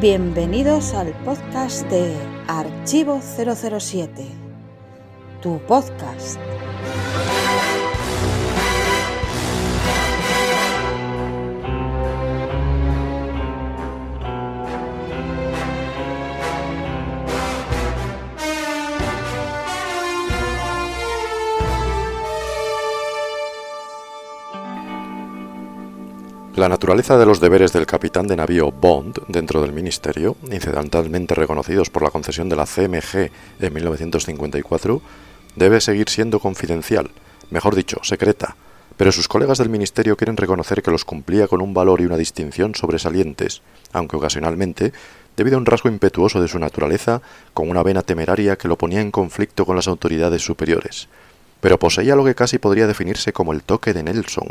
Bienvenidos al podcast de Archivo 007, tu podcast. La naturaleza de los deberes del capitán de navío Bond dentro del Ministerio, incidentalmente reconocidos por la concesión de la CMG en 1954, debe seguir siendo confidencial, mejor dicho, secreta, pero sus colegas del Ministerio quieren reconocer que los cumplía con un valor y una distinción sobresalientes, aunque ocasionalmente, debido a un rasgo impetuoso de su naturaleza, con una vena temeraria que lo ponía en conflicto con las autoridades superiores. Pero poseía lo que casi podría definirse como el toque de Nelson,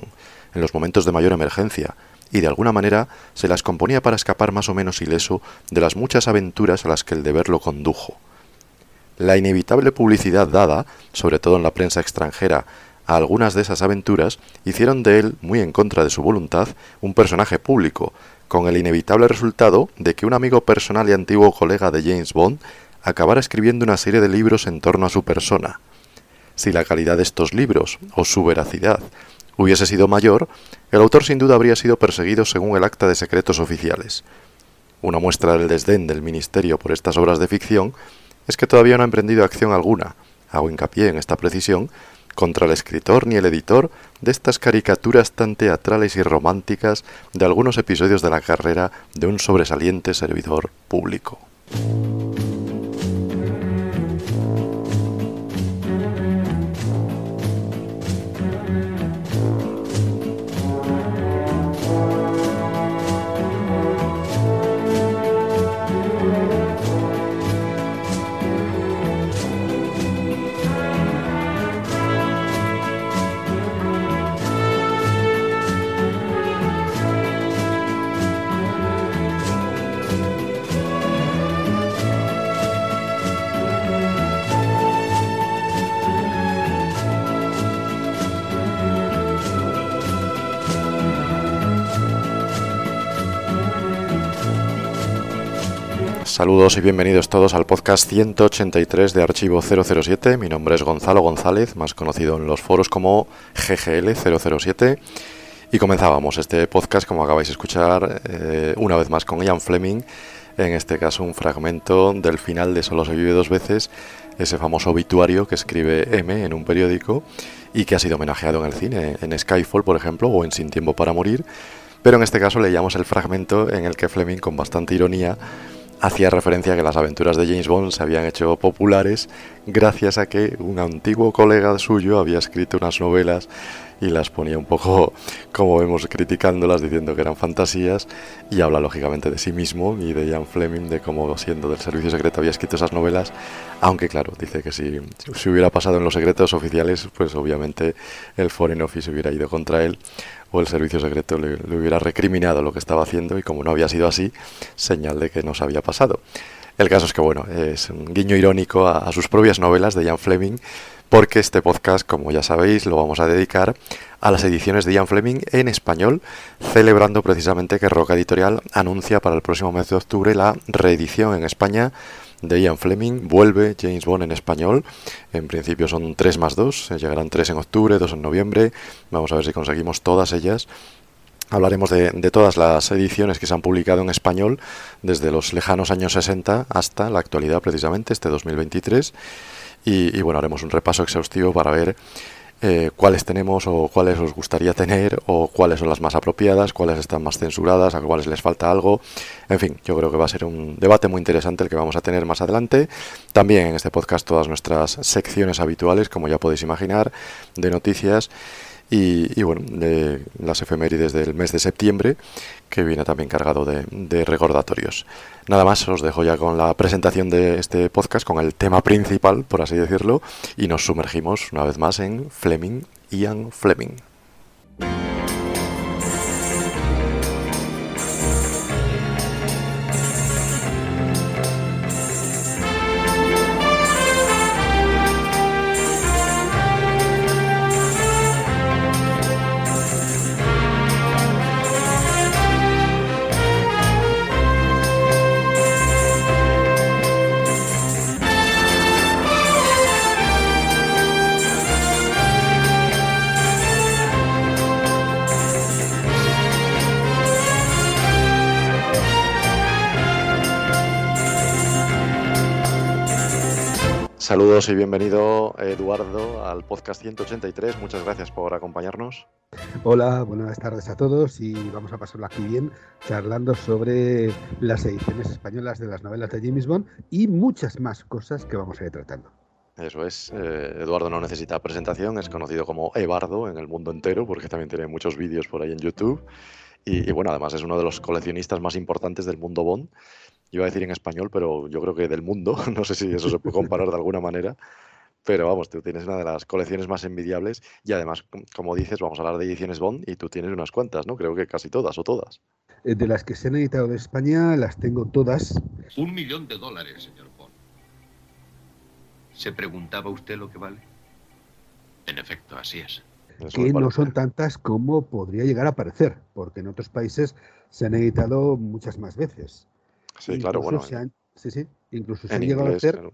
en los momentos de mayor emergencia, y de alguna manera se las componía para escapar más o menos ileso de las muchas aventuras a las que el deber lo condujo. La inevitable publicidad dada, sobre todo en la prensa extranjera, a algunas de esas aventuras hicieron de él, muy en contra de su voluntad, un personaje público, con el inevitable resultado de que un amigo personal y antiguo colega de James Bond acabara escribiendo una serie de libros en torno a su persona. Si la calidad de estos libros, o su veracidad, hubiese sido mayor, el autor sin duda habría sido perseguido según el acta de secretos oficiales. Una muestra del desdén del Ministerio por estas obras de ficción es que todavía no ha emprendido acción alguna, hago hincapié en esta precisión, contra el escritor ni el editor de estas caricaturas tan teatrales y románticas de algunos episodios de la carrera de un sobresaliente servidor público. Saludos y bienvenidos todos al podcast 183 de Archivo 007. Mi nombre es Gonzalo González, más conocido en los foros como GGL007. Y comenzábamos este podcast, como acabáis de escuchar, eh, una vez más con Ian Fleming. En este caso, un fragmento del final de Solo se vive dos veces, ese famoso obituario que escribe M en un periódico y que ha sido homenajeado en el cine, en Skyfall, por ejemplo, o en Sin Tiempo para Morir. Pero en este caso leíamos el fragmento en el que Fleming, con bastante ironía, hacía referencia a que las aventuras de James Bond se habían hecho populares gracias a que un antiguo colega suyo había escrito unas novelas y las ponía un poco, como vemos, criticándolas, diciendo que eran fantasías, y habla lógicamente de sí mismo y de Ian Fleming, de cómo siendo del servicio secreto había escrito esas novelas, aunque claro, dice que si, si hubiera pasado en los secretos oficiales, pues obviamente el Foreign Office hubiera ido contra él, o el servicio secreto le, hubiera recriminado lo que estaba haciendo y como no había sido así, señal de que no se había pasado. El caso es que, bueno, es un guiño irónico a, sus propias novelas de Ian Fleming, porque este podcast, como ya sabéis, lo vamos a dedicar a las ediciones de Ian Fleming en español, celebrando precisamente que Roca Editorial anuncia para el próximo mes de octubre la reedición en España de Ian Fleming. Vuelve James Bond en español. En principio son 3 más 2. Llegarán 3 en octubre, 2 en noviembre. Vamos a ver si conseguimos todas ellas. Hablaremos de, todas las ediciones que se han publicado en español desde los lejanos años 60 hasta la actualidad, precisamente, este 2023. Y, bueno, haremos un repaso exhaustivo para ver eh, cuáles tenemos o cuáles os gustaría tener o cuáles son las más apropiadas, cuáles están más censuradas, a cuáles les falta algo. En fin, yo creo que va a ser un debate muy interesante el que vamos a tener más adelante. También en este podcast todas nuestras secciones habituales, como ya podéis imaginar, de noticias y, bueno, de las efemérides del mes de septiembre, que viene también cargado de, de, recordatorios. Nada más, os dejo ya con la presentación de este podcast, con el tema principal, por así decirlo, y nos sumergimos una vez más en Fleming, Ian Fleming. Saludos y bienvenido Eduardo al podcast 183. Muchas gracias por acompañarnos. Hola, buenas tardes a todos y vamos a pasarlo aquí bien charlando sobre las ediciones españolas de las novelas de James Bond y muchas más cosas que vamos a ir tratando. Eso es, eh, Eduardo no necesita presentación, es conocido como Ebardo en el mundo entero porque también tiene muchos vídeos por ahí en YouTube y, y bueno, además es uno de los coleccionistas más importantes del mundo Bond iba a decir en español, pero yo creo que del mundo, no sé si eso se puede comparar de alguna manera, pero vamos, tú tienes una de las colecciones más envidiables y además, como dices, vamos a hablar de ediciones Bond y tú tienes unas cuantas, ¿no? Creo que casi todas o todas. Eh, de las que se han editado de España, las tengo todas. Un millón de dólares, señor Bond. ¿Se preguntaba usted lo que vale? En efecto, así es. Eso que no son tantas como podría llegar a parecer, porque en otros países se han editado muchas más veces. Sí, claro, bueno. sí, sí, incluso se han llegado a hacer.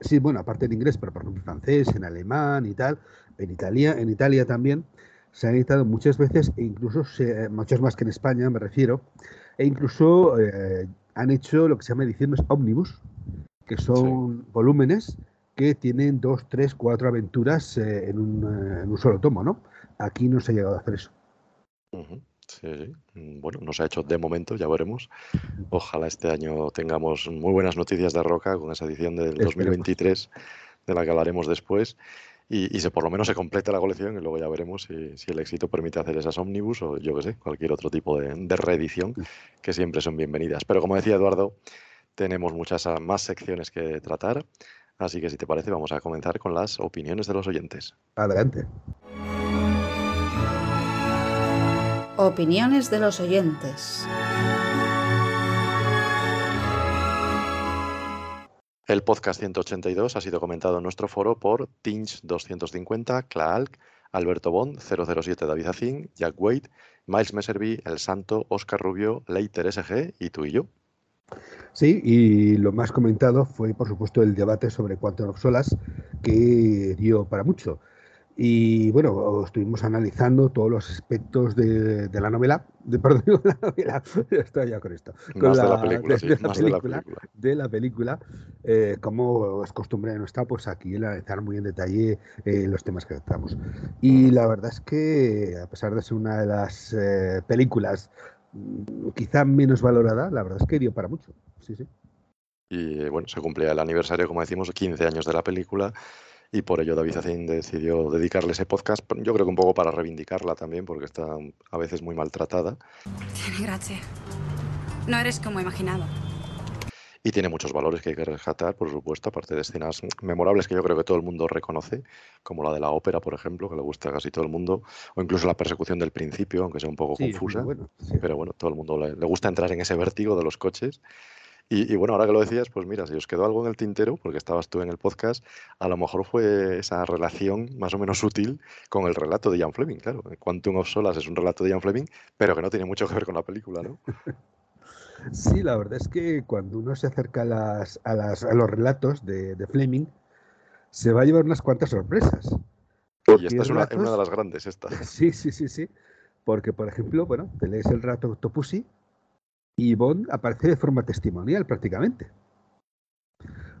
Sí, bueno, aparte en inglés, pero por ejemplo en francés, en alemán y tal, en Italia, en Italia también se han editado muchas veces, e incluso se, muchas más que en España, me refiero, e incluso eh, han hecho lo que se llama ediciones ómnibus, que son volúmenes que tienen dos, tres, cuatro aventuras eh, en, un, eh, en, un, solo tomo, ¿no? Aquí no se ha llegado a hacer eso. Sí, sí. Mm, bueno, no se ha hecho de momento, ya veremos. Ojalá este año tengamos muy buenas noticias de Roca con esa edición del 2023, de la que hablaremos después. Y, se por lo menos se complete la colección y luego ya veremos si, el éxito permite hacer esas ómnibus o yo qué sé, cualquier otro tipo de, de, reedición que siempre son bienvenidas. Pero como decía Eduardo, tenemos muchas ah, más secciones que tratar, así que si te parece vamos a comenzar con las opiniones de los oyentes. Adelante. Opiniones de los oyentes. El podcast 182 ha sido comentado en nuestro foro por Tinch250, Klaalk, Alberto Bond, 007 David Azin, Jack Wade, Miles Messerby, El Santo, Oscar Rubio, Leiter SG y tú y yo. Sí, y lo más comentado fue, por supuesto, el debate sobre Quantum of Solas, que dio para mucho. Y bueno, estuvimos analizando todos los aspectos de, la novela, de, perdón, la novela, estoy ya con esto, con la, de la película, sí, más de la película, de la película, eh, como es costumbre no está, pues aquí el analizar muy en detalle eh, los temas que tratamos. Y la verdad es que, a pesar de ser una de las eh, películas mm, quizá menos valorada, la verdad es que dio para mucho, sí, sí. Y bueno, se cumplía el aniversario, como decimos, 15 años de la película y por ello David Zacín decidió dedicarle ese podcast, yo creo que un poco para reivindicarla también, porque está a veces muy maltratada. Tiene gracia. No eres como imaginado. Y tiene muchos valores que hay que rescatar, por supuesto, aparte de escenas memorables que yo creo que todo el mundo reconoce, como la de la ópera, por ejemplo, que le gusta a casi todo el mundo, o incluso la persecución del principio, aunque sea un poco confusa. Pero bueno, todo el mundo le, le gusta entrar en ese vértigo de los coches y, bueno, ahora que lo decías, pues mira, si os quedó algo en el tintero, porque estabas tú en el podcast, a lo mejor fue esa relación más o menos sutil con el relato de Ian Fleming, claro. Quantum of Solas es un relato de Ian Fleming, pero que no tiene mucho que ver con la película, ¿no? Sí, la verdad es que cuando uno se acerca a, las, a, las, a los relatos de, de, Fleming, se va a llevar unas cuantas sorpresas. Y esta es una, una, de las grandes, esta. Sí, sí, sí, sí. Porque, por ejemplo, bueno, te lees el relato Octopussy y Bond aparece de forma testimonial prácticamente.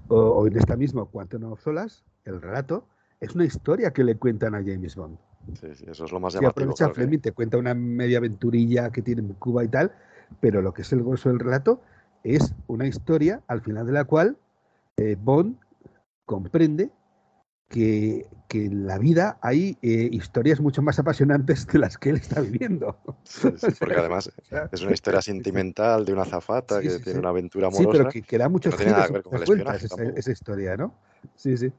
O, en esta misma Quantum of Solas, el relato es una historia que le cuentan a James Bond. Sí, sí, eso es lo más llamativo. Si Fleming te cuenta una media aventurilla que tiene en Cuba y tal, pero lo que es el grueso del relato es una historia al final de la cual eh, Bond comprende que, en la vida hay eh, historias mucho más apasionantes que las que él está viviendo. porque además es una historia sentimental de una zafata que tiene una aventura amorosa. Sí, pero que, da muchos no tiene nada que ver con el espionaje. Esa, esa, historia, ¿no? Sí, sí.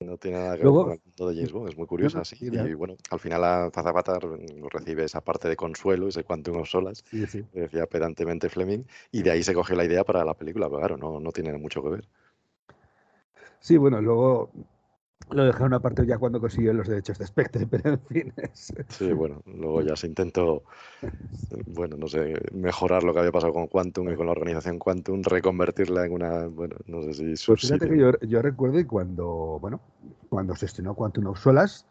No tiene nada que ver con el mundo de James Bond, es muy curiosa, sí. Y bueno, al final la Zafata recibe esa parte de consuelo, ese Quantum of Solas, sí, sí. decía pedantemente Fleming, y de ahí se cogió la idea para la película, pero claro, no, no tiene mucho que ver. Sí, bueno, luego lo dejaron aparte ya cuando consiguió los derechos de Spectre, pero en fin. Sí, bueno, luego ya se intentó, bueno, no sé, mejorar lo que había pasado con Quantum y con la organización Quantum, reconvertirla en una, bueno, no sé si... Pues fíjate que yo, yo recuerdo cuando, bueno, cuando se estrenó Quantum of Solas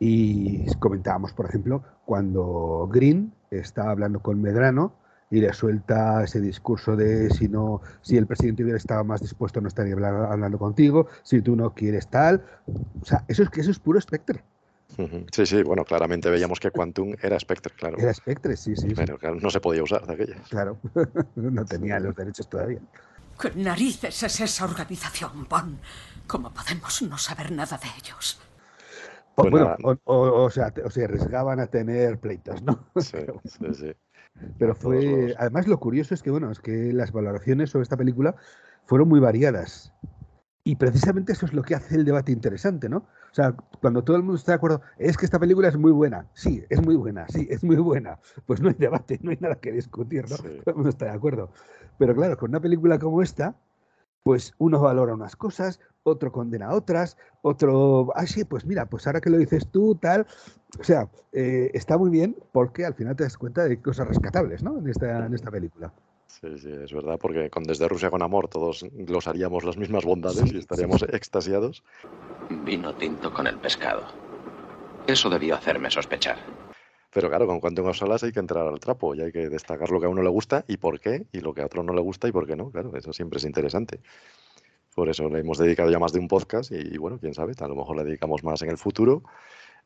y comentábamos, por ejemplo, cuando Green estaba hablando con Medrano y le suelta ese discurso de si no, si el presidente hubiera estado más dispuesto no estaría hablando contigo, si tú no quieres tal. O sea, eso es que eso es puro Spectre. Sí, sí, bueno, claramente veíamos que Quantum era Spectre, claro. Era Spectre, sí, sí. Pero claro, no se podía usar de aquellas. Claro, no tenía los derechos todavía. ¿Qué narices es esa organización, Bon? ¿Cómo podemos no saber nada de ellos? Pues bueno, o, sea, o se arriesgaban a tener pleitos, ¿no? Sí, sí, sí. Pero fue. Además, lo curioso es que, bueno, es que las valoraciones sobre esta película fueron muy variadas. Y precisamente eso es lo que hace el debate interesante, ¿no? O sea, cuando todo el mundo está de acuerdo, es que esta película es muy buena, sí, es muy buena, sí, es muy buena, pues no hay debate, no hay nada que discutir, ¿no? Todo el mundo está de acuerdo. Pero claro, con una película como esta, pues uno valora unas cosas, otro condena otras, otro, ah, sí, pues mira, pues ahora que lo dices tú, tal. O sea, eh, está muy bien porque al final te das cuenta de cosas rescatables, ¿no? En esta, en esta película. Sí, sí, es verdad, porque con Desde Rusia con Amor todos glosaríamos las mismas bondades y estaríamos extasiados. Vino tinto con el pescado. Eso debió hacerme sospechar. Pero claro, con Quantum of hay que entrar al trapo y hay que destacar lo que a uno le gusta y por qué, y lo que a otro no le gusta y por qué no. Claro, eso siempre es interesante. Por eso le hemos dedicado ya más de un podcast y, bueno, quién sabe, a lo mejor le dedicamos más en el futuro.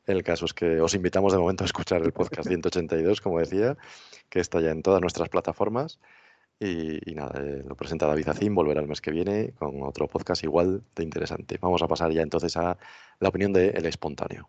El caso es que os invitamos de momento a escuchar el podcast 182, como decía, que está ya en todas nuestras plataformas. Y, nada, eh, lo presenta David Azim, volverá el mes que viene con otro podcast igual de interesante. Vamos a pasar ya entonces a la opinión de El Espontáneo.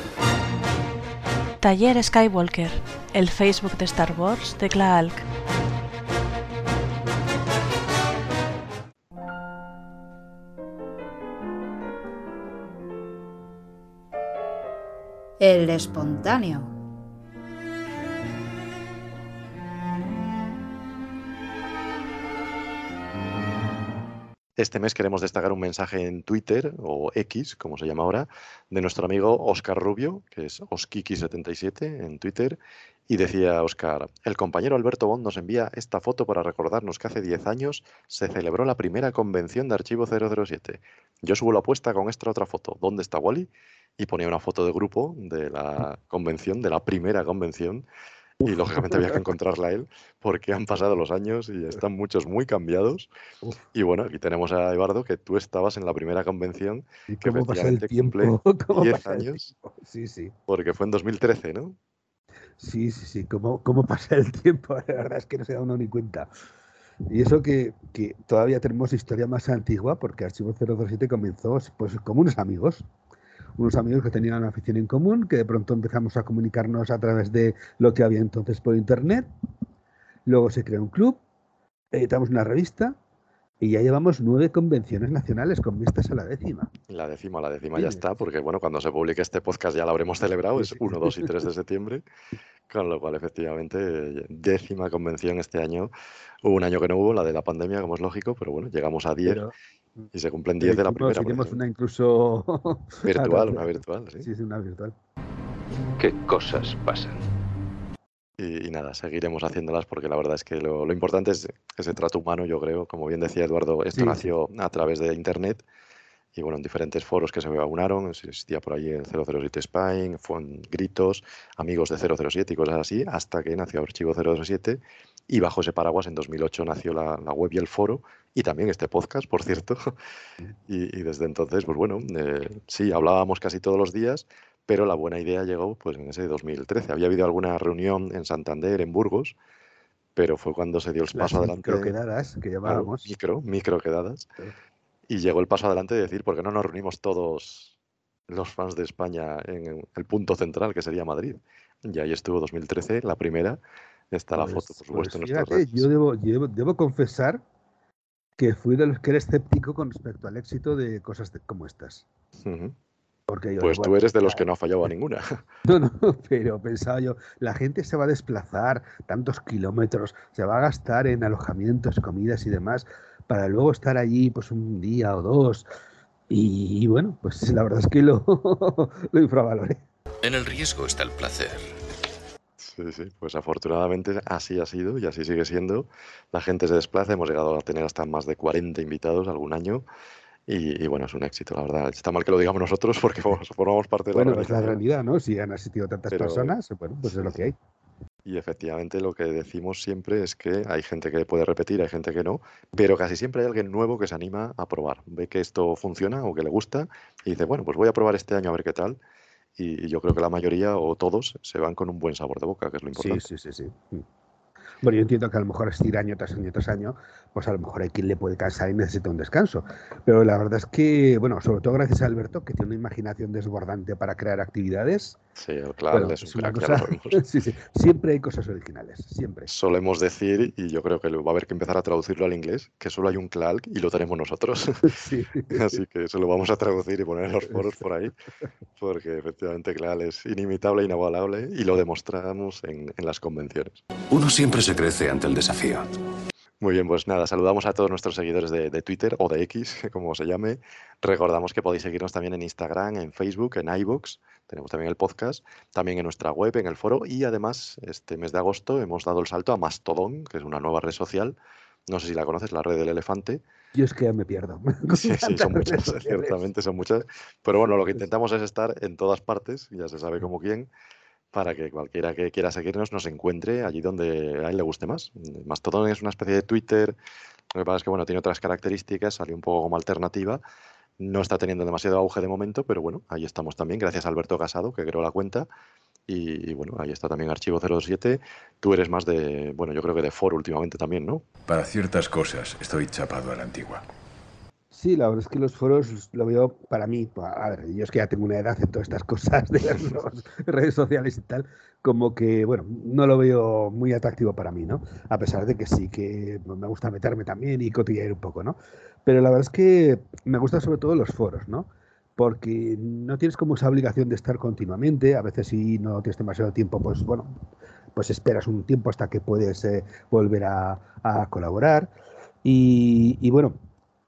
Taller Skywalker, el Facebook de Star Wars de Klaalk. El espontáneo. Este mes queremos destacar un mensaje en Twitter, o X, como se llama ahora, de nuestro amigo Oscar Rubio, que es Oskiki77 en Twitter, y decía Oscar, el compañero Alberto Bond nos envía esta foto para recordarnos que hace 10 años se celebró la primera convención de Archivo 007. Yo subo la apuesta con esta otra foto, ¿dónde está Wally? Y ponía una foto de grupo de la convención, de la primera convención, y lógicamente había que encontrarla él porque han pasado los años y están muchos muy cambiados. Y bueno, aquí tenemos a Eduardo que tú estabas en la primera convención ¿Y que el tiempo? 10 años. Sí, sí. Porque fue en 2013, ¿no? Sí, sí, sí. ¿Cómo, cómo pasa el tiempo? La verdad es que no se da uno ni cuenta. Y eso que, que todavía tenemos historia más antigua porque Archivo 007 comenzó pues como unos amigos unos amigos que tenían una afición en común, que de pronto empezamos a comunicarnos a través de lo que había entonces por internet. Luego se creó un club, editamos una revista y ya llevamos nueve convenciones nacionales con vistas a la décima. La décima, la décima ya está, porque bueno, cuando se publique este podcast ya lo habremos celebrado, es 1, 2 y 3 de septiembre, con lo cual efectivamente décima convención este año. Hubo un año que no hubo, la de la pandemia, como es lógico, pero bueno, llegamos a 10 y se cumplen 10 de la primera. Seguimos una incluso... Virtual, una virtual, sí. Sí, sí, una virtual. ¿Qué cosas pasan? Y, nada, seguiremos haciéndolas porque la verdad es que lo, importante es ese trato humano, yo creo. Como bien decía Eduardo, esto nació a través de Internet y bueno, en diferentes foros que se aunaron, existía por ahí el 007 Spine, fue gritos, amigos de 007 y cosas así, hasta que nació Archivo 007 y bajo ese paraguas en 2008 nació la, web y el foro y también este podcast, por cierto. Y, desde entonces, pues bueno, eh, sí, hablábamos casi todos los días, pero la buena idea llegó pues en ese 2013. Había habido alguna reunión en Santander, en Burgos, pero fue cuando se dio el paso adelante. Micro quedadas, que llamábamos. micro, micro quedadas. Y llegó el paso adelante de decir, ¿por qué no nos reunimos todos los fans de España en el punto central, que sería Madrid? Y ahí estuvo 2013, la primera. Está la foto, por pues, supuesto, pues Yo debo, debo, confesar que fui de los que era escéptico con respecto al éxito de cosas como estas. pues tú eres de los que no ha fallado a ninguna. No, no, pero pensaba yo, la gente se va a desplazar tantos kilómetros, se va a gastar en alojamientos, comidas y demás, para luego estar allí pues un día o dos. Y, bueno, pues la verdad es que lo, lo infravaloré. En el riesgo está el placer. Sí, sí, pues afortunadamente así ha sido y así sigue siendo. La gente se desplaza, hemos llegado a tener hasta más de 40 invitados algún año y, bueno, es un éxito, la verdad. Está mal que lo digamos nosotros porque formamos parte de la Bueno, es la realidad, ¿no? Si han asistido tantas personas, bueno, pues es lo que hay. Y efectivamente lo que decimos siempre es que hay gente que puede repetir, hay gente que no, pero casi siempre hay alguien nuevo que se anima a probar. Ve que esto funciona o que le gusta y dice, bueno, pues voy a probar este año a ver qué tal. Y, yo creo que la mayoría o todos se van con un buen sabor de boca, que es lo importante. Sí, sí, sí, sí. Mm. Bueno, yo entiendo que a lo mejor ir año tras año tras año, pues a lo mejor hay quien le puede cansar y necesita un descanso. Pero la verdad es que, bueno, sobre todo gracias a Alberto, que tiene una imaginación desbordante para crear actividades. Sí, claro, es un cosa, sí, sí, siempre hay cosas originales, siempre. Solemos decir, y yo creo que va a haber que empezar a traducirlo al inglés, que solo hay un CLALC y lo tenemos nosotros. Sí. Así que eso lo vamos a traducir y poner en los foros por ahí, porque efectivamente CLAL es inimitable, inabalable y lo demostramos en, en las convenciones. Uno siempre se crece ante el desafío. Muy bien, pues nada, saludamos a todos nuestros seguidores de, Twitter o de X, como se llame. Recordamos que podéis seguirnos también en Instagram, en Facebook, en iVoox. Tenemos también el podcast, también en nuestra web, en el foro. Y además, este mes de agosto hemos dado el salto a Mastodon, que es una nueva red social. No sé si la conoces, la red del elefante. Yo es que ya me pierdo. Sí, sí, son muchas, ciertamente son muchas. Pero bueno, lo que intentamos es estar en todas partes, ya se sabe como quién para que cualquiera que quiera seguirnos nos encuentre allí donde a él le guste más. Mastodon es una especie de Twitter, lo que pasa es que bueno, tiene otras características, salió un poco como alternativa, no está teniendo demasiado auge de momento, pero bueno, ahí estamos también, gracias a Alberto Casado, que creó la cuenta. Y, bueno, ahí está también Archivo 07. Tú eres más de, bueno, yo creo que de foro últimamente también, ¿no? Para ciertas cosas estoy chapado a la antigua. Sí, la verdad es que los foros lo veo para mí, a ver, yo es que ya tengo una edad en todas estas cosas de las redes sociales y tal, como que, bueno, no lo veo muy atractivo para mí, ¿no? A pesar de que sí que me gusta meterme también y cotillear un poco, ¿no? Pero la verdad es que me gustan sobre todo los foros, ¿no? Porque no tienes como esa obligación de estar continuamente, a veces si no tienes demasiado tiempo, pues bueno, pues esperas un tiempo hasta que puedes eh, volver a, colaborar. Y, y bueno,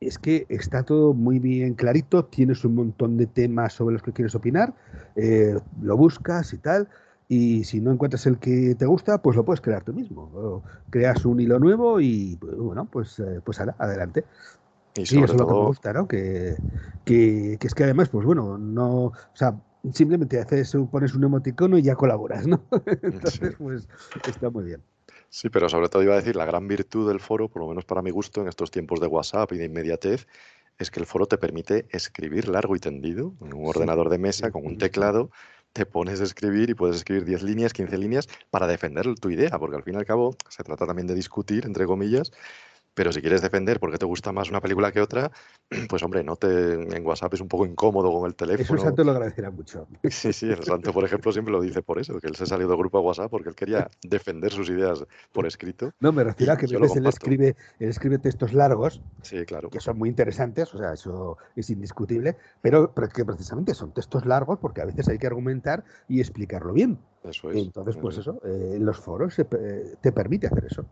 es que está todo muy bien clarito, tienes un montón de temas sobre los que quieres opinar, eh, lo buscas y tal, y si no encuentras el que te gusta, pues lo puedes crear tú mismo. creas un hilo nuevo y bueno, pues, eh, pues adelante. Y eso es lo que me gusta, ¿no? Que, que, es que además, pues bueno, no, o sea, simplemente haces, pones un emoticono y ya colaboras, ¿no? Entonces, pues está muy bien. Sí, pero sobre todo iba a decir, la gran virtud del foro, por lo menos para mi gusto, en estos tiempos de WhatsApp y de inmediatez, es que el foro te permite escribir largo y tendido, en un ordenador de mesa, con un teclado, te pones a escribir y puedes escribir 10 líneas, 15 líneas para defender tu idea, porque al fin y al cabo se trata también de discutir, entre comillas, pero si quieres defender porque te gusta más una película que otra, pues hombre, no te en WhatsApp es un poco incómodo con el teléfono. Eso el santo lo agradecerá mucho. Sí, sí, el santo, por ejemplo, siempre lo dice por eso, que él se salió del grupo a WhatsApp porque él quería defender sus ideas por escrito. No, me refiero a que a veces él escribe, él escribe textos largos, sí, claro. que son muy interesantes, o sea, eso es indiscutible, pero, que precisamente son textos largos porque a veces hay que argumentar y explicarlo bien. Eso es. Entonces, pues eso, eh, los foros te permite hacer eso.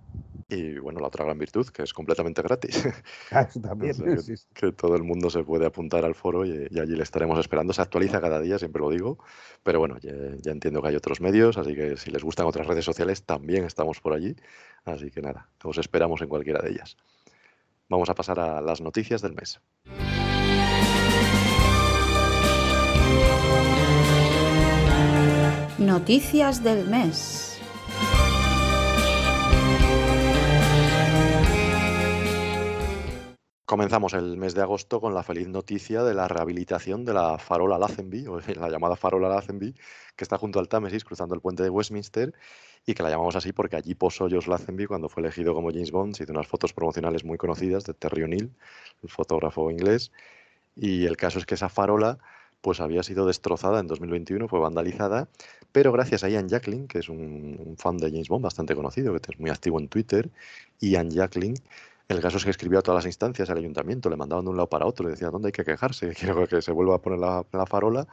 Y bueno, la otra gran virtud, que es completamente gratis. Ah, también. que, todo el mundo se puede apuntar al foro y, allí le estaremos esperando. Se actualiza cada día, siempre lo digo. Pero bueno, ya, entiendo que hay otros medios, así que si les gustan otras redes sociales, también estamos por allí. Así que nada, os esperamos en cualquiera de ellas. Vamos a pasar a las noticias del mes. Noticias del mes. Comenzamos el mes de agosto con la feliz noticia de la rehabilitación de la farola Lazenby, o la llamada farola Lazenby, que está junto al Támesis, cruzando el puente de Westminster, y que la llamamos así porque allí posó Josh Lazenby cuando fue elegido como James Bond. Se hizo unas fotos promocionales muy conocidas de Terry O'Neill, el fotógrafo inglés. Y el caso es que esa farola pues había sido destrozada en 2021, fue vandalizada, pero gracias a Ian Jacklin, que es un, fan de James Bond bastante conocido, que es muy activo en Twitter, Ian Jacklin El caso es que escribió a todas las instancias, al ayuntamiento, le mandaban de un lado para otro, le decía dónde hay que quejarse, quiero que se vuelva a poner la, la farola.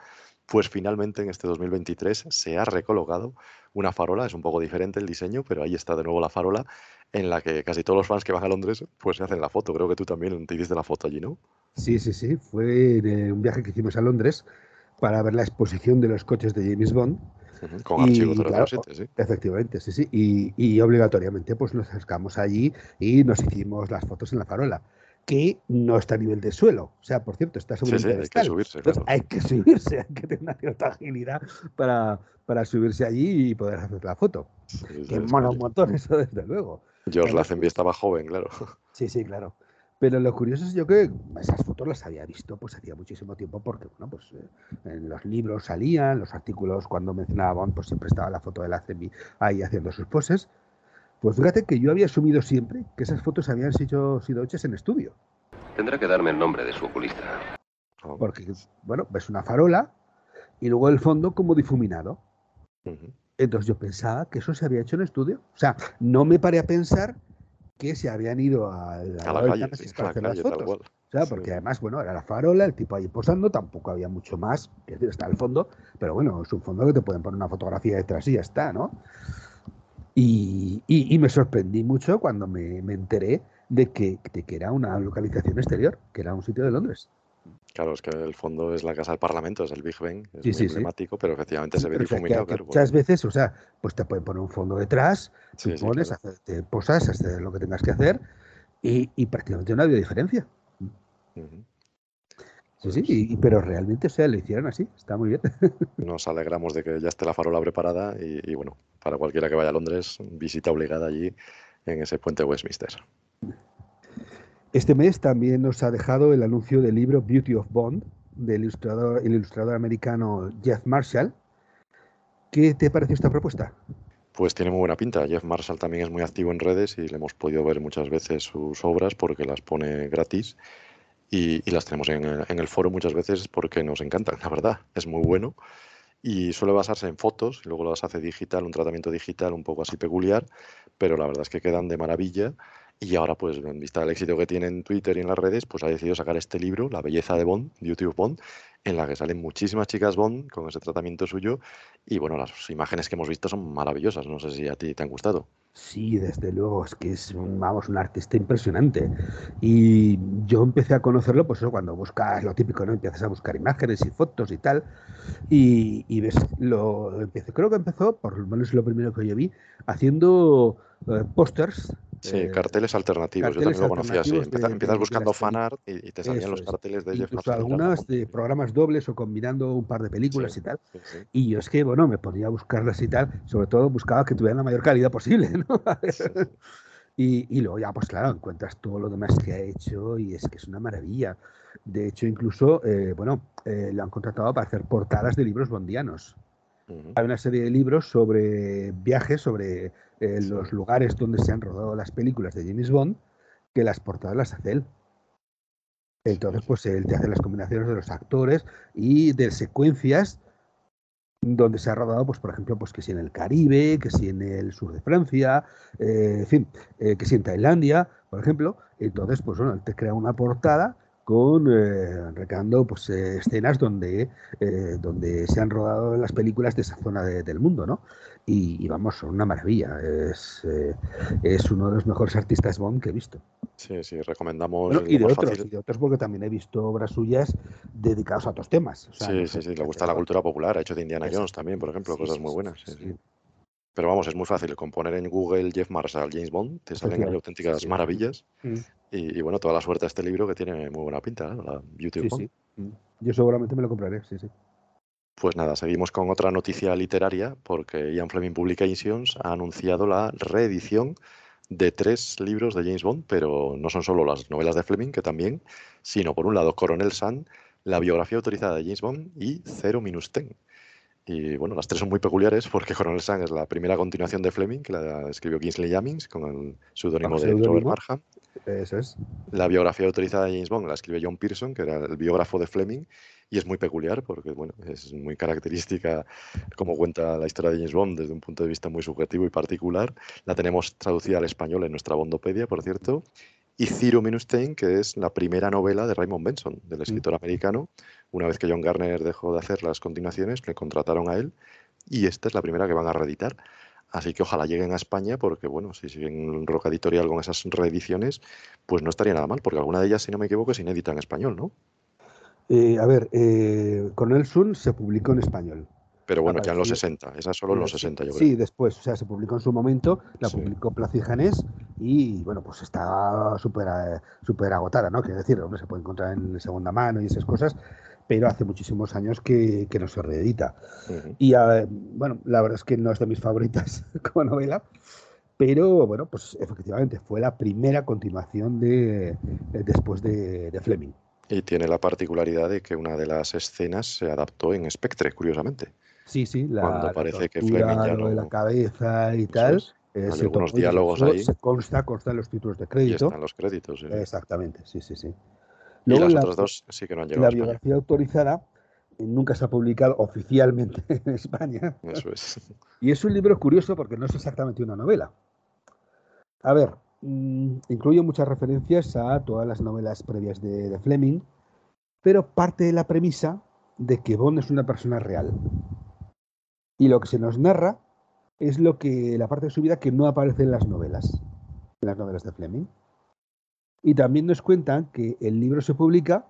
Pues finalmente en este 2023 se ha recolocado una farola, es un poco diferente el diseño, pero ahí está de nuevo la farola en la que casi todos los fans que van a Londres pues se hacen la foto. Creo que tú también te hiciste la foto allí, ¿no? Sí, sí, sí. Fue un viaje que hicimos a Londres para ver la exposición de los coches de James Bond. Con archivo 007, sí. Efectivamente, sí, sí. Y, y, obligatoriamente pues nos acercamos allí y nos hicimos las fotos en la farola que no está a nivel de suelo. O sea, por cierto, está sobre sí, el Hay que subirse, claro. hay que subirse, hay que tener una cierta agilidad para, para subirse allí y poder hacer la foto. que mola un montón eso, desde luego. George Lazenby estaba joven, claro. Sí, sí, claro. Pero lo curioso es yo que esas fotos las había visto pues hacía muchísimo tiempo porque bueno pues eh, en los libros salían, los artículos cuando mencionaba Bond pues siempre estaba la foto de la ahí haciendo sus poses. Pues fíjate que yo había asumido siempre que esas fotos habían sido, sido hechas en estudio. Tendrá que darme el nombre de su oculista. Porque, bueno, ves una farola y luego el fondo como difuminado. Entonces yo pensaba que eso se había hecho en estudio. O sea, no me paré a pensar que se habían ido a la, a la calle, a hacer las fotos. O sea, porque además, bueno, era la farola, el tipo ahí posando, tampoco había mucho más, es decir, está el fondo, pero bueno, es un fondo que te pueden poner una fotografía detrás y ya está, ¿no? Y, y, y me sorprendí mucho cuando me, me enteré de que, de que, era una localización exterior, que era un sitio de Londres. Claro, es que el fondo es la casa del Parlamento, es el Big Ben, es sí, muy sí, emblemático, sí. pero efectivamente se ve difuminado. Muchas veces, o sea, pues te pueden poner un fondo detrás, tú pones, claro. hacer, te posas, hacer lo que tengas que hacer y, y prácticamente no había diferencia. Uh -huh. Sí, sí, y, pero realmente, o sea, lo hicieron así, está muy bien. Nos alegramos de que ya esté la farola preparada y, y, bueno, para cualquiera que vaya a Londres, visita obligada allí en ese puente Westminster. Este mes también nos ha dejado el anuncio del libro Beauty of Bond del ilustrador, el ilustrador americano Jeff Marshall. ¿Qué te pareció esta propuesta? Pues tiene muy buena pinta. Jeff Marshall también es muy activo en redes y le hemos podido ver muchas veces sus obras porque las pone gratis y, las tenemos en el, en el, foro muchas veces porque nos encantan, la verdad. Es muy bueno y suele basarse en fotos y luego las hace digital, un tratamiento digital un poco así peculiar, pero la verdad es que quedan de maravilla. Y ahora, pues, en vista del éxito que tiene en Twitter y en las redes, pues ha decidido sacar este libro, La belleza de Bond, of Bond, en la que salen muchísimas chicas Bond con ese tratamiento suyo. Y bueno, las imágenes que hemos visto son maravillosas. No sé si a ti te han gustado. Sí, desde luego, es que es vamos, un artista impresionante. Y yo empecé a conocerlo, pues eso, cuando buscas lo típico, ¿no? Empiezas a buscar imágenes y fotos y tal. Y, y ves, lo empecé, creo que empezó, por lo menos lo primero que yo vi, haciendo eh, pósters Sí, eh, carteles alternativos. Carteles Yo también lo conocía así. Empiezas, de, empiezas buscando fanart y, y, te salían los carteles de Jeff Incluso algunas de programas dobles o combinando un par de películas sí, y tal. Sí, sí. Y yo es que, bueno, me ponía a buscarlas y tal. Sobre todo buscaba que tuvieran la mayor calidad posible, ¿no? y, y, luego ya, pues claro, encuentras todo lo demás que ha hecho y es que es una maravilla. De hecho, incluso, eh, bueno, eh, lo han contratado para hacer portadas de libros bondianos. Uh -huh. Hay una serie de libros sobre viajes, sobre eh, los lugares donde se han rodado las películas de James Bond, que las portadas las hace él. Entonces, pues él te hace las combinaciones de los actores y de secuencias donde se ha rodado, pues por ejemplo, pues que si en el Caribe, que si en el sur de Francia, eh, en fin, eh, que si en Tailandia, por ejemplo. Entonces, pues bueno, él te crea una portada con eh, recreando pues, eh, escenas donde, eh, donde se han rodado las películas de esa zona de, del mundo, ¿no? Y, y, vamos, son una maravilla. Es, eh, es uno de los mejores artistas Bond que he visto. Sí, sí, recomendamos. Bueno, y, de otros, fácil. y de otros, porque también he visto obras suyas dedicadas a otros temas. O sea, sí, sí, sí, le gusta la cultura popular. Ha hecho de Indiana Jones también, por ejemplo, sí, cosas muy buenas. Sí. Pero vamos, es muy fácil. Con poner en Google Jeff Marshall, James Bond, te salen auténticas maravillas. Y, y, bueno, toda la suerte a este libro que tiene muy buena pinta, ¿no? la Beauty sí, sí. Mm. Yo seguramente me lo compraré, sí, sí. Pues nada, seguimos con otra noticia literaria porque Ian Fleming Publications ha anunciado la reedición de tres libros de James Bond, pero no son solo las novelas de Fleming, que también, sino por un lado Coronel Sun, la biografía autorizada de James Bond y Cero Minus Ten. Y bueno, las tres son muy peculiares porque Coronel Sun es la primera continuación de Fleming, que la escribió Kingsley Yammings con el seudónimo de Robert Marham. Eso es. La biografía autorizada de James Bond la escribe John Pearson, que era el biógrafo de Fleming, y es muy peculiar porque bueno, es muy característica como cuenta la historia de James Bond desde un punto de vista muy subjetivo y particular. La tenemos traducida al español en nuestra Bondopedia, por cierto. y Ciro Minustein, que es la primera novela de Raymond Benson, del escritor americano. Una vez que John Garner dejó de hacer las continuaciones, le contrataron a él y esta es la primera que van a reeditar. Así que ojalá lleguen a España porque, bueno, si siguen Roca Editorial con esas reediciones, pues no estaría nada mal, porque alguna de ellas, si no me equivoco, es inédita en español, ¿no? Eh, a ver, eh, Coronel Sun se publicó en español. Pero bueno, ya en los 60, esa solo en los 60, yo creo. Sí, después, o sea, se publicó en su momento, la publicó Plaza Janés y bueno, pues está súper eh, súper agotada, ¿no? Quiero decir, hombre, se puede encontrar en segunda mano y esas cosas, pero hace muchísimos años que, no se reedita. Y bueno, la verdad es que no es de mis favoritas como novela, pero bueno, pues efectivamente fue la primera continuación de, después de Fleming. Y tiene la particularidad de que una de las escenas se adaptó en Spectre, curiosamente. Sí, sí, la, cuando parece que Fleming ya no... de la cabeza y tal. Eh, Hay algunos diálogos ahí. Se consta, consta en los títulos de crédito. Y están los créditos. Exactamente, sí, sí, sí. Y las otras dos sí que no han llegado. La biografía autorizada eh, nunca se ha publicado oficialmente en España. Eso es. Y es un libro curioso porque no es exactamente una novela. A ver, Mm, incluye muchas referencias a todas las novelas previas de, Fleming, pero parte de la premisa de que Bond es una persona real. Y lo que se nos narra es lo que la parte de su vida que no aparece en las novelas, en las novelas de Fleming. Y también nos cuentan que el libro se publica,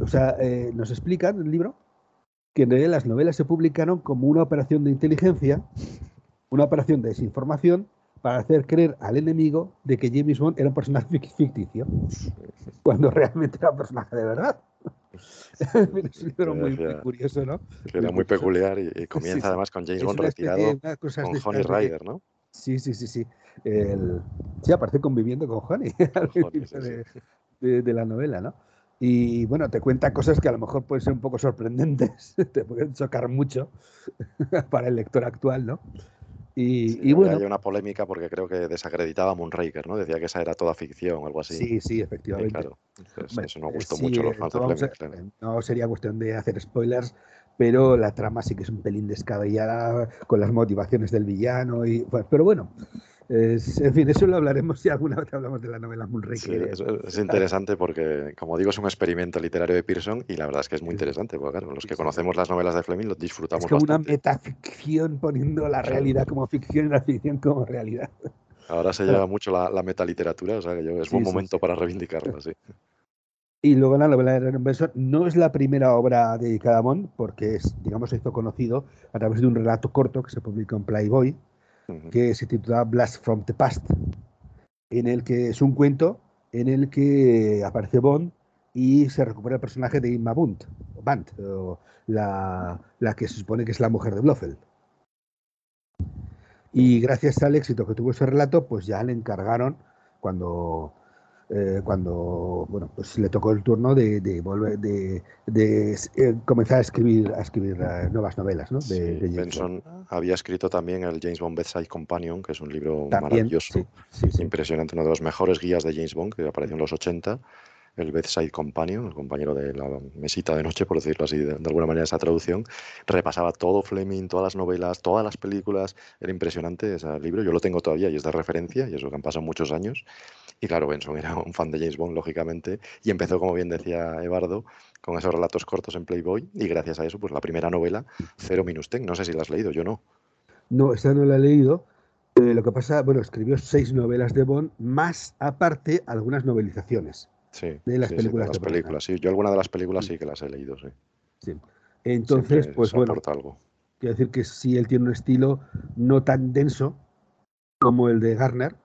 o sea, eh, nos explican el libro que en realidad las novelas se publicaron como una operación de inteligencia, una operación de desinformación para hacer creer al enemigo de que James Bond era un personaje ficticio, cuando realmente era un personaje de verdad. es un libro muy, curioso, ¿no? Era muy peculiar y, comienza además con James Bond retirado con Honey Ryder, ¿no? Sí, sí, sí, sí. El... Sí, aparece conviviendo con Honey, al principio de, de, la novela, ¿no? Y bueno, te cuenta cosas que a lo mejor pueden ser un poco sorprendentes, te pueden chocar mucho para el lector actual, ¿no? Y, bueno. Hay una polémica porque creo que desacreditaba a Moonraker, ¿no? Decía que esa era toda ficción o algo así. Sí, sí, efectivamente. claro, eso no gustó mucho a los fans de Fleming. No sería cuestión de hacer spoilers, pero la trama sí que es un pelín descabellada con las motivaciones del villano. y Pero bueno, en fin, eso lo hablaremos si alguna vez hablamos de la novela Moonraker. es, interesante porque, como digo, es un experimento literario de Pearson y la verdad es que es muy interesante, porque claro, los que conocemos las novelas de Fleming los disfrutamos es como una metaficción poniendo la realidad como ficción y la ficción como realidad. Ahora se lleva mucho la, la metaliteratura, o sea que yo, es buen momento para reivindicarla, sí. Y luego la novela de Benson no es la primera obra dedicada a Bond, porque es, digamos, se hizo conocido a través de un relato corto que se publicó en Playboy, que se titula Blast from the Past, en el que es un cuento en el que aparece Bond y se recupera el personaje de Inma Bunt, Bant, la, la, que se supone que es la mujer de Blofeld. Y gracias al éxito que tuvo ese relato, pues ya le encargaron, cuando eh, cuando bueno, pues le tocó el turno de, volver de, eh, comenzar a escribir a escribir eh, nuevas novelas. ¿no? Benson había escrito también el James Bond Bedside Companion, que es un libro maravilloso, impresionante, uno de los mejores guías de James Bond que apareció en los 80 el Bedside Companion, el compañero de la mesita de noche, por decirlo así, de, alguna manera esa traducción, repasaba todo Fleming, todas las novelas, todas las películas, era impresionante ese libro, yo lo tengo todavía y es de referencia, y eso que han pasado muchos años, y claro, Benson era un fan de James Bond, lógicamente, y empezó, como bien decía Evardo, con esos relatos cortos en Playboy, y gracias a eso, pues la primera novela, Cero Minus Ten, no sé si la has leído, yo no. No, esa no la he leído, eh, lo que pasa, bueno, escribió seis novelas de Bond, más aparte algunas novelizaciones. Sí, de las películas. las películas, sí. Yo alguna de las películas sí que las he leído, sí. sí. Entonces, pues bueno, algo. quiero decir que sí, él tiene un estilo no tan denso como el de Garner,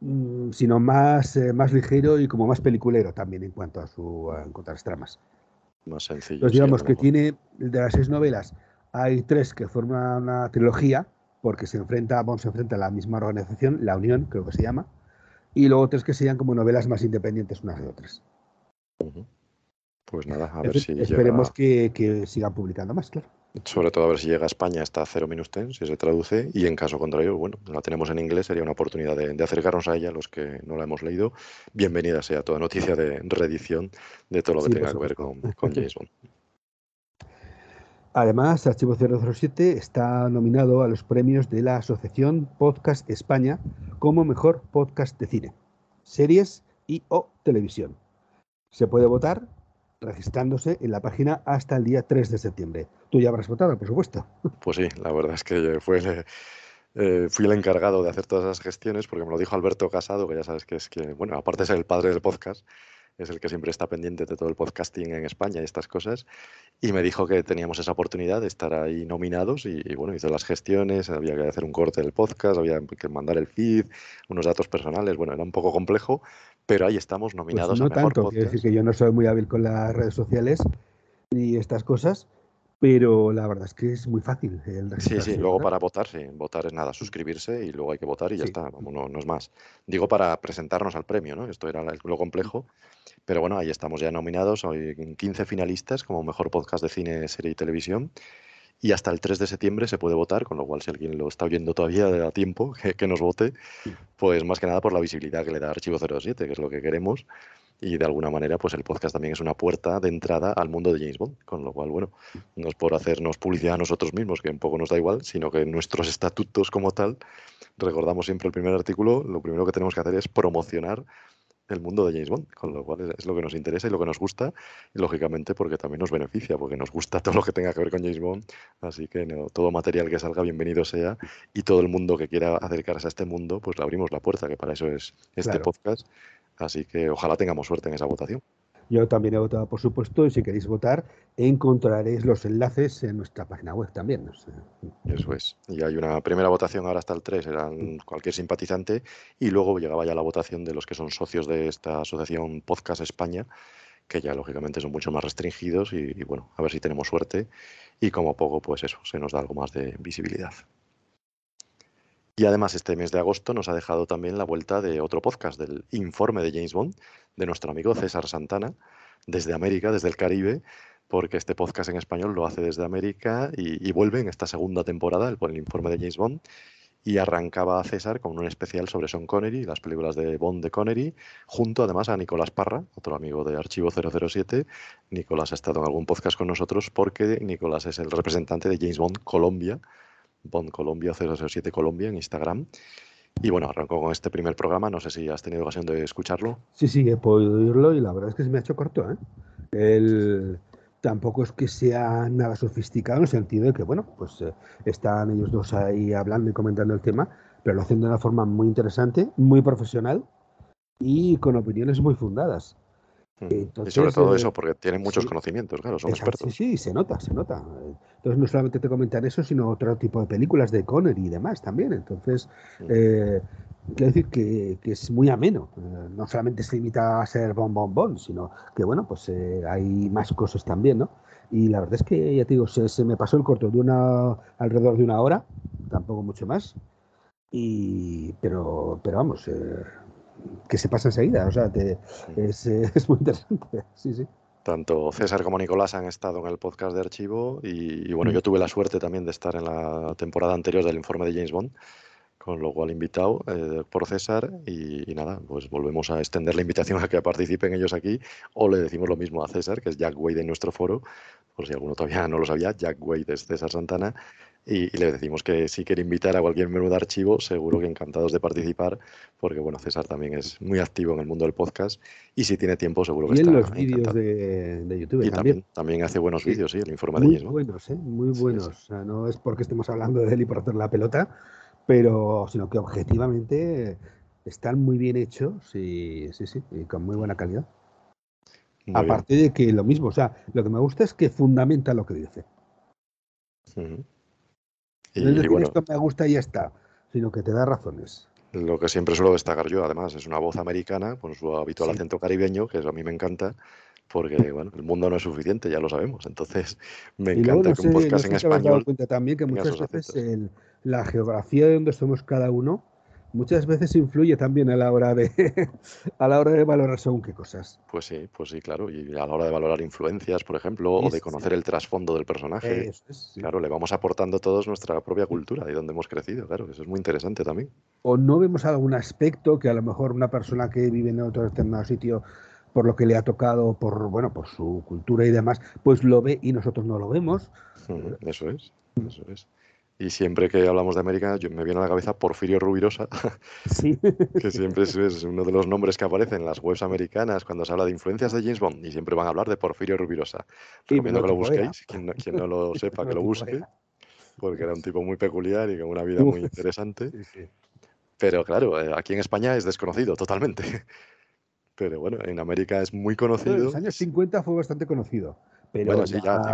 mm, sino más, eh, más ligero y como más peliculero también en cuanto a, su, en cuanto a las tramas. Más sencillo. Entonces, digamos que tiene, de las seis novelas, hay tres que forman una trilogía, porque se enfrenta, Bond se enfrenta a la misma organización, la Unión, creo que se llama, y luego otras que sean como novelas más independientes unas de otras. Pues nada, a ver si Esperemos que, que, sigan publicando más, claro. Sobre todo a ver si llega a España hasta Cero Minus Ten, si se traduce, y en caso contrario, bueno, la tenemos en inglés, sería una oportunidad de, acercarnos a ella, los que no la hemos leído. Bienvenida sea toda noticia de reedición de todo lo que tenga que ver con, con James Bond. Además, Archivo 007 está nominado a los premios de la Asociación Podcast España como mejor podcast de cine. Series y o televisión. Se puede votar registrándose en la página hasta el día 3 de septiembre. Tú ya habrás votado, por supuesto. Pues sí, la verdad es que fue eh, fui el encargado de hacer todas esas gestiones porque me lo dijo Alberto Casado, que ya sabes que es que, bueno, aparte ser el padre del podcast, es el que siempre está pendiente de todo el podcasting en España y estas cosas, y me dijo que teníamos esa oportunidad de estar ahí nominados y, bueno, hizo las gestiones, había que hacer un corte del podcast, había que mandar el feed, unos datos personales, bueno, era un poco complejo, pero ahí estamos pues nominados no tanto, quiero decir que yo no soy muy hábil con las redes sociales y estas cosas, pero la verdad es que es muy fácil. sí, sí, luego para votar, sí, votar es nada, suscribirse y luego hay que votar y ya está, no, no, es más. Digo para presentarnos al premio, ¿no? Esto era lo complejo, pero bueno, ahí estamos ya nominados, hoy 15 finalistas como mejor podcast de cine, serie y televisión. Y hasta el 3 de septiembre se puede votar, con lo cual si alguien lo está oyendo todavía a tiempo, que, que nos vote, pues más que nada por la visibilidad que le da Archivo 07, que es lo que queremos y de alguna manera pues el podcast también es una puerta de entrada al mundo de James Bond, con lo cual, bueno, no es por hacernos publicidad a nosotros mismos, que un poco nos da igual, sino que nuestros estatutos como tal, recordamos siempre el primer artículo, lo primero que tenemos que hacer es promocionar el mundo de James Bond, con lo cual es, lo que nos interesa y lo que nos gusta, y lógicamente porque también nos beneficia, porque nos gusta todo lo que tenga que ver con James Bond, así que todo material que salga bienvenido sea, y todo el mundo que quiera acercarse a este mundo, pues le abrimos la puerta, que para eso es este podcast, Así que ojalá tengamos suerte en esa votación. Yo también he votado, por supuesto, y si queréis votar, encontraréis los enlaces en nuestra página web también. Eso es. Y hay una primera votación ahora hasta el 3, eran cualquier simpatizante, y luego llegaba ya la votación de los que son socios de esta asociación Podcast España, que ya lógicamente son mucho más restringidos, y, y bueno, a ver si tenemos suerte, y como poco, pues eso, se nos da algo más de visibilidad. Y además este mes de agosto nos ha dejado también la vuelta de otro podcast, del informe de James Bond, de nuestro amigo César Santana, desde América, desde el Caribe, porque este podcast en español lo hace desde América y, vuelve en esta segunda temporada, el, el informe de James Bond, y arrancaba a César con un especial sobre Sean Connery, las películas de Bond de Connery, junto además a Nicolás Parra, otro amigo de Archivo 007. Nicolás ha estado en algún podcast con nosotros porque Nicolás es el representante de James Bond Colombia, Bond Colombia 007 Colombia en Instagram. Y bueno, arranco con este primer programa. No sé si has tenido ocasión de escucharlo. Sí, sí, he podido oírlo y la verdad es que se me ha hecho corto. ¿eh? El, tampoco es que sea nada sofisticado en el sentido de que, bueno, pues eh, están ellos dos ahí hablando y comentando el tema, pero lo hacen de una forma muy interesante, muy profesional y con opiniones muy fundadas y sobre todo eso, porque tienen muchos conocimientos, claro, son expertos. Sí, sí, se nota, se nota. Entonces no solamente te comentan eso, sino otro tipo de películas de Connery y demás también. Entonces, eh, quiero decir que, es muy ameno. Eh, no solamente se limita a ser bon, bon, bon, sino que, bueno, pues eh, hay más cosas también, ¿no? Y la verdad es que, ya te digo, se, me pasó el corto de una alrededor de una hora, tampoco mucho más. Y, pero, pero vamos, que se pasa enseguida. O sea, es, muy interesante. Sí, sí. Tanto César como Nicolás han estado en el podcast de archivo y, bueno, yo tuve la suerte también de estar en la temporada anterior del informe de James Bond, con lo cual invitado eh, por César y, nada, pues volvemos a extender la invitación a que participen ellos aquí o le decimos lo mismo a César, que es Jack Wade en nuestro foro, por si alguno todavía no lo sabía, Jack Wade es César Santana y, le decimos que si quiere invitar a cualquier menú de archivo, seguro que encantados de participar, porque bueno, César también es muy activo en el mundo del podcast y si tiene tiempo seguro que y en los vídeos de, YouTube y también. también. hace buenos vídeos, sí, el informe muy de buenos, ¿eh? muy buenos. O sea, no es porque estemos hablando de él y por hacer la pelota, pero sino que objetivamente están muy bien hechos y sí, sí, y con muy buena calidad. Aparte de que lo mismo, o sea, lo que me gusta es que fundamenta lo que dice. Y, no es decir, esto me gusta y ya está, sino que te da razones. Lo que siempre suelo destacar yo, además, es una voz americana con su habitual acento caribeño, que eso a mí me encanta, porque bueno, el mundo no es suficiente, ya lo sabemos. Entonces, me encanta que un podcast en español. cuenta también que muchas veces la geografía de donde somos cada uno muchas veces influye también a la hora de a la hora de valorar según qué cosas. Pues sí, pues sí, claro, y a la hora de valorar influencias, por ejemplo, o de conocer el trasfondo del personaje. Claro, le vamos aportando todos nuestra propia cultura de donde hemos crecido, claro, eso es muy interesante también. O no vemos algún aspecto que a lo mejor una persona que vive en otro determinado sitio por lo que le ha tocado, por bueno, por su cultura y demás, pues lo ve y nosotros no lo vemos. Eso es, eso es. Y siempre que hablamos de América, yo, me viene a la cabeza Porfirio Rubirosa, sí. que siempre es, uno de los nombres que aparecen en las webs americanas cuando se habla de influencias de James Bond, y siempre van a hablar de Porfirio Rubirosa. Recomiendo que lo busquéis, quien no, quien no, lo sepa, que lo busque, porque era un tipo muy peculiar y con una vida muy interesante. Pero claro, eh, aquí en España es desconocido totalmente. Pero bueno, en América es muy conocido. en los años 50 fue bastante conocido. Pero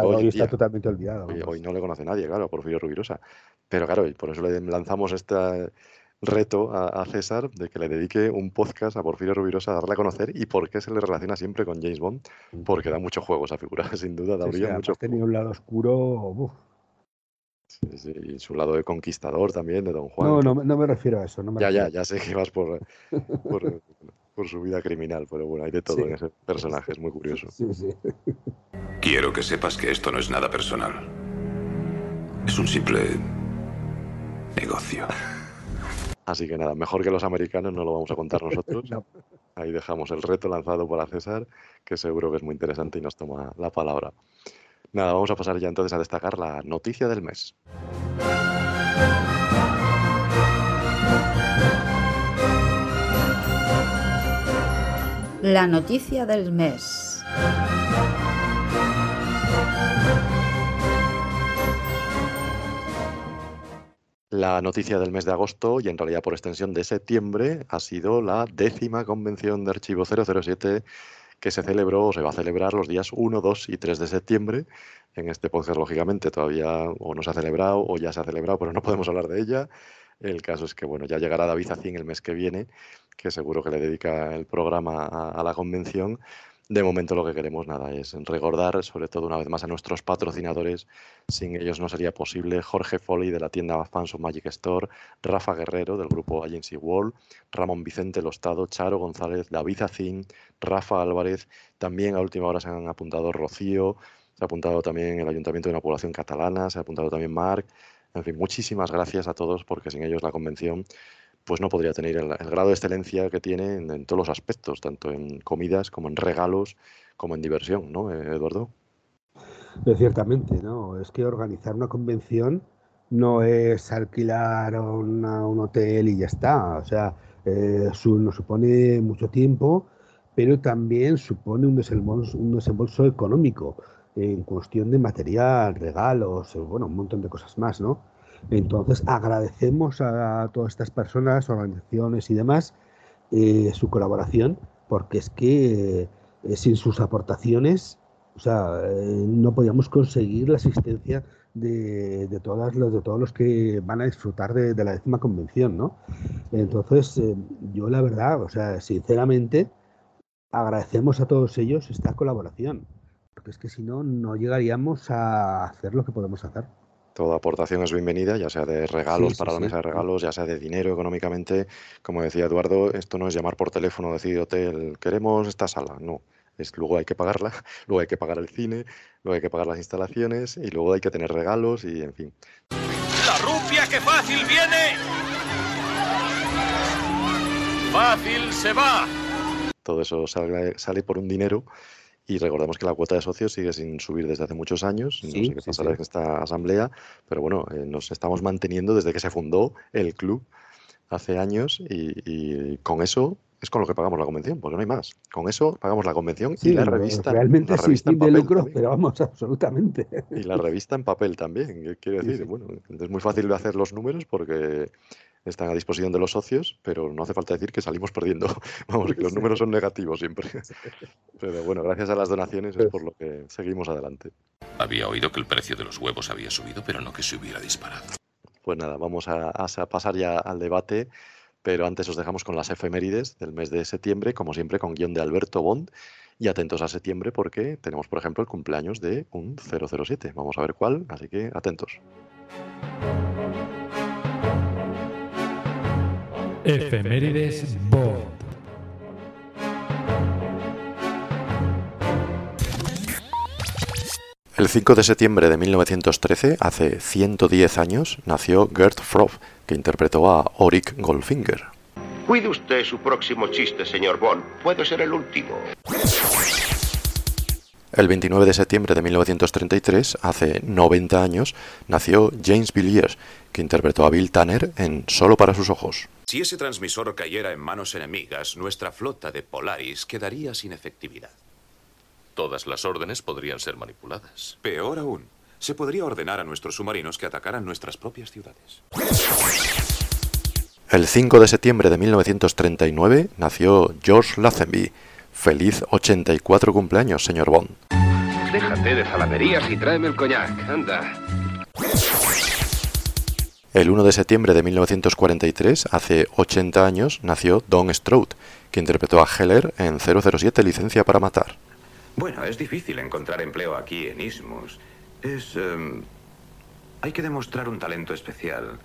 hoy, está totalmente olvidado. Hoy, no le conoce nadie, claro, Porfirio Rubirosa. Pero claro, por eso le lanzamos este reto a, César de que le dedique un podcast a Porfirio Rubirosa a darle a conocer y por qué se le relaciona siempre con James Bond, porque da mucho juego esa figura, sin duda, daría mucho. Tenía un lado oscuro. y su lado de conquistador también, de Don Juan. No, no, no me refiero a eso. ya, ya, ya sé que vas por, por, por, su vida criminal, pero bueno, hay de todo en ese personaje, es muy curioso. Sí, sí. Quiero que sepas que esto no es nada personal. Es un simple negocio. Así que nada, mejor que los americanos no lo vamos a contar nosotros. Ahí dejamos el reto lanzado por César, que seguro que es muy interesante y nos toma la palabra. Nada, vamos a pasar ya entonces a destacar la noticia del mes. La noticia del mes. La noticia del mes de agosto y en realidad por extensión de septiembre ha sido la décima convención de archivo 007 que se celebró o se va a celebrar los días 1, 2 y 3 de septiembre. En este podcast, lógicamente, todavía o no se ha celebrado o ya se ha celebrado, pero no podemos hablar de ella. El caso es que bueno, ya llegará David Zacín el mes que viene, que seguro que le dedica el programa a la convención de momento lo que queremos nada es recordar, sobre todo una vez más, a nuestros patrocinadores. Sin ellos no sería posible. Jorge Foley de la tienda Fans of Magic Store, Rafa Guerrero del grupo Agency Wall, Ramón Vicente Lostado, Charo González, David Acín, Rafa Álvarez. También a última hora se han apuntado Rocío, se ha apuntado también el Ayuntamiento de una población catalana, se ha apuntado también Marc. En fin, muchísimas gracias a todos porque sin ellos la convención pues no podría tener el, grado de excelencia que tiene en, todos los aspectos, tanto en comidas como en regalos, como en diversión, ¿no, eh, Eduardo? ciertamente, ¿no? Es que organizar una convención no es alquilar un hotel y ya está. O sea, eh, nos supone mucho tiempo, pero también supone un desembolso, un desembolso económico en cuestión de material, regalos, bueno, un montón de cosas más, ¿no? Entonces agradecemos a todas estas personas, organizaciones y demás eh, su colaboración, porque es que eh, sin sus aportaciones, o sea, eh, no podíamos conseguir la asistencia de, de, todas los, de todos los que van a disfrutar de, la décima convención, ¿no? Entonces, yo la verdad, o sea, sinceramente, agradecemos a todos ellos esta colaboración, porque es que si no, no llegaríamos a hacer lo que podemos hacer. Toda aportación es bienvenida, ya sea de regalos para la mesa de regalos, ya sea de dinero económicamente. Como decía Eduardo, esto no es llamar por teléfono, decir hotel, queremos esta sala. No, es luego hay que pagarla, luego hay que pagar el cine, luego hay que pagar las instalaciones y luego hay que tener regalos y en fin. ¡La rupia que fácil viene! ¡Fácil se va! Todo eso sale, sale por un dinero y recordemos que la cuota de socios sigue sin subir desde hace muchos años. no sé qué pasará en esta asamblea, pero bueno, eh, nos estamos manteniendo desde que se fundó el club hace años y, con eso es con lo que pagamos la convención, porque no hay más. Con eso pagamos la convención y la revista. Realmente la revista de lucro, pero vamos, absolutamente. Y la revista en papel también, quiero decir. Bueno, es muy fácil de hacer los números porque están a disposición de los socios, pero no hace falta decir que salimos perdiendo. Vamos, que los números son negativos siempre. Pero bueno, gracias a las donaciones es por lo que seguimos adelante. Había oído que el precio de los huevos había subido, pero no que se hubiera disparado. Pues nada, vamos a, pasar ya al debate, pero antes os dejamos con las efemérides del mes de septiembre, como siempre con guion de Alberto Bond. Y atentos a septiembre porque tenemos, por ejemplo, el cumpleaños de un 007. Vamos a ver cuál, así que atentos. Efemérides Bond. El 5 de septiembre de 1913, hace 110 años, nació Gert Froff, que interpretó a Auric Goldfinger. Cuide usted su próximo chiste, señor Bond. Puede ser el último. El 29 de septiembre de 1933, hace 90 años, nació James Villiers, que interpretó a Bill Tanner en Solo para sus ojos. Si ese transmisor cayera en manos enemigas, nuestra flota de Polaris quedaría sin efectividad. Todas las órdenes podrían ser manipuladas. Peor aún, se podría ordenar a nuestros submarinos que atacaran nuestras propias ciudades. El 5 de septiembre de 1939 nació George Lazenby. Feliz 84 cumpleaños, señor Bond. Déjate de zalamerías y tráeme el coñac, anda. El 1 de septiembre de 1943, hace 80 años, nació Don Stroud, que interpretó a Heller en 007 Licencia para Matar. Bueno, es difícil encontrar empleo aquí en Ismus. Es... em, hay que demostrar un talento especial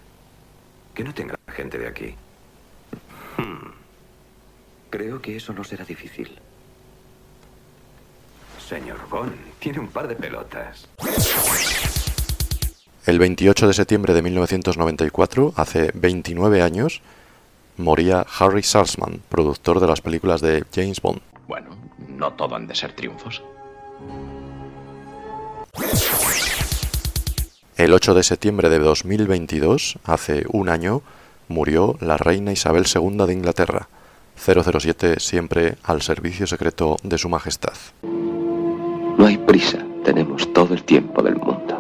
que no tenga gente de aquí. Hmm. Creo que eso no será difícil. Señor Bond, tiene un par de pelotas. El 28 de septiembre de 1994, hace 29 años, moría Harry Saltzman, productor de las películas de James Bond. Bueno, no todo han de ser triunfos. El 8 de septiembre de 2022, hace un año, murió la reina Isabel II de Inglaterra. 007 siempre al servicio secreto de su majestad. No hay prisa, tenemos todo el tiempo del mundo.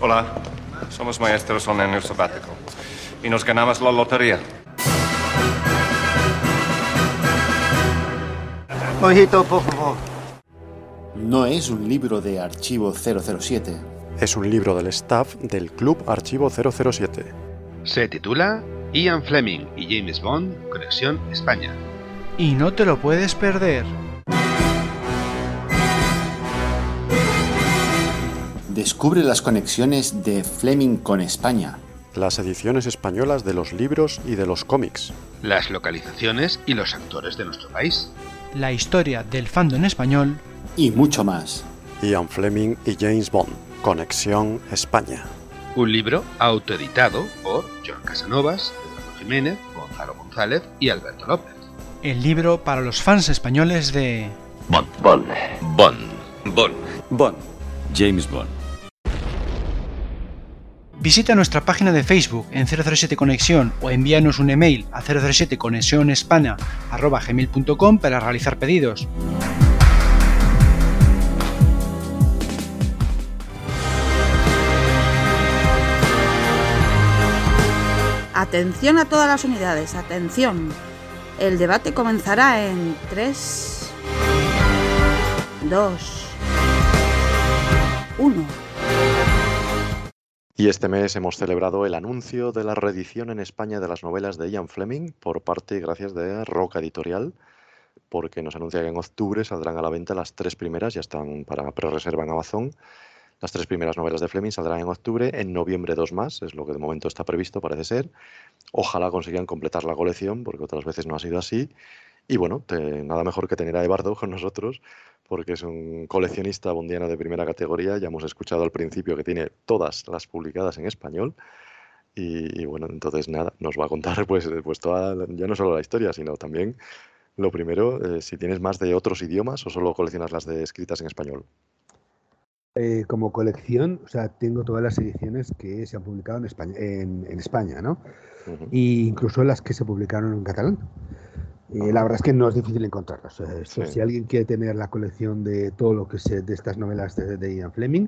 Hola, somos maestros en el sabático y nos ganamos la lotería. Ojito, por favor. No es un libro de archivo 007. Es un libro del staff del Club Archivo 007. Se titula Ian Fleming y James Bond, Conexión España. Y no te lo puedes perder. Descubre las conexiones de Fleming con España. Las ediciones españolas de los libros y de los cómics. Las localizaciones y los actores de nuestro país. La historia del fandom español. Y mucho más. Ian Fleming y James Bond, Conexión España. Un libro autoeditado por John Casanovas, Eduardo Jiménez, Gonzalo González y Alberto López. El libro para los fans españoles de... Bond. Bond. Bond. Bond. Bond. James Bond. Visita nuestra página de Facebook en 007 Conexión o envíanos un email a 007 gmail.com para realizar pedidos. Atención a todas las unidades, atención. El debate comenzará en 3, 2, 1. Y este mes hemos celebrado el anuncio de la reedición en España de las novelas de Ian Fleming por parte y gracias de Roca Editorial, porque nos anuncia que en octubre saldrán a la venta las tres primeras, ya están para pre-reserva en Amazon. Las tres primeras novelas de Fleming saldrán en octubre, en noviembre dos más, es lo que de momento está previsto, parece ser. Ojalá consigan completar la colección, porque otras veces no ha sido así. Y bueno, nada mejor que tener a Ebardo con nosotros, porque es un coleccionista bondiano de primera categoría. Ya hemos escuchado al principio que tiene todas las publicadas en español. Y, y bueno, entonces nada, nos va a contar pues, pues toda, ya no solo la historia, sino también lo primero, eh, si tienes más de otros idiomas o solo coleccionas las de escritas en español. Eh, como colección, o sea, tengo todas las ediciones que se han publicado en España, en, en España ¿no? Y incluso las que se publicaron en catalán. Eh, la verdad es que no es difícil sea, esto, Sí. Si alguien quiere tener la colección de todo lo que se de estas novelas de, de Ian Fleming,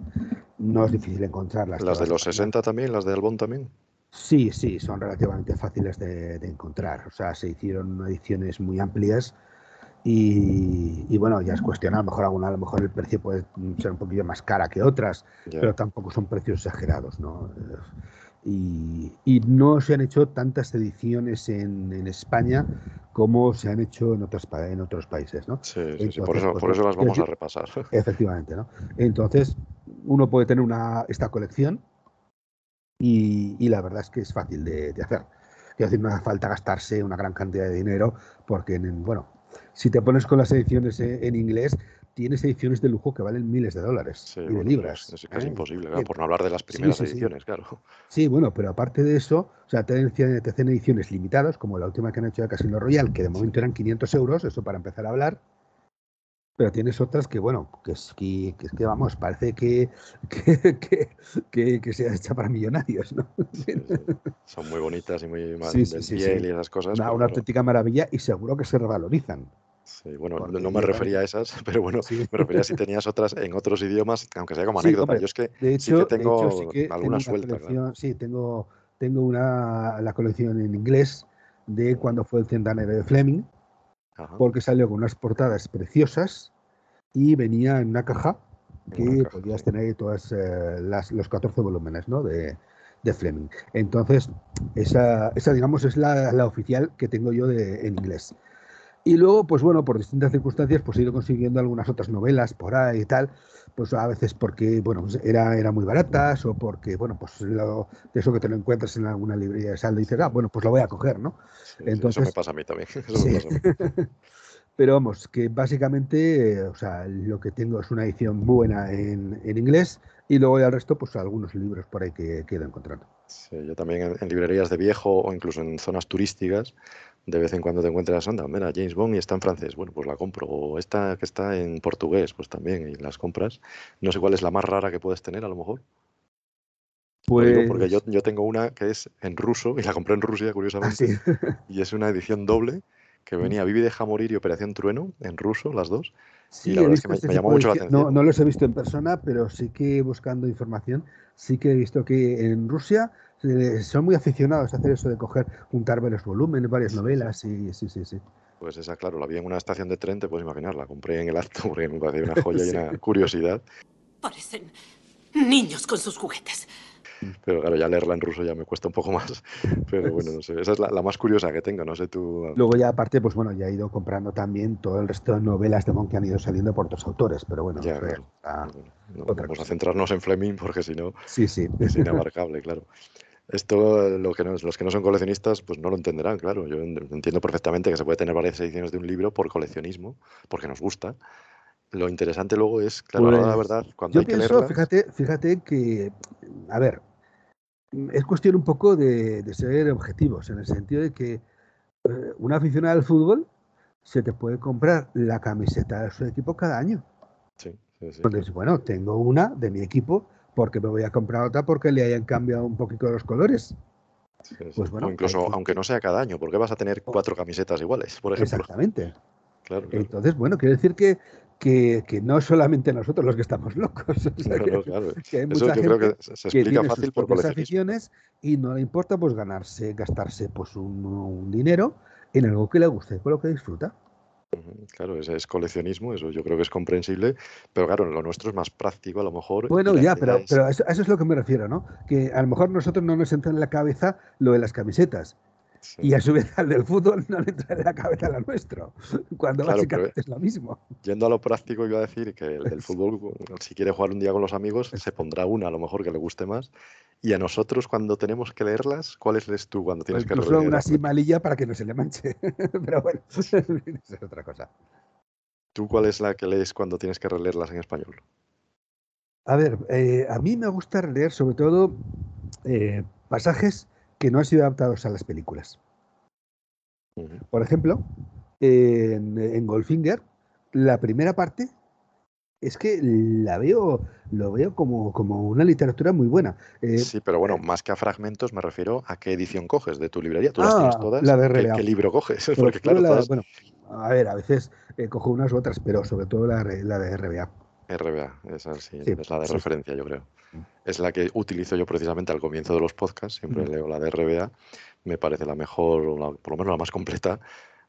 no es difícil encontrarlas. Las de los 60 también, las de Albón también. Sí, sí, son relativamente fáciles de, de encontrar. O sea, se hicieron ediciones muy amplias y, y bueno, ya es cuestión, a lo mejor alguna, a lo mejor el precio puede ser un poquillo más cara que otras, pero tampoco son precios exagerados, ¿no? Y, y no se han hecho tantas ediciones en, en España como se han hecho en otros, en otros países, ¿no? Sí, sí, sí, por Entonces, eso, pues, por eso las vamos a repasar. Efectivamente, ¿no? Entonces, uno puede tener una, esta colección y, y la verdad es que es fácil de, de hacer. Quiero decir, no hace falta gastarse una gran cantidad de dinero porque, en- bueno, si te pones con las ediciones en, en inglés, tienes ediciones de lujo que valen miles de dólares y de libras. Es, casi ¿eh? imposible, por no hablar de las primeras ediciones, claro. Sí, bueno, pero aparte de eso, o sea, te, hacen ediciones limitadas, como la última que han hecho de Casino Royal, que de momento eran 500 euros, eso para empezar a hablar. Pero tienes otras que, bueno, que es que, que, vamos, parece que, que, que, sea hecha para millonarios, ¿no? Son muy bonitas y muy más de piel y esas cosas. Una, una auténtica maravilla y seguro que se revalorizan. Sí, bueno, no me refería a esas, pero bueno, me refería a si tenías otras en otros idiomas, aunque sea como anécdota. Yo es que de hecho, sí que tengo alguna suelta. Sí, tengo, tengo una, la colección en inglés de cuando fue el centenario de Fleming, porque salió con unas portadas preciosas y venía en una caja que podías tener todas eh, las, los 14 volúmenes ¿no? de, de Fleming. Entonces, esa, esa digamos, es la, la, oficial que tengo yo de, en inglés. Y luego, pues bueno, por distintas circunstancias, pues he ido consiguiendo algunas otras novelas por ahí y tal, pues a veces porque, bueno, pues era, era muy baratas o porque, bueno, pues de eso que te lo encuentras en alguna librería de saldo y dices, ah, bueno, pues lo voy a coger, ¿no? Entonces, eso me pasa a mí también. Pero vamos, que básicamente, o sea, lo que tengo es una edición buena en, en inglés y luego ya el resto, pues algunos libros por ahí que, que he ido encontrando. Sí, yo también en, librerías de viejo o incluso en zonas turísticas, de vez en cuando te encuentras, anda, mira, James Bond y está en francés, bueno, pues la compro. O esta que está en portugués, pues también, y las compras. No sé cuál es la más rara que puedes tener, a lo mejor. Pues... porque yo, yo, tengo una que es en ruso, y la compré en Rusia, curiosamente, ah, y es una edición doble, que mm. venía Vivi deja morir y Operación Trueno, en ruso, las dos. Sí, la verdad es que me, este llamó mucho la atención. No, no los he visto en persona, pero sí que buscando información, sí que he visto que en Rusia eh, son muy aficionados a hacer eso de coger, juntar varios volúmenes, varias novelas, y sí, sí, sí. Pues esa, claro, la vi en una estación de tren, te puedes imaginar, la compré en el acto porque me parecía una joya y una curiosidad. Parecen niños con sus juguetes. Pero claro, ya leerla en ruso ya me cuesta un poco más. Pero bueno, no sé, esa es la, más curiosa que tengo, no sé tú. Luego ya aparte, pues bueno, ya he ido comprando también todo el resto de novelas de Mon que han ido saliendo por otros autores, pero bueno, ya, vamos a centrarnos en Fleming porque si no sí, sí. es inabarcable, claro. Esto, lo que los que no son coleccionistas, pues no lo entenderán, claro. Yo entiendo perfectamente que se puede tener varias ediciones de un libro por coleccionismo, porque nos gusta. Lo interesante luego es, claro, la pues, verdad, cuando hay que leerla... Fíjate, fíjate que, a ver, es cuestión un poco de, ser objetivos, en el sentido de que eh, una aficionada al fútbol se te puede comprar la camiseta de su equipo cada año. Sí, sí, sí. Entonces, bueno, tengo una de mi equipo porque me voy a comprar otra porque le hayan cambiado un poquito los colores. Pues bueno, o incluso aunque no sea cada año, porque vas a tener cuatro camisetas iguales, por ejemplo. Exactamente. Claro, Entonces, bueno, quiere decir que, que, que, no solamente nosotros los que estamos locos. que, hay mucha gente creo que se explica fácil por aficiones y no le importa pues ganarse, gastarse pues un, un dinero en algo que le guste, con lo que disfruta. Claro, ese es coleccionismo, eso yo creo que es comprensible, pero claro, lo nuestro es más práctico a lo mejor. Bueno, ya, pero, pero eso, eso, es lo que me refiero, ¿no? Que a lo mejor nosotros no nos entra en la cabeza lo de las camisetas. Y a su vez al del fútbol no le entra en la cabeza lo nuestro, cuando básicamente es lo mismo. Yendo a lo práctico, iba a decir que el del fútbol, si quiere jugar un día con los amigos, se pondrá una a lo mejor que le guste más, y a nosotros, cuando tenemos que leerlas, ¿cuáles lees tú cuando tienes pues que leerlas? una así malilla para que no se le manche. Pero bueno, eso es otra cosa. ¿Tú cuál es la que lees cuando tienes que releerlas en español? A ver, eh, a mí me gusta leer sobre todo eh, pasajes que no han sido adaptados a las películas. Por ejemplo, en, en Goldfinger, la primera parte es que la veo, lo veo como, como una literatura muy buena. Eh, sí, pero bueno, más que a fragmentos me refiero a qué edición coges de tu librería. Tú las tienes ah, todas. La de RBA. ¿Qué, libro coges? Porque claro, bueno, a ver, a veces eh, cojo unas u otras, pero sobre todo la, la de RBA. RBA, esa sí, es la de referencia, yo creo. Mm. Es la que utilizo yo precisamente al comienzo de los podcasts, siempre mm. leo la de RBA, me parece la mejor, por lo menos la más completa,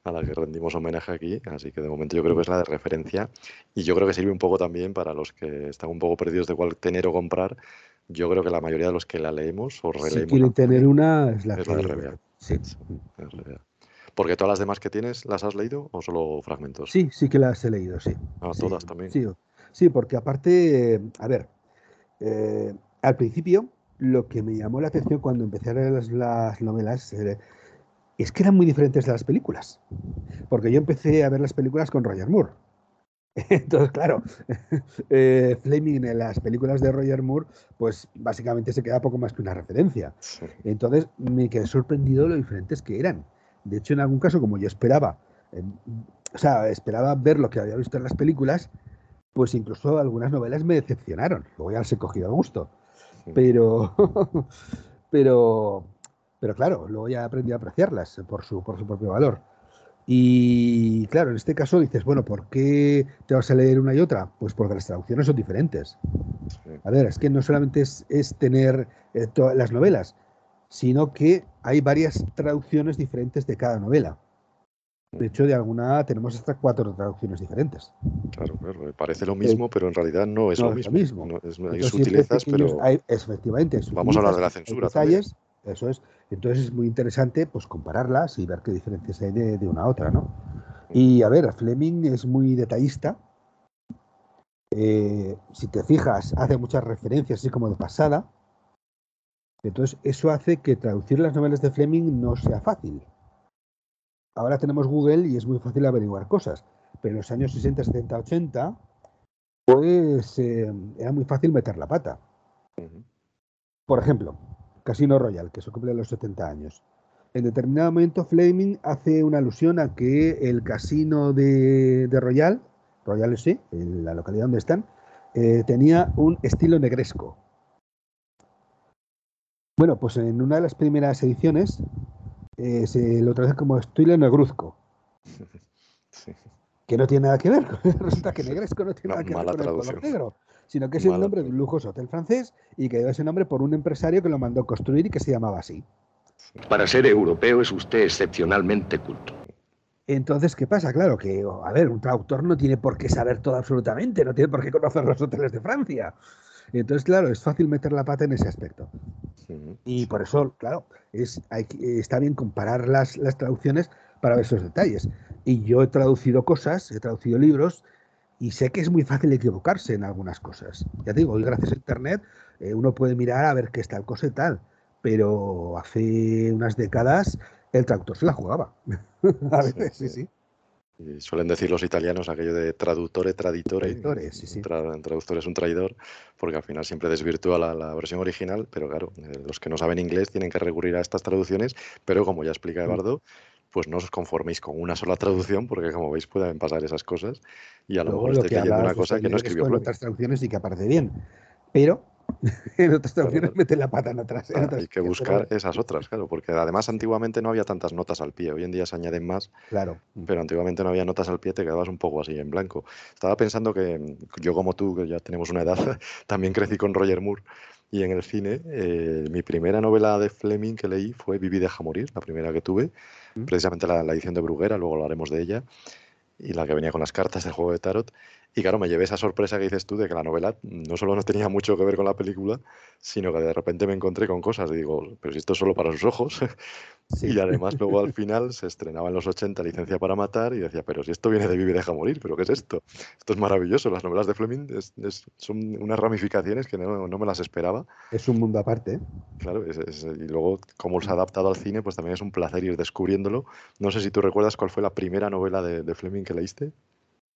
a la que rendimos homenaje aquí, así que de momento yo creo que es la de referencia y yo creo que sirve un poco también para los que están un poco perdidos de cuál tener o comprar. Yo creo que la mayoría de los que la leemos o releemos. Si quieren tener una, es la, es de Sí. Porque todas las demás que tienes, ¿las has leído o solo fragmentos? Sí, sí que las he leído, sí. Ah, todas también. Sí, sí, porque aparte, a ver, eh, al principio lo que me llamó la atención cuando empecé a leer las, novelas eh, es que eran muy diferentes de las películas. Porque yo empecé a ver las películas con Roger Moore. Entonces, claro, eh, Fleming en las películas de Roger Moore, pues básicamente se queda poco más que una referencia. Entonces, me quedé sorprendido de lo diferentes que eran. De hecho, en algún caso, como yo esperaba, o sea, esperaba ver lo que había visto en las películas, pues incluso algunas novelas me decepcionaron. Luego ya las he cogido a gusto. Pero, pero, pero claro, luego ya aprendí a apreciarlas por su, por su propio valor. Y claro, en este caso dices, bueno, ¿por qué te vas a leer una y otra? Pues porque las traducciones son diferentes. A ver, es que no solamente es, tener eh, todas las novelas, sino que hay varias traducciones diferentes de cada novela. De hecho, de alguna tenemos hasta cuatro traducciones diferentes. Claro, claro, parece lo mismo, eh, pero en realidad no es lo mismo. hay sutilezas, pero. efectivamente, vamos a hablar de la censura. Detalles, eso es. Entonces es muy interesante pues compararlas y ver qué diferencias hay de, una a otra, ¿no? Y a ver, Fleming es muy detallista. Eh, si te fijas, hace muchas referencias, así como de pasada. Entonces, eso hace que traducir las novelas de Fleming no sea fácil ahora tenemos Google y es muy fácil averiguar cosas, pero en los años 60, 70, 80, pues eh, era muy fácil meter la pata. Por ejemplo, Casino Royal, que se cumple los 70 años. En determinado momento, Fleming hace una alusión a que el casino de, Royal, Royal sí, en la localidad donde están, eh, tenía un estilo negresco. Bueno, pues en una de las primeras ediciones eh, se lo traduce como estilo negruzco. Que no tiene nada que ver. Resulta que negresco no tiene nada que ver con el color negro, sino que es el nombre de un lujoso hotel francés y que dio ese nombre por un empresario que lo mandó construir y que se llamaba así. Para ser europeo es usted excepcionalmente culto. Entonces, ¿qué pasa? Claro que, a ver, un traductor no tiene por qué saber todo absolutamente, no tiene por qué conocer los hoteles de Francia. Entonces, claro, es fácil meter la pata en ese aspecto. Y por eso, claro, es, está bien comparar las, las traducciones para ver esos detalles. Y yo he traducido cosas, he traducido libros, y sé que es muy fácil equivocarse en algunas cosas. Ya digo, hoy gracias a Internet eh, uno puede mirar a ver qué está el cosa y tal, pero hace unas décadas el traductor se la jugaba. a veces, sí. sí suelen decir los italianos aquello de traductore, traditore. sí, traductor es un traidor, porque al final siempre desvirtúa la, versión original, pero claro, eh, los que no saben inglés tienen que recurrir a estas traducciones, pero como ya explica mm. Eduardo, pues no os conforméis con una sola traducción, porque como veis pueden pasar esas cosas, y a lo mejor estáis leyendo una cosa que no escribió otras traducciones y que aparece bien, pero en otras traducciones mete la pata en atrás. hay que buscar esas otras, claro, porque además antiguamente no había tantas notas al pie, hoy en día se añaden más, claro. pero antiguamente no había notas al pie, te quedabas un poco así en blanco. Estaba pensando que yo como tú, que ya tenemos una edad, también crecí con Roger Moore y en el cine, eh, mi primera novela de Fleming que leí fue Viví deja morir, la primera que tuve, mm. precisamente la, la edición de Bruguera, luego hablaremos de ella, y la que venía con las cartas del juego de tarot. Y claro, me llevé esa sorpresa que dices tú de que la novela no solo no tenía mucho que ver con la película, sino que de repente me encontré con cosas y digo, pero si esto es solo para sus ojos. Y además luego al final se estrenaba en los 80 Licencia para Matar y decía, pero si esto viene de Vive y Deja Morir, ¿pero qué es esto? Esto es maravilloso. Las novelas de Fleming son unas ramificaciones que no, me las esperaba. Es un mundo aparte. ¿eh? Claro, y luego cómo se ha adaptado al cine, pues también es un placer ir descubriéndolo. No sé si tú recuerdas cuál fue la primera novela de, de Fleming que leíste.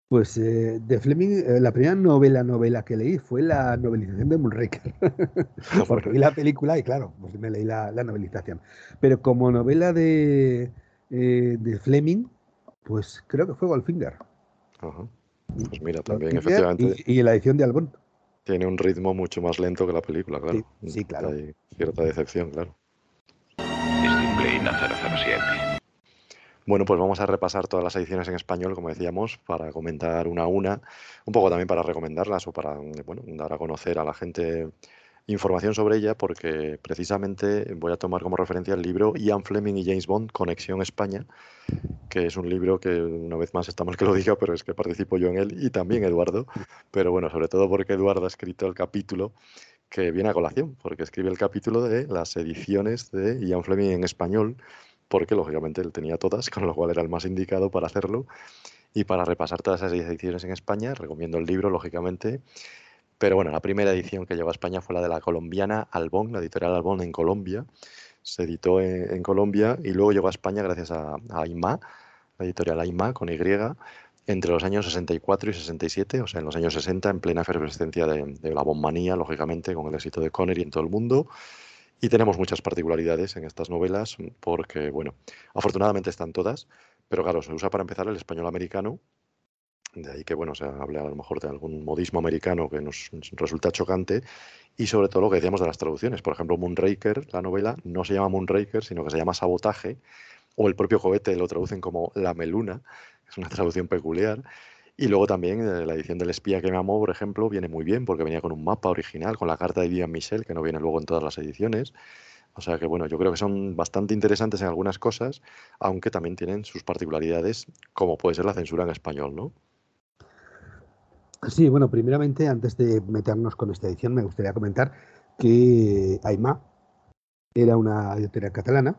Pues eh, de Fleming, eh, la primera novela novela que leí fue la novelización de Moonraker. Porque vi la película y claro, pues me leí la, novelización. Pero como novela de, eh, de Fleming, pues creo que fue Goldfinger. Pues mira, también efectivamente. Y, la edición de Albón. Tiene un ritmo mucho más lento que la película, claro. Sí, claro. Hay cierta decepción, claro. Disciplina 007. Bueno, pues vamos a repasar todas las ediciones en español, como decíamos, para comentar una a una, un poco también para recomendarlas o para bueno, dar a conocer a la gente información sobre ella, porque precisamente voy a tomar como referencia el libro Ian Fleming y James Bond, Conexión España, que es un libro que una vez más está mal que lo diga, pero es que participo yo en él y también Eduardo, pero bueno, sobre todo porque Eduardo ha escrito el capítulo que viene a colación, porque escribe el capítulo de las ediciones de Ian Fleming en español porque lógicamente él tenía todas, con lo cual era el más indicado para hacerlo. Y para repasar todas esas ediciones en España, recomiendo el libro, lógicamente. Pero bueno, la primera edición que llegó a España fue la de la colombiana Albón, la editorial Albón en Colombia. Se editó en, Colombia y luego llegó a España gracias a, a la editorial AIMA con Y, entre los años 64 y 67, o sea, en los años 60, en plena efervescencia de, de la bombanía, lógicamente, con el éxito de Connery en todo el mundo. Y tenemos muchas particularidades en estas novelas porque, bueno, afortunadamente están todas, pero claro, se usa para empezar el español americano, de ahí que, bueno, se hable a lo mejor de algún modismo americano que nos resulta chocante y sobre todo lo que decíamos de las traducciones. Por ejemplo, Moonraker, la novela, no se llama Moonraker, sino que se llama Sabotaje, o el propio cohete lo traducen como La Meluna, es una traducción peculiar. Y luego también eh, la edición del espía que me amó, por ejemplo, viene muy bien porque venía con un mapa original, con la carta de Vivian Michel, que no viene luego en todas las ediciones. O sea que bueno, yo creo que son bastante interesantes en algunas cosas, aunque también tienen sus particularidades, como puede ser la censura en español, ¿no? Sí, bueno, primeramente, antes de meternos con esta edición, me gustaría comentar que Aymá era una editorial catalana,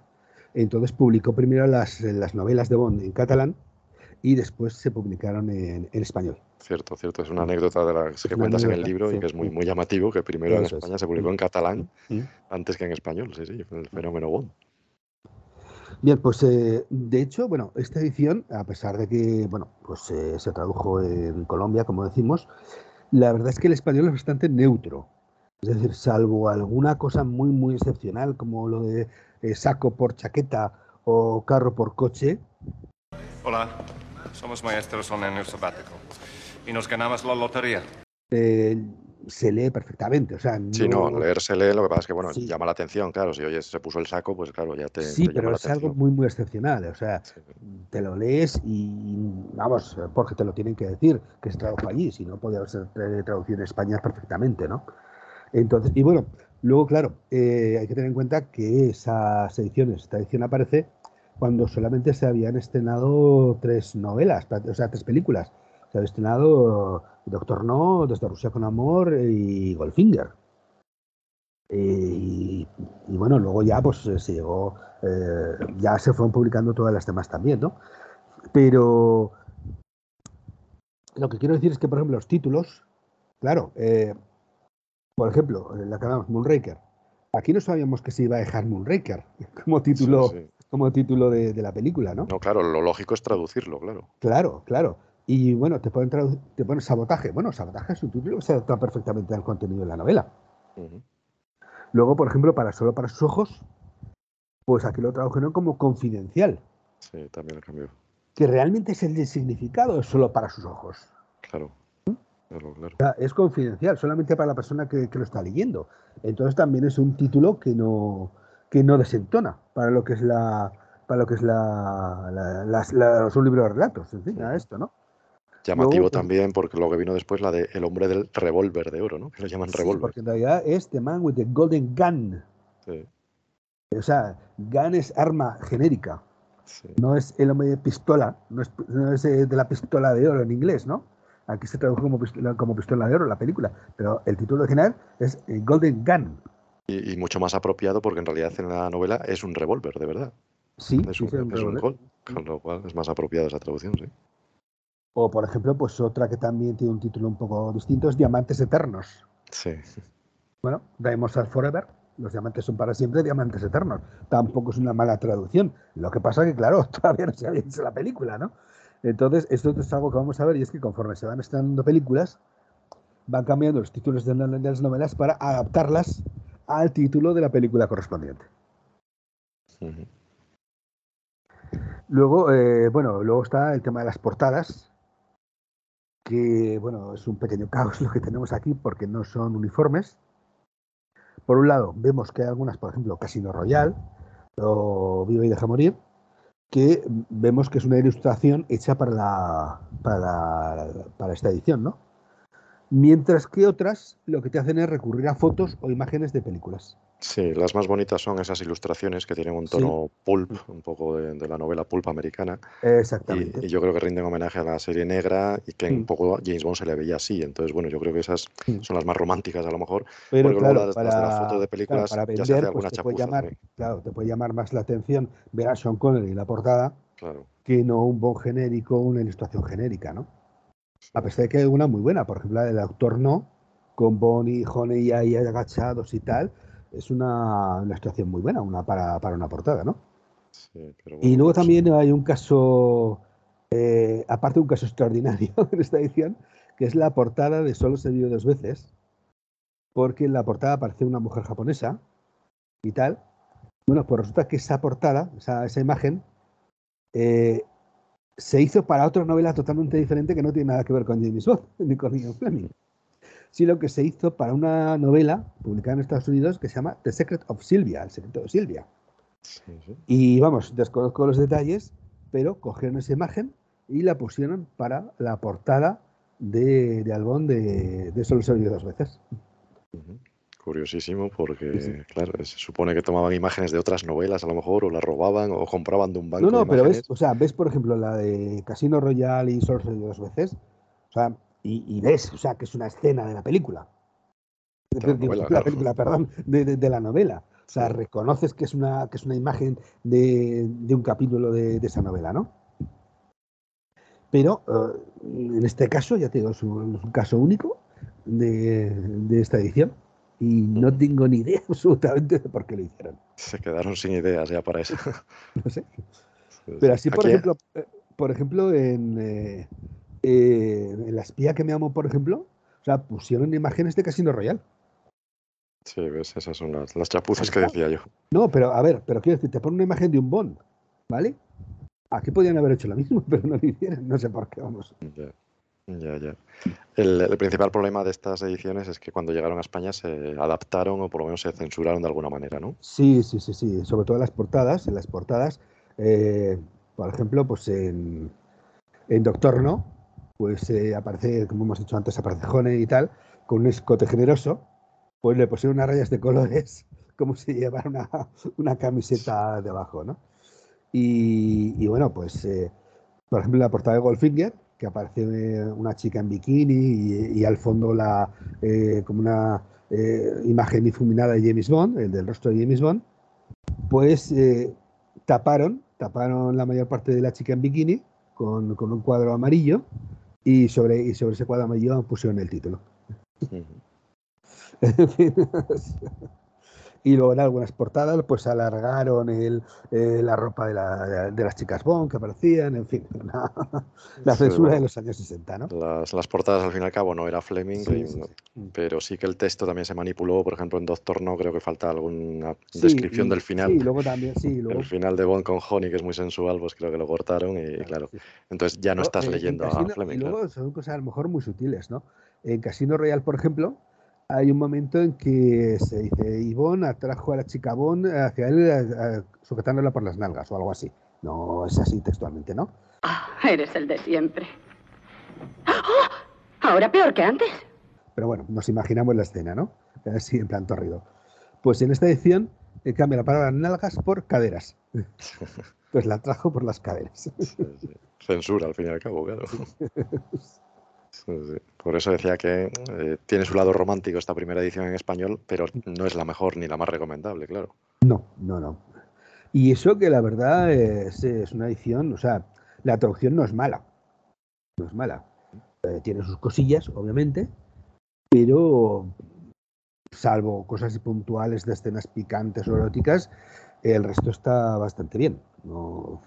entonces publicó primero las, las novelas de Bond en catalán y después se publicaron en, español. Cierto, cierto. Es una anécdota de las que cuentas en el libro y que es muy, muy llamativo que primero en España se publicó en catalán mm. antes que en español. Sí, sí, el fenómeno Bond. Bien, pues eh, de hecho, bueno, esta edición, a pesar de que, bueno, pues eh, se tradujo en Colombia, como decimos, la verdad es que el español es bastante neutro. Es decir, salvo alguna cosa muy, muy excepcional, como lo de eh, saco por chaqueta o carro por coche. Hola, somos maestros en el sabático y nos ganamos la lotería. Eh, se lee perfectamente, o sea, Sí, no, leer se lee, lo que pasa es que, bueno, llama la atención, claro, si oyes se puso el saco, pues claro, ya te Sí, pero es algo muy, muy excepcional, o sea, te lo lees y, vamos, porque te lo tienen que decir, que se tradujo allí, si no podía ser traducido en España perfectamente, ¿no? Entonces, y bueno, luego, claro, eh, hay que tener en cuenta que esas ediciones, esta edición aparece cuando solamente se habían estrenado tres novelas, o sea, tres películas. Se había estrenado Doctor No, Desde Rusia con Amor y Goldfinger. Y, bueno, luego ya pues se llegó, eh, ya se fueron publicando todas las demás también, ¿no? Pero lo que quiero decir es que, por ejemplo, los títulos, claro, eh, por ejemplo, la que hablamos, Moonraker. Aquí no sabíamos que se iba a dejar Moonraker como título como título de, la película, ¿no? No, claro, lo lógico es traducirlo, claro. Claro, claro. Y bueno, te ponen, te ponen sabotaje. Bueno, sabotaje es un título que se adapta perfectamente al contenido de la novela. Luego, por ejemplo, para solo para sus ojos, pues aquí lo tradujeron como confidencial. Sí, también lo cambió. Que realmente es el significado, es solo para sus ojos. Claro. es confidencial, solamente para la persona que, lo está leyendo. Entonces también es un título que no, que no desentona para lo que es la para lo que es la, un libro de relatos, en fin, a esto, ¿no? Llamativo también porque lo que vino después la de El hombre del revólver de oro, ¿no? Que lo llaman sí, revólver. Porque en realidad es The Man with the Golden Gun. Sí. O sea, gun es arma genérica. No es el hombre de pistola, no es, no es, eh, de la pistola de oro en inglés, ¿no? Aquí se tradujo como pistola, como pistola de oro la película, pero el título original es eh, Golden Gun. Y, mucho más apropiado porque en realidad en la novela es un revólver, de verdad. Sí, es un, gol, con lo cual es más apropiada esa traducción, sí. O, por ejemplo, pues otra que también tiene un título un poco distinto es Diamantes Eternos. Sí. Bueno, Diamonds Are Forever. Los diamantes son para siempre, diamantes eternos. Tampoco es una mala traducción. Lo que pasa que, claro, todavía no se había hecho la película, ¿no? Entonces, esto es algo que vamos a ver y es que conforme se van estrenando películas, van cambiando los títulos de las novelas para adaptarlas al título de la película correspondiente. Luego, eh, bueno, luego está el tema de las portadas, que bueno, es un pequeño caos lo que tenemos aquí porque no son uniformes. Por un lado, vemos que hay algunas, por ejemplo, Casino Royal o Viva y Deja Morir, que vemos que es una ilustración hecha para, la, para, para esta edición, ¿no? Mientras que otras lo que te hacen es recurrir a fotos o imágenes de películas. Sí, las más bonitas son esas ilustraciones que tienen un tono pulp, un poco de, la novela pulp americana. Exactamente. Y, yo creo que rinden homenaje a la serie negra y que un mm. poco James Bond se le veía así. Entonces, bueno, yo creo que esas mm. son las más románticas a lo mejor. Pero porque claro, para, de la foto de películas para vender, ya se pues te puede llamar, Claro, te puede llamar más la atención ver a Sean Connery en la portada que no un Bond genérico, una ilustración genérica, ¿no? A pesar de que hay una muy buena, por ejemplo, la del Doctor No, con Bonnie y Honey ahí agachados y tal, es una, una situación muy buena una para, una portada, ¿no? y luego también hay un caso Eh, aparte de un caso extraordinario en esta edición, que es la portada de Solo se vio dos veces, porque en la portada aparece una mujer japonesa y tal. Bueno, pues resulta que esa portada, esa, esa imagen, eh, se hizo para otra novela totalmente diferente que no tiene nada que ver con James Bond ni con Ian Fleming, sino que se hizo para una novela publicada en Estados Unidos que se llama The Secret of Sylvia, el secreto de Silvia. Y vamos, desconozco los detalles, pero cogieron esa imagen y la pusieron para la portada de, de Albón de, de Solo se dos veces. Curiosísimo porque, claro, se supone que tomaban imágenes de otras novelas a lo mejor, o las robaban o compraban de un banco. No, no, pero ves, o sea, ves por ejemplo la de Casino Royale y Solo dos veces, o sea, y, ves, o sea, que es una escena de la película. De, la, película, perdón, de, la novela. O sea, reconoces que es una, que es una imagen de, un capítulo de, esa novela, ¿no? Pero eh, en este caso, ya te digo, es un, caso único de esta edición y no tengo ni idea absolutamente de por qué lo hicieron. Se quedaron sin ideas ya para eso. no sé. Pero así, por ejemplo, eh, por ejemplo, en, eh, en La espía que me amo, por ejemplo, o sea, pusieron imágenes de Casino Royal. Sí, ves, esas son las, las chapuzas que decía yo. No, pero a ver, pero quiero decir, te ponen una imagen de un Bond, ¿vale? Aquí podían haber hecho lo mismo, pero no lo hicieron, no sé por qué, vamos. Ya, ya. El, principal problema de estas ediciones es que cuando llegaron a España se adaptaron o por lo menos se censuraron de alguna manera, ¿no? Sí, sí, sí, sí. Sobre todo en las portadas. En las portadas, eh, por ejemplo, pues en, Doctor No, pues eh, aparece, como hemos dicho antes, aparece Jone y tal, con un escote generoso, pues le pusieron unas rayas de colores, como si llevara una, una camiseta debajo, ¿no? Y, bueno, pues, eh, por ejemplo, en la portada de Goldfinger, que aparece eh, una chica en bikini y, al fondo la eh, como una eh, imagen difuminada de James Bond, el del rostro de James Bond, pues taparon, taparon la mayor parte de la chica en bikini con, un cuadro amarillo y sobre, y sobre ese cuadro amarillo pusieron el título. Y luego en algunas portadas pues alargaron el, eh, la ropa de, la, de, las chicas Bond que aparecían, en fin, la censura de los años 60, ¿no? Las, las, portadas al fin y al cabo no era Fleming, pero sí que el texto también se manipuló, por ejemplo en Doctor No creo que falta alguna descripción del final. Sí, luego también, sí. El final de Bond con Honey, que es muy sensual, pues creo que lo cortaron y claro, entonces ya no estás leyendo a Fleming. Y luego son cosas a lo mejor muy sutiles, ¿no? En Casino Royal, por ejemplo, hay un momento en que se dice Ivonne atrajo a la chica Bon hacia él sujetándola por las nalgas o algo así. No es así textualmente, ¿no? Ah, eres el de siempre. ¡Oh! Ahora peor que antes. Pero bueno, nos imaginamos la escena, ¿no? Así en plan torrido. Pues en esta edición eh, cambia la palabra nalgas por caderas. pues la trajo por las caderas. Censura, al fin y al cabo, claro. Por eso decía que eh, tiene su lado romántico esta primera edición en español, pero no es la mejor ni la más recomendable, claro. No, no, no. Y eso que la verdad es, una edición, o sea, la traducción no es mala. No es mala. Eh, tiene sus cosillas, obviamente, pero salvo cosas puntuales de escenas picantes o eróticas, el resto está bastante bien. No,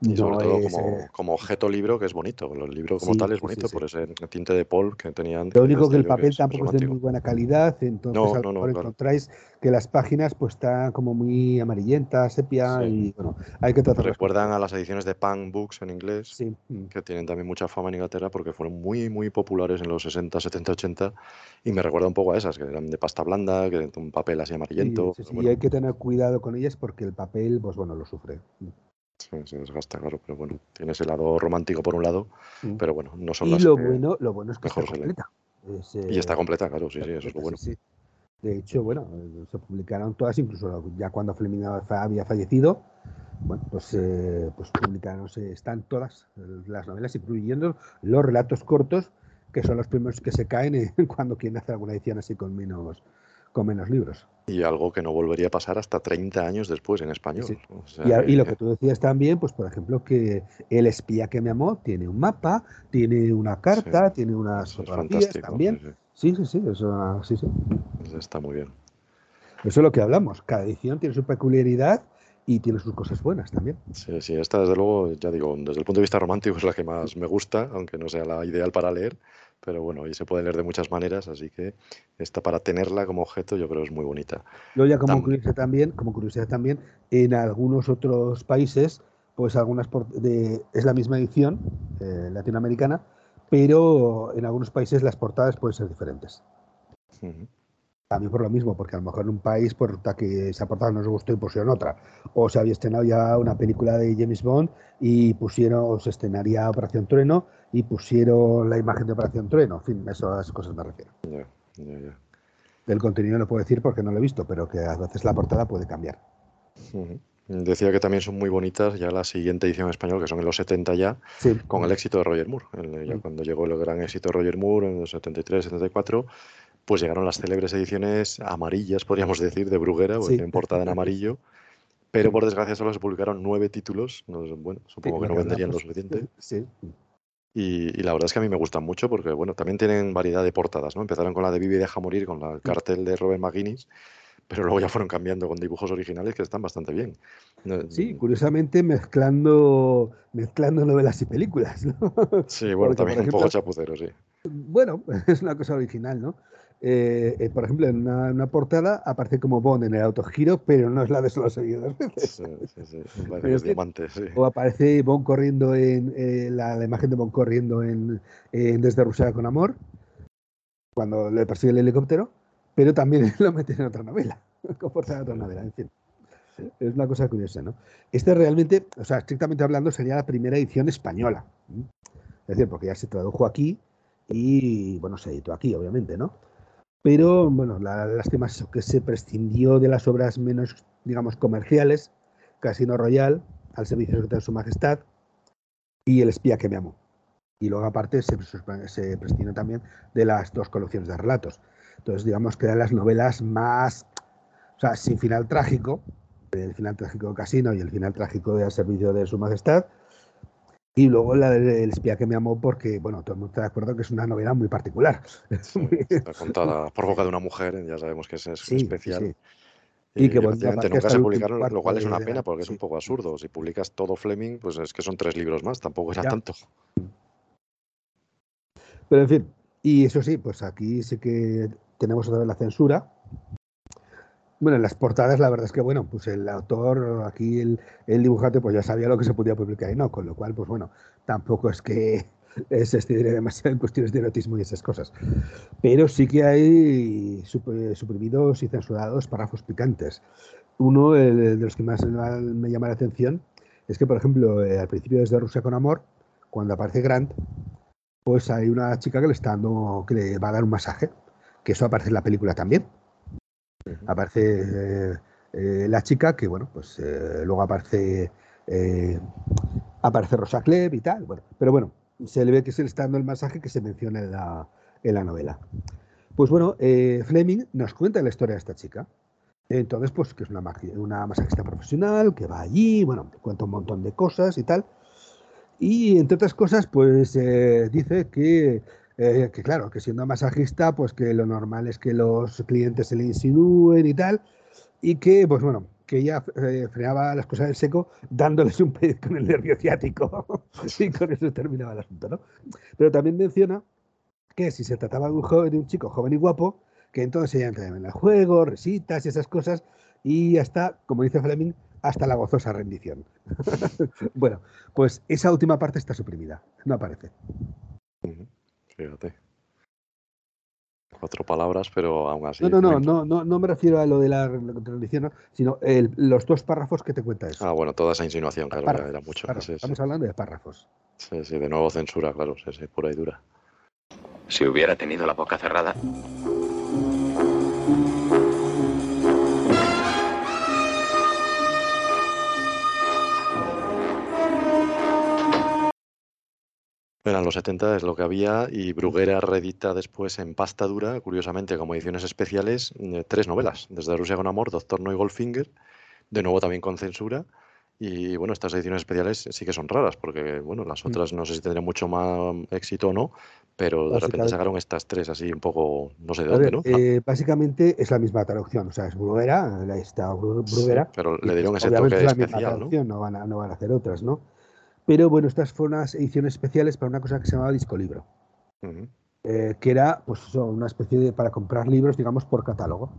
y sobre todo como, como, objeto libro, que es bonito. El libro como tal es bonito por ese tinte de Paul que tenían. Lo único que el papel tampoco es, de muy buena calidad, entonces no, encontráis que las páginas pues están como muy amarillentas, sepia, y bueno, hay que tratar. Recuerdan a las ediciones de Punk Books en inglés, que tienen también mucha fama en Inglaterra porque fueron muy, muy populares en los 60, 70, 80, y me recuerda un poco a esas, que eran de pasta blanda, que un papel así amarillento. Y hay que tener cuidado con ellas porque el papel, pues bueno, lo sufre. Sí, se desgasta, claro, pero bueno, tiene ese lado romántico por un lado, mm. pero bueno, no son y las lo bueno, lo bueno es que está completa. y está completa, claro, sí, sí, eso es lo bueno. De hecho, bueno, se publicaron todas, incluso ya cuando Fleming había fallecido, bueno, pues, eh, pues publicaron, están todas las novelas, incluyendo los relatos cortos, que son los primeros que se caen cuando quieren hacer alguna edición así con menos, con menos libros. Y algo que no volvería a pasar hasta 30 años después en español. y, lo que tú decías también, pues por ejemplo, que El espía que me amó tiene un mapa, tiene una carta, tiene unas fotografías también. Sí, sí, sí, eso sí, sí. Está muy bien. Eso es lo que hablamos. Cada edición tiene su peculiaridad y tiene sus cosas buenas también. Sí, sí, esta desde luego, ya digo, desde el punto de vista romántico es la que más me gusta, aunque no sea la ideal para leer, pero bueno, y se puede leer de muchas maneras, así que esta para tenerla como objeto yo creo es muy bonita. Yo ya como curiosidad también, como curiosidad también, en algunos otros países, pues algunas de, es la misma edición eh, latinoamericana, pero en algunos países las portadas pueden ser diferentes. También por lo mismo, porque a lo mejor en un país por que esa portada no os gustó y pusieron otra. O se había estrenado ya una película de James Bond y pusieron, o se estrenaría Operación Trueno y pusieron la imagen de Operación Trueno. En fin, a esas cosas me refiero. Del contenido no puedo decir porque no lo he visto, pero que a veces la portada puede cambiar. Decía que también son muy bonitas ya la siguiente edición en español, que son en los 70 ya, con el éxito de Roger Moore. ya cuando llegó el gran éxito de Roger Moore en los 73, 74, pues llegaron las célebres ediciones amarillas, podríamos decir, de Bruguera, porque en portada en amarillo. Pero por desgracia solo se publicaron nueve títulos. bueno, supongo que no venderían lo suficiente. Sí. Y, la verdad es que a mí me gustan mucho porque, bueno, también tienen variedad de portadas, ¿no? Empezaron con la de Vive y deja morir, con el cartel de Robert McGuinness, pero luego ya fueron cambiando con dibujos originales que están bastante bien. Sí, curiosamente mezclando, mezclando novelas y películas, ¿no? Sí, bueno, también un poco chapucero, sí. Bueno, es una cosa original, ¿no? Eh, eh, por ejemplo, en una, portada aparece como Bond en el autogiro, pero no es la de solo veces. Sí, sí, sí. O aparece Bond corriendo en eh, la, imagen de Bond corriendo en, Desde Rusia con Amor, cuando le persigue el helicóptero, pero también lo mete en otra novela, con portada de otra novela, en fin. Es una cosa curiosa, ¿no? Este realmente, o sea, estrictamente hablando, sería la primera edición española. Es decir, porque ya se tradujo aquí y, bueno, se editó aquí, obviamente, ¿no? Pero bueno, la lástima es que se prescindió de las obras menos, digamos, comerciales, Casino Royal, Al servicio de su majestad y El espía que me amó. Y luego aparte se, se prescindió también de las dos colecciones de relatos. Entonces digamos que eran las novelas más, o sea, sin final trágico, el final trágico de Casino y el final trágico de Al servicio de su majestad, y luego la del espía que me amó, porque, bueno, todo el mundo está de acuerdo que es una novela muy particular. está contada por boca de una mujer, ya sabemos que es, especial. Y, que nunca se publicaron, lo cual es una pena porque es un poco absurdo. Si publicas todo Fleming, pues es que son tres libros más, tampoco era tanto. Pero en fin, y eso sí, pues aquí sí que tenemos otra vez la censura, bueno, en las portadas la verdad es que, bueno, pues el autor, aquí el, el dibujante, pues ya sabía lo que se podía publicar y no, con lo cual, pues bueno, tampoco es que se estire demasiado en cuestiones de erotismo y esas cosas. Pero sí que hay suprimidos y censurados párrafos picantes. Uno de los que más me llama la atención es que, por ejemplo, eh, al principio desde Rusia con Amor, cuando aparece Grant, pues hay una chica que le está dando, que le va a dar un masaje, que eso aparece en la película también. Aparece eh, eh, la chica, que bueno, pues eh, luego aparece aparece Rosa Klebb y tal. Bueno, pero bueno, se le ve que se le está dando el masaje que se menciona en la, en la novela. Pues bueno, Fleming nos cuenta la historia de esta chica. Entonces, pues que es una, una masajista profesional, que va allí, bueno, cuenta un montón de cosas y tal. Y entre otras cosas, pues dice que eh, que claro, que siendo masajista, pues que lo normal es que los clientes se le insinúen y tal, y que, pues bueno, que ella eh, frenaba las cosas en seco dándoles un pedido con el nervio ciático. y con eso terminaba el asunto, ¿no? Pero también menciona que si se trataba de un, joven, de un chico joven y guapo, que entonces ella entraba en el juego, risitas y esas cosas, y hasta, como dice Fleming, hasta la gozosa rendición. bueno, pues esa última parte está suprimida, no aparece. Fíjate. Cuatro palabras, pero aún así. No, no, no, no, no, me refiero a lo de la religión, sino los dos párrafos que te cuenta eso. Ah, bueno, toda esa insinuación, claro, era mucho. estamos hablando de párrafos. Sí, sí, de nuevo censura, claro, sí, sí, pura y dura. Si hubiera tenido la boca cerrada. Eran los 70, es lo que había, y Bruguera reedita después en pasta dura, curiosamente como ediciones especiales, eh, tres novelas, desde Rusia con Amor, Doctor No y Goldfinger, de nuevo también con censura, Y bueno, estas ediciones especiales sí que son raras, porque bueno, las mm. otras no sé si tendrían mucho más éxito o no, pero de repente sacaron estas tres así un poco, no sé de dónde, ¿no? Eh, básicamente es la misma traducción, o sea, es Bruguera, esta Bruguera. pero le dieron ese toque especial, ¿no? ¿no? van a, no van a hacer otras, ¿no? Pero bueno, estas fueron unas ediciones especiales para una cosa que se llamaba disco libro, eh, que era pues una especie de para comprar libros, digamos, por catálogo.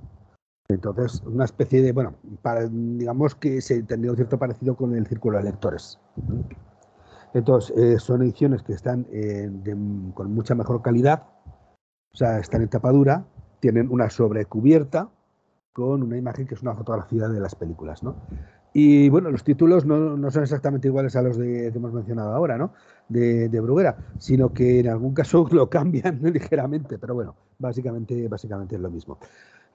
Entonces, una especie de, bueno, para, digamos que se tendría un cierto parecido con el círculo de lectores. Entonces, eh, son ediciones que están eh, con mucha mejor calidad, o sea, están en tapadura, tienen una sobrecubierta con una imagen que es una fotografía de las películas, ¿no? Y bueno, los títulos no, no son exactamente iguales a los de, que hemos mencionado ahora, ¿no? De, de, Bruguera, sino que en algún caso lo cambian ligeramente, pero bueno, básicamente, básicamente es lo mismo.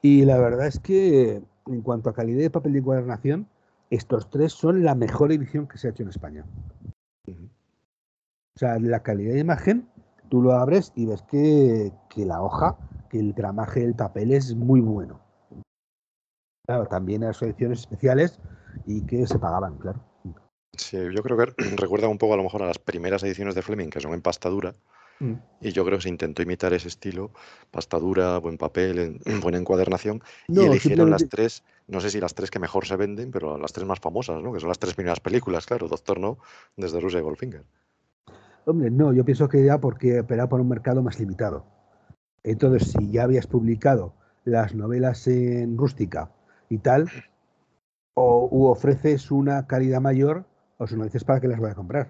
Y la verdad es que en cuanto a calidad de papel de encuadernación, estos tres son la mejor edición que se ha hecho en España. O sea, la calidad de imagen, tú lo abres y ves que, la hoja, que el gramaje del papel es muy bueno. Claro, también hay ediciones especiales y que se pagaban, claro. Sí, yo creo que recuerda un poco a lo mejor a las primeras ediciones de Fleming, que son en pasta dura, Mm. Y yo creo que se intentó imitar ese estilo, pasta dura, buen papel, buena encuadernación, y eligieron las tres, no sé si las tres que mejor se venden, pero las tres más famosas, ¿no? que son las tres primeras películas, claro, Doctor No, desde Rusia y Goldfinger. Hombre, no, yo pienso que ya porque era por un mercado más limitado. Entonces, si ya habías publicado las novelas en rústica y tal, o u ofreces una calidad mayor, o si no dices para que las voy a comprar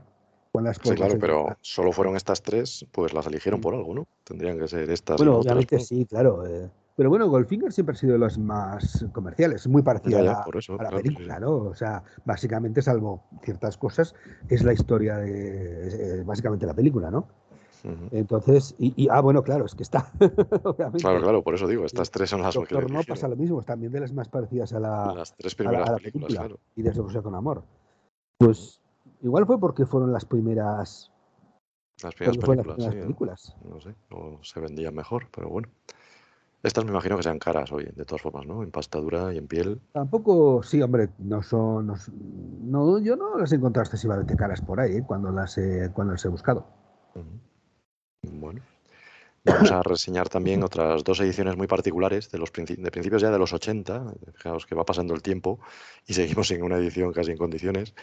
sí, claro, pero solo fueron estas tres, pues las eligieron por algo, ¿no? Tendrían que ser estas. Bueno, obviamente sí, claro. Eh. pero bueno, Goldfinger siempre ha sido de los más comerciales, muy parecido a la, película, ¿no? O sea, básicamente, salvo ciertas cosas, es la historia de básicamente la película, ¿no? Entonces, y, ah, bueno, claro, es que está. claro, claro, por eso digo, estas tres son las Doctor No pasa lo mismo, también de las más parecidas a la. Las tres primeras películas, claro. Y desde con Amor. Pues Igual fue porque fueron las primeras. Las primeras películas. No sé, o se vendían mejor, pero bueno. Estas me imagino que sean caras hoy, de todas formas, ¿no? En pasta dura y en piel. Tampoco, sí, hombre, no son. No, yo no las he encontrado excesivamente caras por ahí, ¿eh? cuando, las he, cuando las he buscado. Bueno. Vamos a reseñar también otras dos ediciones muy particulares de los de principios ya de los 80. Fijaos que va pasando el tiempo y seguimos en una edición casi en condiciones.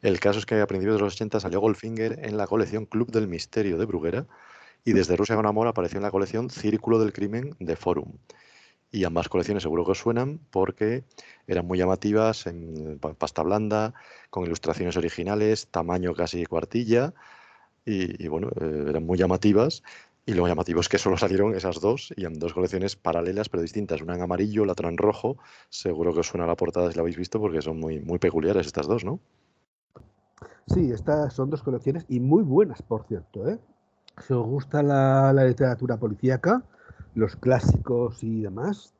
El caso es que a principios de los 80 salió Goldfinger en la colección Club del Misterio de Bruguera y desde Rusia con Amor apareció en la colección Círculo del Crimen de Forum. Y ambas colecciones seguro que os suenan porque eran muy llamativas, en pasta blanda, con ilustraciones originales, tamaño casi cuartilla, y, bueno, eh, eran muy llamativas. Y lo llamativo es que solo salieron esas dos y en dos colecciones paralelas pero distintas, una en amarillo, la otra en rojo. Seguro que os suena la portada si la habéis visto porque son muy, muy peculiares estas dos, ¿no? Sí, estas son dos colecciones y muy buenas, por cierto. ¿eh? Si os gusta la, la literatura policíaca, los clásicos y demás,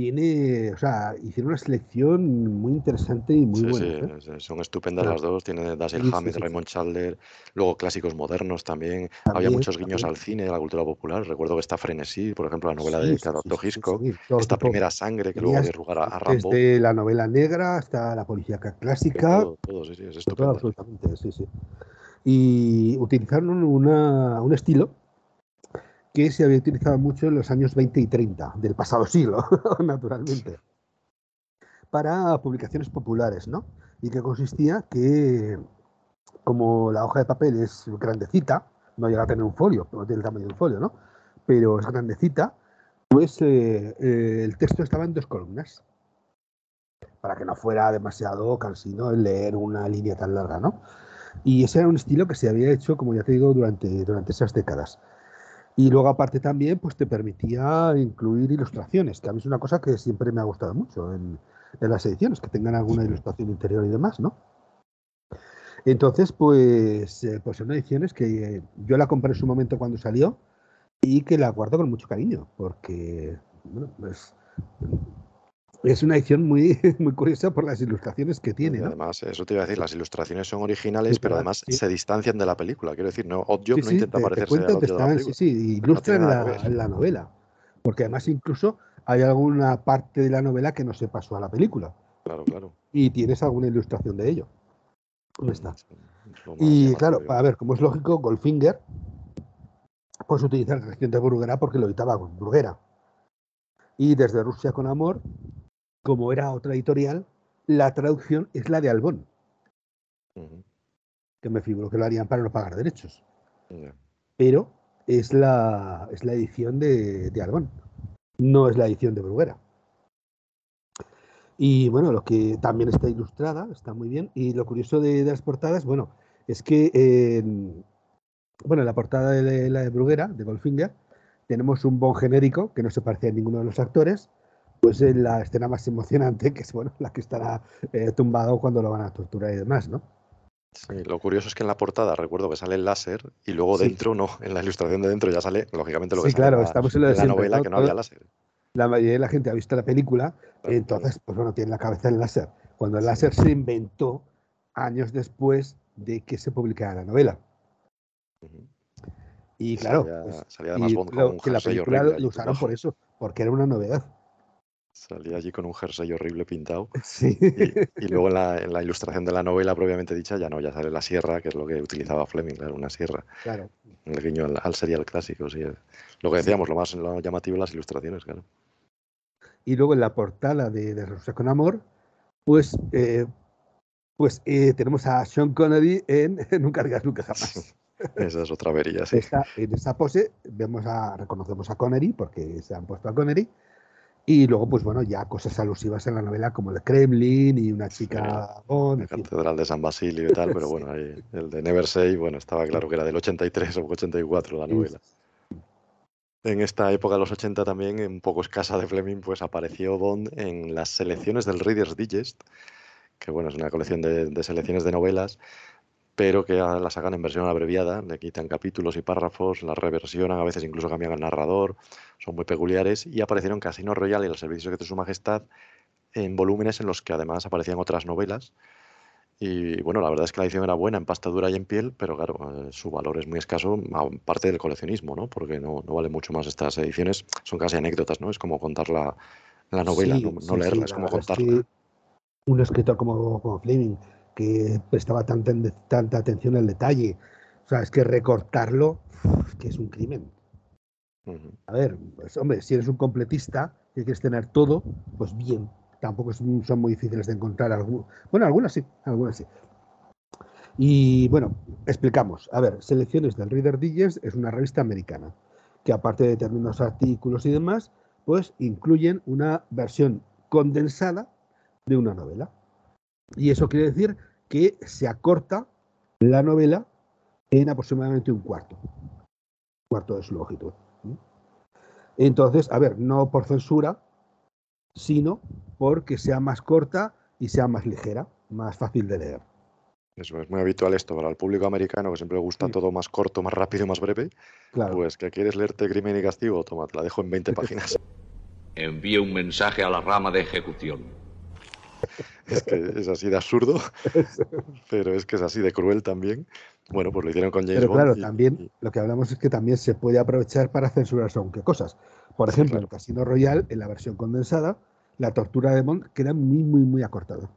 tiene, o sea, hicieron una selección muy interesante y muy buena. Sí, ¿eh? son estupendas las dos. Tiene Dashiell Hammett, Raymond Chandler, luego clásicos modernos también. Había muchos guiños al cine, a la cultura popular. Recuerdo que está Frenesí, por ejemplo, la novela de Caroto Hitchcock, esta primera sangre que luego dio lugar a, Rambo. Desde la novela negra hasta la policíaca clásica. Todo, sí, sí, es estupendo. absolutamente, sí, sí. Y utilizaron una, un estilo que se había utilizado mucho en los años 20 y 30 del pasado siglo, naturalmente, para publicaciones populares, ¿no? Y que consistía que, como la hoja de papel es grandecita, no llega a tener un folio, no tiene el tamaño de un folio, ¿no? Pero es grandecita, pues eh, eh, el texto estaba en dos columnas, para que no fuera demasiado cansino el leer una línea tan larga, ¿no? Y ese era un estilo que se había hecho, como ya te digo, durante, durante esas décadas. Y luego aparte también pues te permitía incluir ilustraciones, que a mí es una cosa que siempre me ha gustado mucho en, las ediciones, que tengan alguna ilustración interior y demás, ¿no? Entonces, pues, eh, pues son ediciones que yo la compré en su momento cuando salió y que la guardo con mucho cariño, porque bueno, pues, es una edición muy, muy curiosa por las ilustraciones que tiene. Además, eso te iba a decir, las ilustraciones son originales, pero además se distancian de la película. Quiero decir, no, Oddjob no intenta parecerse a de la Sí, sí, ilustran la, novela. Porque además incluso hay alguna parte de la novela que no se pasó a la película. Claro, claro. Y tienes alguna ilustración de ello. ¿Dónde está? Y claro, a ver, como es lógico, Goldfinger pues utiliza el región de Bruguera porque lo editaba Bruguera. Y desde Rusia con Amor, como era otra editorial, la traducción es la de Albón. Que me figuro que lo harían para no pagar derechos. Pero es la, es la edición de, de Albón. No es la edición de Bruguera. Y bueno, lo que también está ilustrada, está muy bien. Y lo curioso de, las portadas, bueno, es que en, bueno, en la portada de la de Bruguera, de Goldfinger, tenemos un bon genérico que no se parece a ninguno de los actores, pues en la escena más emocionante, que es bueno, la que estará eh, tumbado cuando lo van a torturar y demás, ¿no? Sí, lo curioso es que en la portada recuerdo que sale el láser y luego dentro no, en la ilustración de dentro ya sale, lógicamente, lo que sí, claro, estamos en, la novela que no había láser la mayoría de la gente ha visto la película, entonces, pues bueno, tiene la cabeza el láser. Cuando el láser se inventó años después de que se publicara la novela. Y claro, salía, pues, además que la película lo usaron por eso, porque era una novedad. Salía allí con un jersey horrible pintado. Sí. Y, luego en la, en la, ilustración de la novela propiamente dicha ya no, ya sale la sierra, que es lo que utilizaba Fleming, claro, una sierra. Claro. El guiño al, serial clásico, sí. Lo que decíamos, lo más llamativo las ilustraciones, claro. Y luego en la portada de, de Rosa con Amor, pues, eh, pues eh, tenemos a Sean Connery en Nunca digas nunca jamás. Esa es otra verilla, sí. en esa pose vemos a, reconocemos a Connery, porque se han puesto a Connery, y luego, pues bueno, ya cosas alusivas en la novela como el Kremlin y una chica la Catedral de San Basilio y tal, pero bueno, ahí, el de Never Say, bueno, estaba claro que era del 83 o 84 la novela. En esta época de los 80 también, un poco escasa de Fleming, pues apareció Bond en las selecciones del Reader's Digest, que bueno, es una colección de selecciones de novelas pero que las hagan en versión abreviada, le quitan capítulos y párrafos, las reversionan, a veces incluso cambian el narrador, son muy peculiares y aparecieron Casino Royale y el Servicio de Su Majestad en volúmenes en los que además aparecían otras novelas. Y bueno, la verdad es que la edición era buena en pasta dura y en piel, pero claro, eh, su valor es muy escaso, aparte del coleccionismo, ¿no? Porque no, no vale mucho más estas ediciones, son casi anécdotas, ¿no? Es como contar la, novela, no, leerla, es como contarla. un escritor como, como Fleming que prestaba tanta, tanta atención al detalle. O sea, es que recortarlo, que es un crimen. A ver, pues, hombre, si eres un completista y quieres tener todo, pues bien. Tampoco son muy difíciles de encontrar. Bueno, algunas sí, algunas sí. Y bueno, explicamos. A ver, Selecciones del Reader Digest es una revista americana que aparte de determinados artículos y demás, pues incluyen una versión condensada de una novela. Y eso quiere decir que se acorta la novela en aproximadamente un cuarto. cuarto de su longitud. Entonces, a ver, no por censura, sino porque sea más corta y sea más ligera, más fácil de leer. Eso es muy habitual esto para el público americano que siempre le gusta todo más corto, más rápido, más breve. Claro. Pues que quieres leerte Crimen y Castigo, toma, te la dejo en 20 páginas. Envíe un mensaje a la rama de ejecución. es que es así de absurdo, pero es que es así de cruel también. Bueno, pues lo hicieron con James pero Claro, también lo que hablamos es que también se puede aprovechar para censurar según qué cosas. Por ejemplo, en el Casino Royal, en la versión condensada, la tortura de Bond queda muy, muy, muy acortada.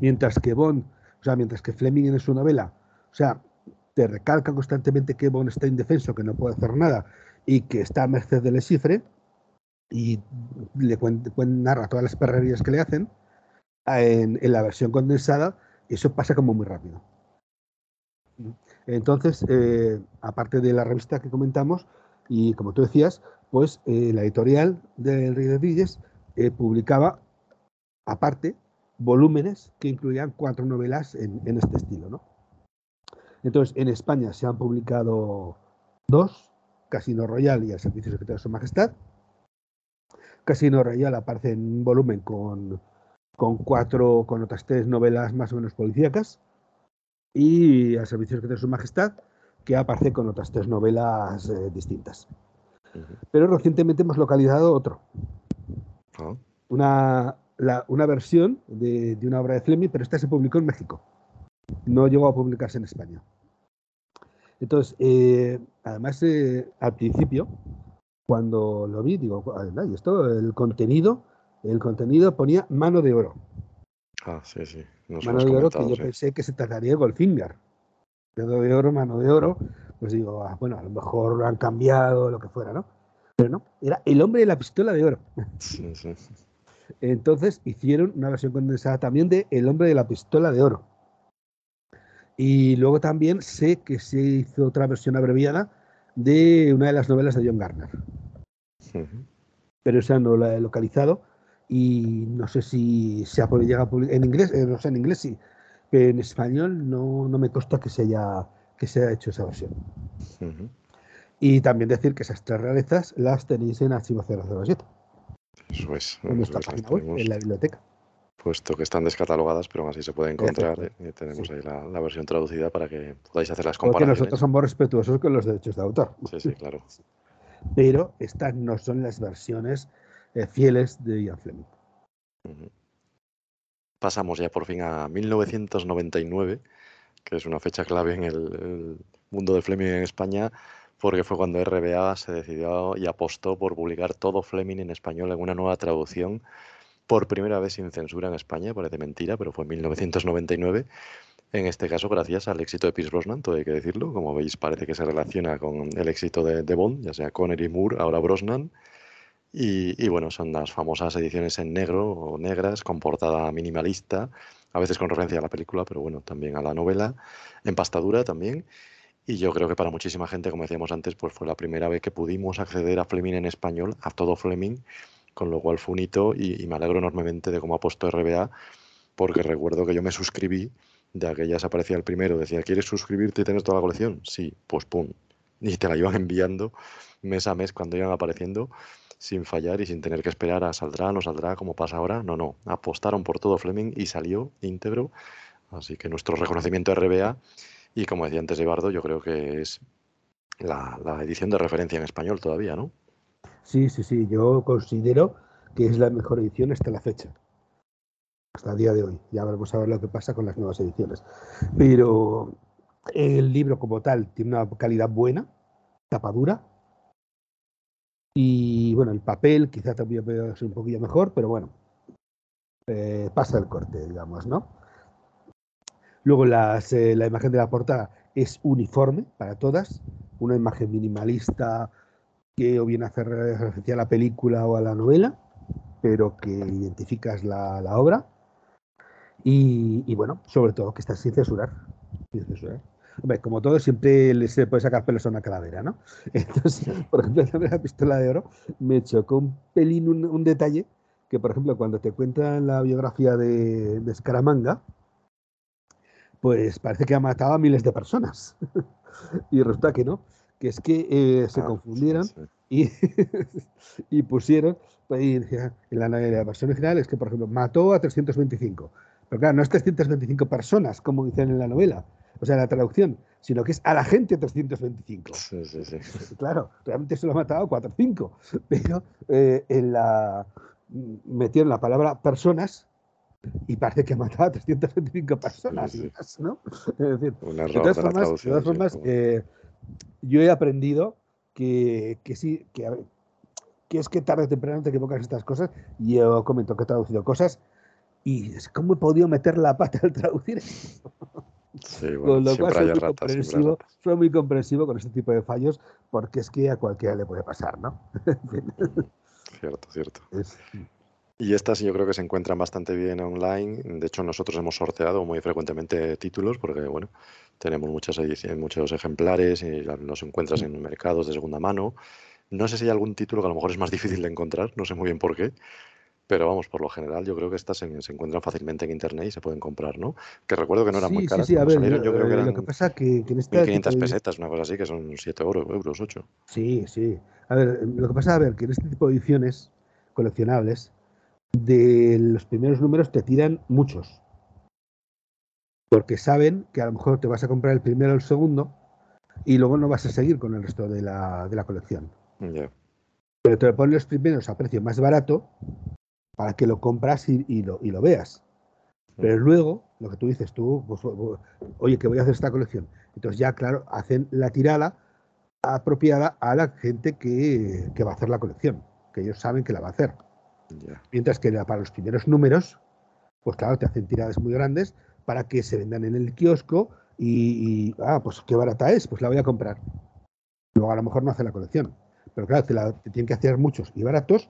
Mientras que Bond, o sea, mientras que Fleming en su novela, o sea, te recalca constantemente que Bond está indefenso, que no puede hacer nada y que está a merced del cifre, y le narra todas las perrerías que le hacen, en, la versión condensada eso pasa como muy rápido. Entonces, eh, aparte de la revista que comentamos, y como tú decías, pues eh, la editorial del Rey de Villes eh, publicaba, aparte, volúmenes que incluían cuatro novelas en, este estilo. ¿no? Entonces, en España se han publicado dos, Casino Royal y El Servicio Secreto de Su Majestad, Casino Royal aparece en un volumen con, con cuatro, con otras tres novelas más o menos policíacas, y a servicios de su majestad, que aparece con otras tres novelas eh, distintas. Pero recientemente hemos localizado otro. Ah. Una, una versión de, una obra de Fleming, pero esta se publicó en México. No llegó a publicarse en España. Entonces, eh, además, eh, al principio, cuando lo vi, digo, y esto, el contenido el contenido ponía mano de oro. Ah, sí, sí. Mano de oro que yo pensé que se trataría de Goldfinger. Dedo de oro, mano de oro. Pues digo, ah, bueno, a lo mejor lo han cambiado, lo que fuera, ¿no? Pero no, era el hombre de la pistola de oro. Sí, sí. Entonces hicieron una versión condensada también de El hombre de la pistola de oro. Y luego también sé que se hizo otra versión abreviada de una de las novelas de John Garner. Pero esa no la he localizado y no sé si se ha podido publicar en inglés, eh, no sé, en inglés sí, pero en español no, no me consta que se haya que se haya hecho esa versión. Y también decir que esas tres realezas las tenéis en archivo 007. Eso es. En nuestra página web, en la biblioteca. Puesto que están descatalogadas, pero aún así se puede encontrar. Y tenemos ahí la, versión traducida para que podáis hacer las comparaciones. Porque nosotros somos respetuosos con los derechos de autor. Sí, sí, claro. pero estas no son las versiones eh, fieles de Ian Fleming. Pasamos ya por fin a 1999, que es una fecha clave en el mundo de Fleming en España, porque fue cuando RBA se decidió y apostó por publicar todo Fleming en español en una nueva traducción por primera vez sin censura en España, parece mentira, pero fue en 1999. En este caso, gracias al éxito de Pierce Brosnan, todo hay que decirlo. Como veis, parece que se relaciona con el éxito de, Bond, ya sea Connery, Moore, ahora Brosnan. Y, bueno, son las famosas ediciones en negro o negras, con portada minimalista, a veces con referencia a la película, pero bueno, también a la novela, en pastadura también. Y yo creo que para muchísima gente, como decíamos antes, pues fue la primera vez que pudimos acceder a Fleming en español, a todo Fleming, con lo cual fue un hito y, me alegro enormemente de cómo ha puesto RBA, porque recuerdo que yo me suscribí, de aquellas aparecía el primero, decía, ¿quieres suscribirte y tener toda la colección? Sí, pues pum. Y te la iban enviando mes a mes cuando iban apareciendo, sin fallar y sin tener que esperar a saldrá, no saldrá, como pasa ahora. No, no, apostaron por todo Fleming y salió íntegro. Así que nuestro reconocimiento RBA, y como decía antes Eduardo, yo creo que es la, la edición de referencia en español todavía, ¿no? Sí, sí, sí, yo considero que es la mejor edición hasta la fecha, hasta el día de hoy. Ya vamos a ver lo que pasa con las nuevas ediciones. Pero el libro como tal tiene una calidad buena, tapadura. Y bueno, el papel quizá también puede ser un poquillo mejor, pero bueno, eh, pasa el corte, digamos, ¿no? Luego las, eh, la imagen de la portada es uniforme para todas, una imagen minimalista, que o bien hace referencia a la película o a la novela, pero que identificas la, la obra. Y, bueno, sobre todo que está sin censurar. Sin censurar. Hombre, como todo, siempre se puede sacar pelos a una calavera, ¿no? Entonces, por ejemplo, en la pistola de oro me chocó un pelín un, detalle que, por ejemplo, cuando te cuentan la biografía de, de Scaramanga, pues parece que ha matado a miles de personas. y resulta que no que es que eh, se ah, confundieron Y, y, pusieron, pues, en la, versión original es que, por ejemplo, mató a 325. Pero claro, no es 325 personas, como dicen en la novela, o sea, en la traducción, sino que es a la gente 325. Sí, sí, sí. Claro, realmente se lo ha matado 4 o 5, pero eh, en la, metieron la palabra personas y parece que ha matado a 325 personas, ¿no? Es decir, de todas formas, de todas formas eh, yo he aprendido que, sí, que, que, es que tarde o temprano te equivocas estas cosas. Y yo comento que he traducido cosas y es como he podido meter la pata al traducir Sí, con lo cual soy muy, comprensivo, soy muy comprensivo con este tipo de fallos porque es que a cualquiera le puede pasar, ¿no? cierto, cierto. Y estas yo creo que se encuentran bastante bien online. De hecho, nosotros hemos sorteado muy frecuentemente títulos porque, bueno, tenemos muchas ediciones, muchos ejemplares y los encuentras en mercados de segunda mano. No sé si hay algún título que a lo mejor es más difícil de encontrar, no sé muy bien por qué. Pero vamos, por lo general yo creo que estas se, encuentran fácilmente en internet y se pueden comprar, ¿no? Que recuerdo que no eran muy caras. Sí, sí, a ver, yo creo que eran lo que pasa que, que en 1500 pesetas, una cosa así, que son 7 euros, euros 8. Sí, sí. A ver, lo que pasa, a ver, que en este tipo de ediciones coleccionables, de los primeros números te tiran muchos. Porque saben que a lo mejor te vas a comprar el primero o el segundo y luego no vas a seguir con el resto de la, de la colección. Pero te ponen los primeros a precio más barato para que lo compras y, lo, y lo, veas. Pero luego, lo que tú dices, tú, pues, oye, que voy a hacer esta colección. Entonces ya, claro, hacen la tirada apropiada a la gente que, que va a hacer la colección, que ellos saben que la va a hacer. Mientras que para los primeros números, pues claro, te hacen tiradas muy grandes para que se vendan en el kiosco y, ah, pues qué barata es, pues la voy a comprar. Luego a lo mejor no hace la colección. Pero claro, te, la, tienen que hacer muchos y baratos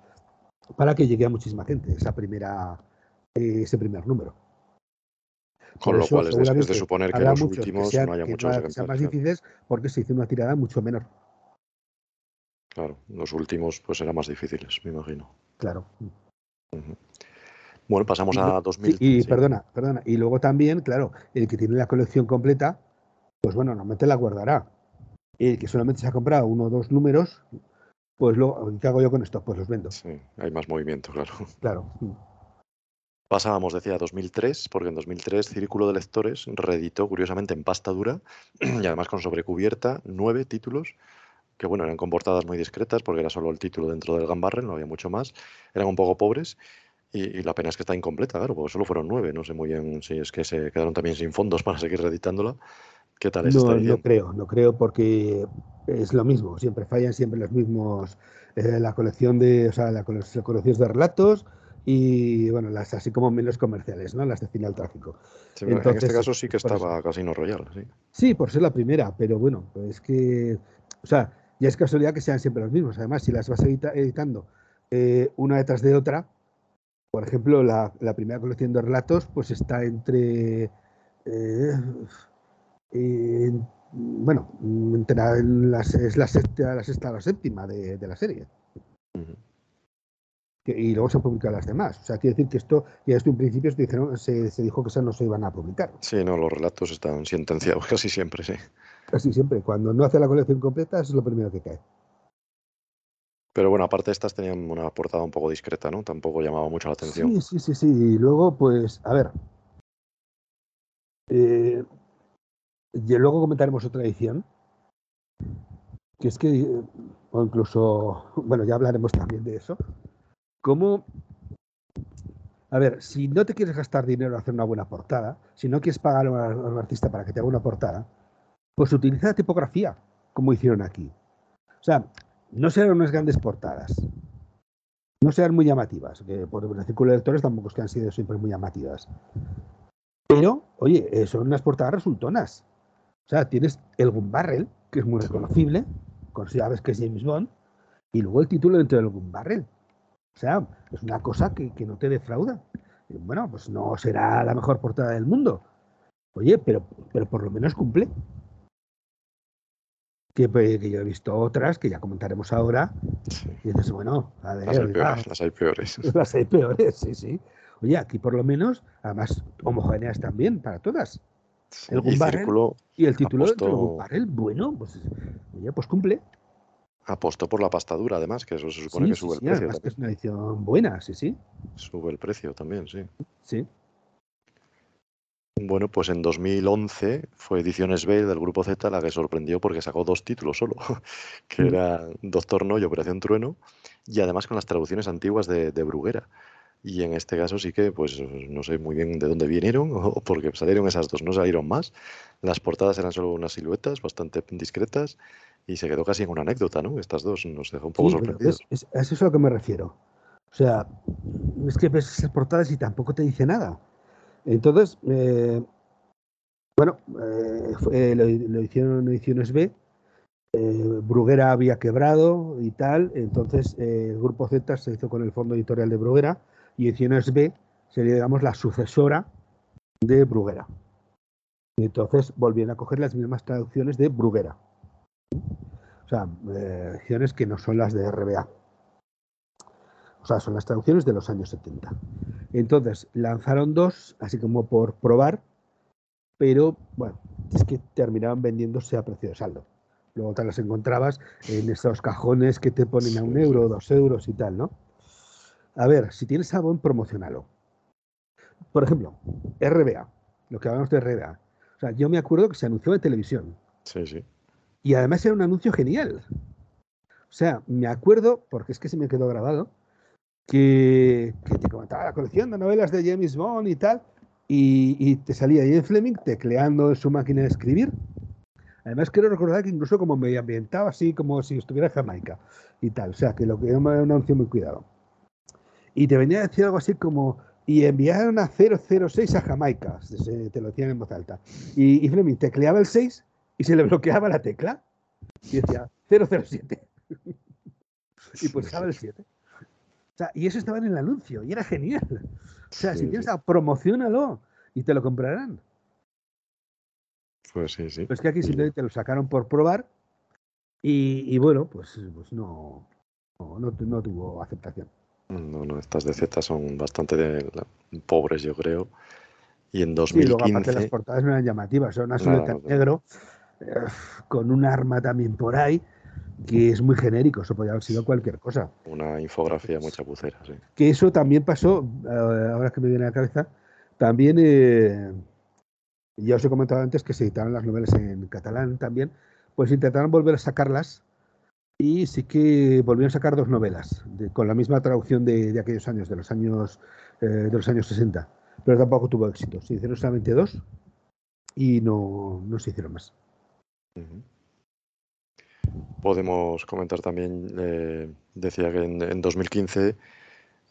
para que llegue a muchísima gente esa primera, eh, ese primer número. Con lo cual es de, suponer que los últimos no haya muchos ejemplares. Sean más difíciles porque se hizo una tirada mucho menor. Claro, los últimos pues eran más difíciles, me imagino. Claro. Bueno, pasamos a 2000. y perdona, perdona. Y luego también, claro, el que tiene la colección completa, pues bueno, normalmente la guardará. El que solamente se ha comprado uno o dos números, pues lo, ¿qué hago yo con esto? Pues los vendo. Sí, hay más movimiento, claro. Claro. Pasábamos, decía, a 2003, porque en 2003 Círculo de Lectores reeditó, curiosamente, en pasta dura y además con sobrecubierta, nueve títulos que, bueno, eran con portadas muy discretas porque era solo el título dentro del Gambarren, no había mucho más. Eran un poco pobres y, la pena es que está incompleta, claro, porque solo fueron nueve. No sé muy bien si es que se quedaron también sin fondos para seguir reeditándola. ¿Qué tal es no, no creo, no creo porque es lo mismo, siempre fallan siempre los mismos, eh, la colección de, o sea, la, colección de relatos y bueno, las así como menos comerciales, ¿no? Las de final tráfico. en este caso sí que estaba Casino Royal, sí. Sí, por ser la primera, pero bueno, es que, o sea, ya es casualidad que sean siempre los mismos. Además, si las vas editando eh, una detrás de otra, por ejemplo, la, primera colección de relatos, pues está entre. Eh, bueno, entre es la sexta, la sexta la séptima de, la serie. y luego se han publicado las demás. O sea, quiere decir que esto, ya desde un principio se, dijeron, se, dijo que esas no se iban a publicar. Sí, no, los relatos están sentenciados casi siempre, sí. Casi siempre. Cuando no hace la colección completa, eso es lo primero que cae. Pero bueno, aparte estas tenían una portada un poco discreta, ¿no? Tampoco llamaba mucho la atención. Sí, sí, sí, sí. Y luego, pues, a ver. Eh, y luego comentaremos otra edición. Que es que, o incluso, bueno, ya hablaremos también de eso. ¿Cómo? A ver, si no te quieres gastar dinero en hacer una buena portada, si no quieres pagar a un artista para que te haga una portada, pues utiliza la tipografía, como hicieron aquí. O sea, no serán unas grandes portadas. No sean muy llamativas, que por el círculo de lectores tampoco es que han sido siempre muy llamativas. Pero, oye, eh, son unas portadas resultonas. O sea, tienes el Gun Barrel, que es muy reconocible, con sabes que es James Bond, y luego el título dentro del Gun Barrel. O sea, es una cosa que, no te defrauda. bueno, pues no será la mejor portada del mundo. Oye, pero, pero por lo menos cumple. Pues, que, yo he visto otras que ya comentaremos ahora. Y dices, bueno, a ver. Las hay, peores, las hay peores. Las hay peores, sí, sí. Oye, aquí por lo menos, además, homogéneas también para todas. El Gumbarrel y, el título apostó... del Gumbarrel, bueno, pues, oye, pues cumple. Apostó por la pastadura, además, que eso se supone que sube el precio. Además que es una edición buena, sí, sí. Sube el precio también, sí. Sí. Bueno, pues en 2011 fue Ediciones B del Grupo Z la que sorprendió porque sacó dos títulos solo, que mm. era Doctor No y Operación Trueno, y además con las traducciones antiguas de, Bruguera. Y en este caso sí que, pues no sé muy bien de dónde vinieron, o porque salieron esas dos, no salieron más. Las portadas eran solo unas siluetas bastante discretas y se quedó casi en una anécdota, ¿no? Estas dos nos dejó un poco sorprendidos. Es, eso es a lo que me refiero. O sea, es que ves esas portadas y tampoco te dice nada. Entonces, eh, bueno, eh, lo, hicieron en ediciones B. Eh, Bruguera había quebrado y tal, entonces el grupo Z se hizo con el fondo editorial de Bruguera y ediciones B sería, digamos, la sucesora de Bruguera. Y entonces volvieron a coger las mismas traducciones de Bruguera. O sea, ediciones que no son las de RBA. O sea, son las traducciones de los años 70. Entonces, lanzaron dos, así como por probar, pero bueno, es que terminaban vendiéndose a precio de saldo. Luego te las encontrabas en esos cajones que te ponen a un euro, dos euros y tal, ¿no? A ver, si tienes algo, promocionalo. Por ejemplo, RBA, lo que hablamos de RBA. O sea, yo me acuerdo que se anunció en televisión. Sí, sí. Y además era un anuncio genial. O sea, me acuerdo, porque es que se me quedó grabado, que, te comentaba la colección de novelas de James Bond y tal, y, te salía Ian Fleming tecleando en su máquina de escribir. Además, quiero recordar que incluso como medio ambientado, así como si estuviera en Jamaica y tal. O sea, que lo que era un anuncio muy cuidado. Y te venía a decir algo así como, y enviaron a 006 a Jamaica, te lo decían en voz alta. Y, y Fleming tecleaba el 6 y se le bloqueaba la tecla y decía 007. y pulsaba el 7. O sea, y eso estaba en el anuncio y era genial. O sea, si piensas, promocionalo y te lo comprarán. Pues sí, sí. Pues que aquí simplemente lo sacaron por probar y, bueno, pues, pues no, no, tuvo aceptación. No, no, estas de Z son bastante pobres, yo creo. Y en 2015... Sí, luego aparte las portadas no eran llamativas, son azul negro, eh, con un arma también por ahí, que es muy genérico, eso podría haber sido cualquier cosa. Una infografía muy chapucera, sí. Que eso también pasó, eh, ahora que me viene a la cabeza, también, eh, ya os he comentado antes que se editaron las novelas en catalán también, pues intentaron volver a sacarlas y sí que volvieron a sacar dos novelas con la misma traducción de, aquellos años, de los años, eh, de los años 60, pero tampoco tuvo éxito. Se hicieron solamente dos y no, no se hicieron más. Podemos comentar también, eh, decía que en, 2015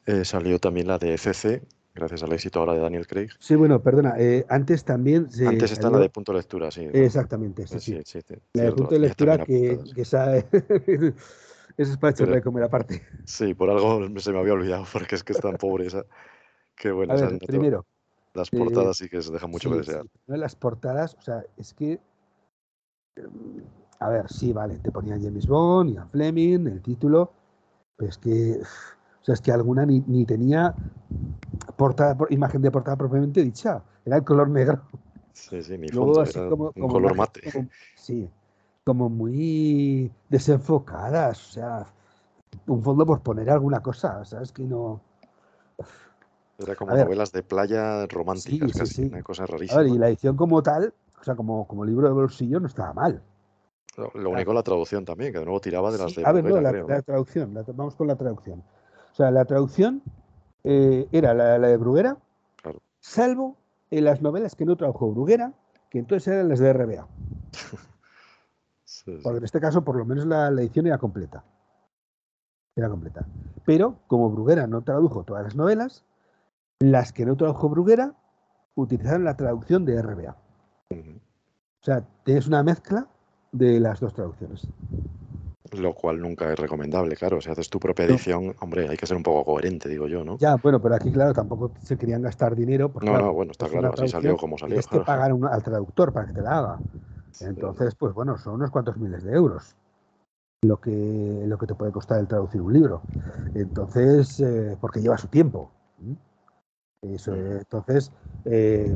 eh, salió también la de ECC, gracias al éxito ahora de Daniel Craig. Sí, bueno, perdona, eh, antes también... antes está la de punto de lectura, sí. Exactamente, sí, sí. la de punto de lectura que, que sabe... Eso es para echarle de comer aparte. Sí, por algo se me había olvidado, porque es que es tan pobre esa. Qué buena. A ver, primero. Las portadas sí que se dejan mucho que desear. No, las portadas, o sea, es que a ver, sí, vale, te ponían James Bond, Ian Fleming, el título, pero es que, o sea, es que alguna ni, tenía portada, imagen de portada propiamente dicha, era el color negro. Sí, sí, ni fondo, era como, un color mate. sí, como muy desenfocadas, o sea, un fondo por poner alguna cosa, o sea, es que no... Era como novelas de playa románticas, casi, una cosa rarísima. A ver, y la edición como tal, o sea, como, como libro de bolsillo no estaba mal. Lo único la traducción también, que de nuevo tiraba de las de. A ver, no, la, traducción, vamos con la traducción. O sea, la traducción eh, era la, de Bruguera, salvo en las novelas que no tradujo Bruguera, que entonces eran las de RBA. Porque en este caso, por lo menos la, edición era completa. Era completa. Pero, como Bruguera no tradujo todas las novelas, las que no tradujo Bruguera utilizaron la traducción de RBA. O sea, tienes una mezcla de las dos traducciones. Lo cual nunca es recomendable, claro. Si haces tu propia edición, hombre, hay que ser un poco coherente, digo yo, ¿no? Ya, bueno, pero aquí, claro, tampoco se querían gastar dinero. no, no, bueno, está claro, así salió como salió. Tienes que pagar al traductor para que te la haga. Entonces, pues bueno, son unos cuantos miles de euros lo que, lo que te puede costar el traducir un libro. Entonces, eh, porque lleva su tiempo. Eso, entonces, eh,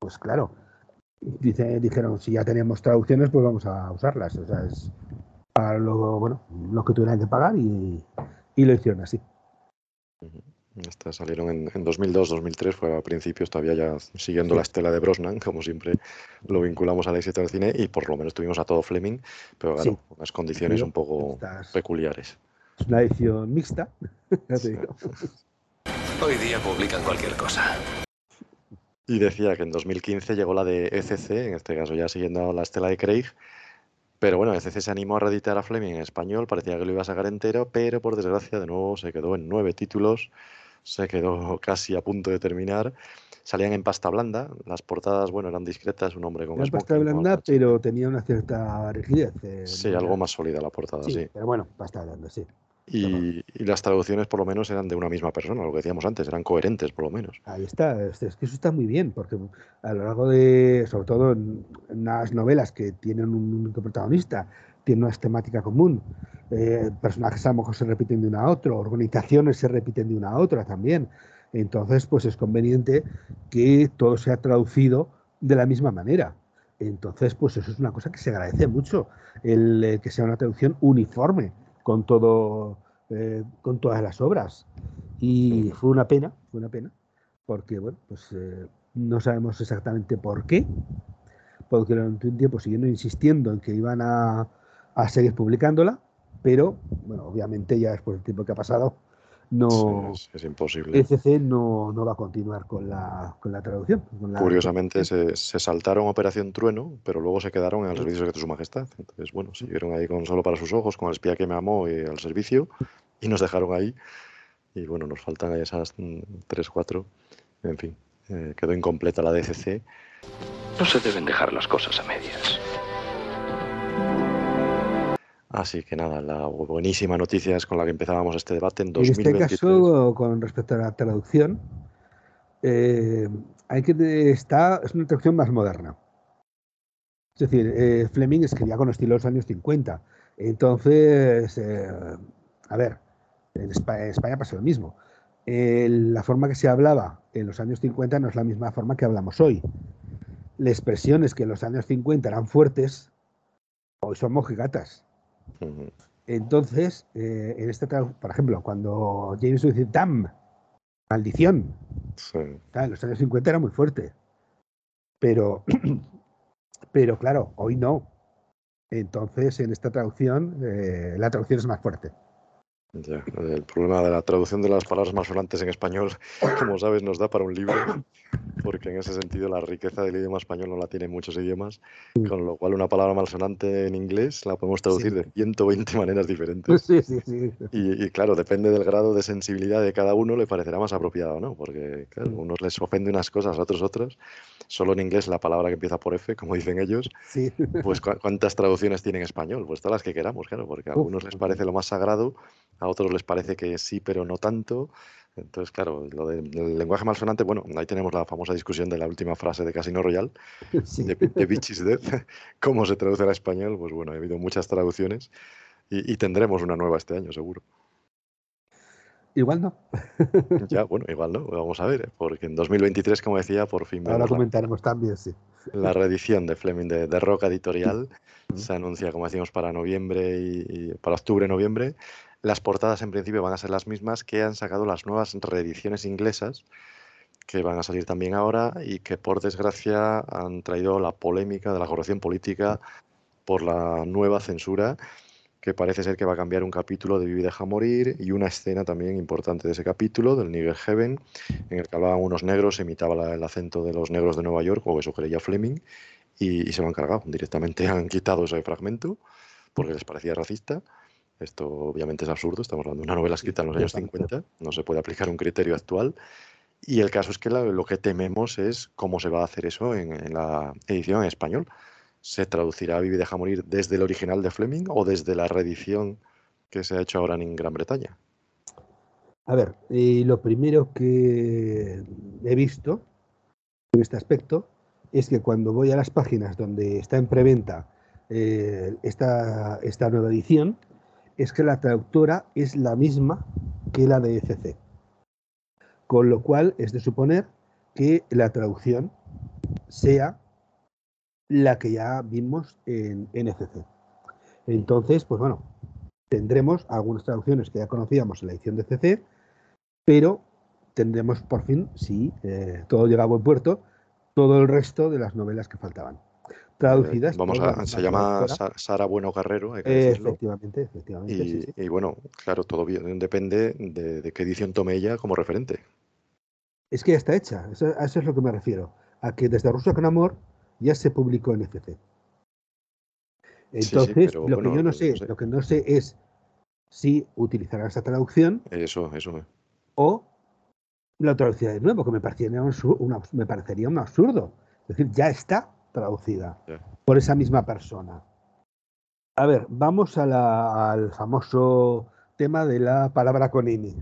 pues claro, dice, dijeron, si ya teníamos traducciones, pues vamos a usarlas. O sea, es para lo, bueno, lo que tuvieran que pagar y, lo hicieron así. Estas salieron en, en 2002, 2003, fue a principios todavía ya siguiendo la estela de Brosnan, como siempre lo vinculamos al éxito del cine, y por lo menos tuvimos a todo Fleming, pero claro, unas condiciones un poco peculiares. Es una edición mixta, Hoy día publican cualquier cosa. Y decía que en 2015 llegó la de ECC, en este caso ya siguiendo la estela de Craig. Pero bueno, ECC se animó a reeditar a Fleming en español, parecía que lo iba a sacar entero, pero por desgracia de nuevo se quedó en nueve títulos, se quedó casi a punto de terminar. Salían en pasta blanda, las portadas, bueno, eran discretas, un hombre con Era pasta blanda, pero tenía una cierta rigidez. Eh, sí, algo más sólida la portada, sí. Pero bueno, pasta blanda, sí. Y, las traducciones por lo menos eran de una misma persona, lo que decíamos antes, eran coherentes por lo menos. Ahí está, es, que eso está muy bien, porque a lo largo de, sobre todo en, las novelas que tienen un único protagonista, tienen una temática común, eh, personajes a lo mejor se repiten de una a otra, organizaciones se repiten de una a otra también. Entonces, pues es conveniente que todo sea traducido de la misma manera. Entonces, pues eso es una cosa que se agradece mucho, el eh, que sea una traducción uniforme con todo, eh, con todas las obras. Y fue una pena, fue una pena, porque bueno, pues eh, no sabemos exactamente por qué, porque durante un tiempo siguieron insistiendo en que iban a, a seguir publicándola, pero bueno, obviamente ya después del tiempo que ha pasado, no es, imposible. ECC no, no, va a continuar con la, con la traducción. Curiosamente se, se, saltaron Operación Trueno, pero luego se quedaron en el servicio de Su Majestad. Entonces, bueno, siguieron ahí con solo para sus ojos, con el espía que me amó y al servicio, y nos dejaron ahí. y bueno, nos faltan esas 3, 4, en fin, eh, quedó incompleta la DCC. No se deben dejar las cosas a medias. Así que nada, la buenísima noticia es con la que empezábamos este debate en 2023. En este caso, con respecto a la traducción, eh, hay que está, es una traducción más moderna. Es decir, eh, Fleming escribía con estilo de los años 50. Entonces, eh, a ver, en España, pasa lo mismo. la forma que se hablaba en los años 50 no es la misma forma que hablamos hoy. Las expresiones que en los años 50 eran fuertes, hoy son mojigatas. Entonces, eh, en este por ejemplo, cuando James dice Dam, maldición, en los años 50 era muy fuerte. Pero, pero claro, hoy no. Entonces, en esta traducción, eh, la traducción es más fuerte. el problema de la traducción de las palabras más sonantes en español, como sabes, nos da para un libro porque en ese sentido la riqueza del idioma español no la tiene muchos idiomas, con lo cual una palabra malsonante en inglés la podemos traducir de 120 maneras diferentes. Sí, sí, sí. Y, claro, depende del grado de sensibilidad de cada uno, le parecerá más apropiado, ¿no? Porque claro, a unos les ofende unas cosas, a otros otras. Solo en inglés la palabra que empieza por F, como dicen ellos, sí. pues ¿cuántas traducciones tiene en español? Pues todas las que queramos, claro, porque a algunos les parece lo más sagrado, a otros les parece que sí, pero no tanto. Entonces, claro, lo del lenguaje malsonante, bueno, ahí tenemos la famosa discusión de la última frase de Casino Royal, de, de Bitch is Dead. ¿Cómo se traduce al español? Pues bueno, ha habido muchas traducciones y, tendremos una nueva este año, seguro. Igual no. ya, bueno, igual no. Vamos a ver, ¿eh? porque en 2023, como decía, por fin. Ahora comentaremos también, sí. La reedición de Fleming de, Roca Editorial se anuncia, como decíamos, para noviembre y para octubre-noviembre. Las portadas en principio van a ser las mismas que han sacado las nuevas reediciones inglesas, que van a salir también ahora y que por desgracia han traído la polémica de la corrección política por la nueva censura, que parece ser que va a cambiar un capítulo de Vivi deja morir y una escena también importante de ese capítulo, del Nigger Heaven, en el que hablaban unos negros, se imitaba el acento de los negros de Nueva York, o eso creía Fleming, y, y se lo han cargado. Directamente han quitado ese fragmento porque les parecía racista esto obviamente es absurdo, estamos hablando de una novela escrita en los años 50, no se puede aplicar un criterio actual. Y el caso es que lo que tememos es cómo se va a hacer eso en, la edición en español. ¿Se traducirá Vivi deja morir desde el original de Fleming o desde la reedición que se ha hecho ahora en Gran Bretaña? A ver, lo primero que he visto en este aspecto es que cuando voy a las páginas donde está en preventa eh, esta, esta nueva edición, es que la traductora es la misma que la de ECC. Con lo cual es de suponer que la traducción sea la que ya vimos en ECC. Entonces, pues bueno, tendremos algunas traducciones que ya conocíamos en la edición de ECC, pero tendremos por fin, si eh, todo llega a buen puerto, todo el resto de las novelas que faltaban traducidas. Vamos a, se llama Sara Bueno Carrero, efectivamente, efectivamente. Y, bueno, claro, todo bien, depende de, qué edición tome ella como referente. Es que ya está hecha, eso, a eso es lo que me refiero, a que desde Rusia con Amor ya se publicó en FC. Entonces, lo que yo no sé, lo que no sé es si utilizará esa traducción. Eso, eso. O la traducción de nuevo, que me parecería me parecería un absurdo. Es decir, ya está traducida por esa misma persona. A ver, vamos al famoso tema de la palabra con N.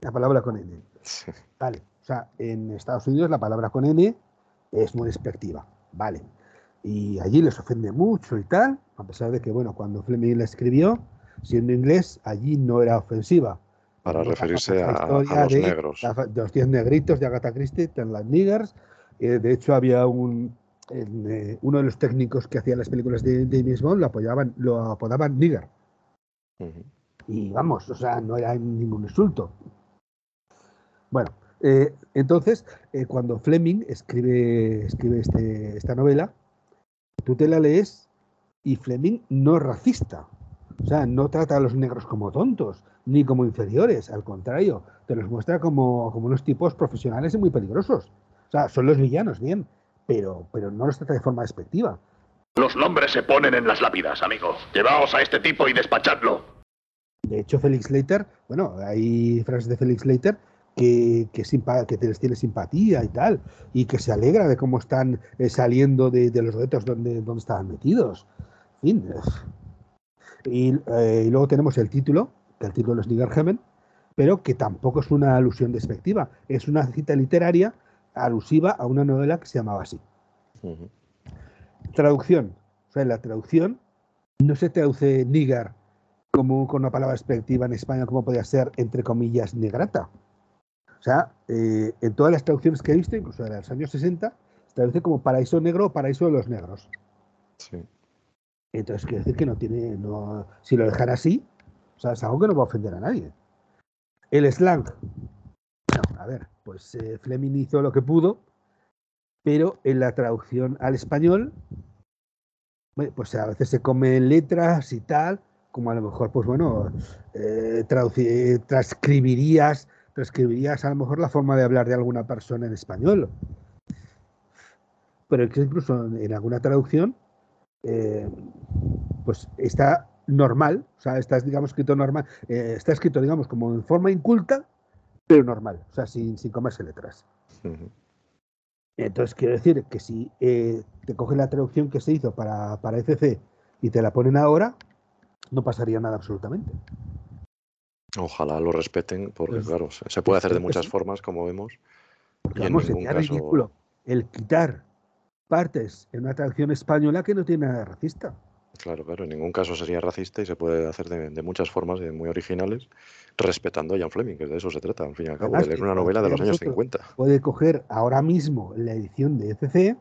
La palabra con N. Vale. O sea, en Estados Unidos la palabra con N es muy despectiva. Vale. Y allí les ofende mucho y tal, a pesar de que, bueno, cuando Fleming la escribió, siendo inglés, allí no era ofensiva. Para referirse a, los negros. los 10 negritos de Agatha Christie, Ten Niggers. Eh, de hecho, había un, eh, uno de los técnicos que hacía las películas de, James Bond lo apoyaban, lo apodaban Nigger. Y vamos, o sea, no era ningún insulto. Bueno, eh, entonces, eh, cuando Fleming escribe, escribe este, esta novela, tú te la lees y Fleming no es racista. O sea, no trata a los negros como tontos, ni como inferiores, al contrario, te los muestra como, como unos tipos profesionales y muy peligrosos. O sea, son los villanos, bien, pero, pero no los trata de forma despectiva. Los nombres se ponen en las lápidas, amigo. Llevaos a este tipo y despachadlo. De hecho, Felix Leiter, bueno, hay frases de Felix Leiter que, que, que les tiene simpatía y tal, y que se alegra de cómo están eh, saliendo de, los retos donde, donde estaban metidos. En fin. Eh, y, luego tenemos el título, que el título es Nigerhemen, pero que tampoco es una alusión despectiva, es una cita literaria alusiva a una novela que se llamaba así. Traducción. O sea, en la traducción no se traduce nigar como con una palabra despectiva en España como podría ser, entre comillas, negrata. O sea, eh, en todas las traducciones que he visto, incluso de los años 60, se traduce como paraíso negro o paraíso de los negros. Sí. Entonces quiere decir que no tiene, no, si lo dejan así, o sea, es algo que no va a ofender a nadie. El slang. A ver, pues eh, Fleming hizo lo que pudo, pero en la traducción al español, pues a veces se comen letras y tal, como a lo mejor, pues bueno, eh, transcribirías, a lo mejor la forma de hablar de alguna persona en español. Pero incluso en alguna traducción eh, pues está normal, o sea, está digamos escrito normal, está escrito digamos como en forma inculta, pero normal, o sea, sin, sin comerse letras. Entonces quiero decir que si eh, te cogen la traducción que se hizo para, para FC y te la ponen ahora, no pasaría nada absolutamente. Ojalá lo respeten, porque pues, claro, se puede hacer de muchas formas, como vemos. y en sería ridículo el quitar partes en una traducción española que no tiene nada de racista. Claro, claro, en ningún caso sería racista y se puede hacer de, muchas formas y muy originales, respetando a Jan Fleming, que de eso se trata, al fin y al cabo, de leer una novela de los años 50. Puede coger ahora mismo la edición de ECC,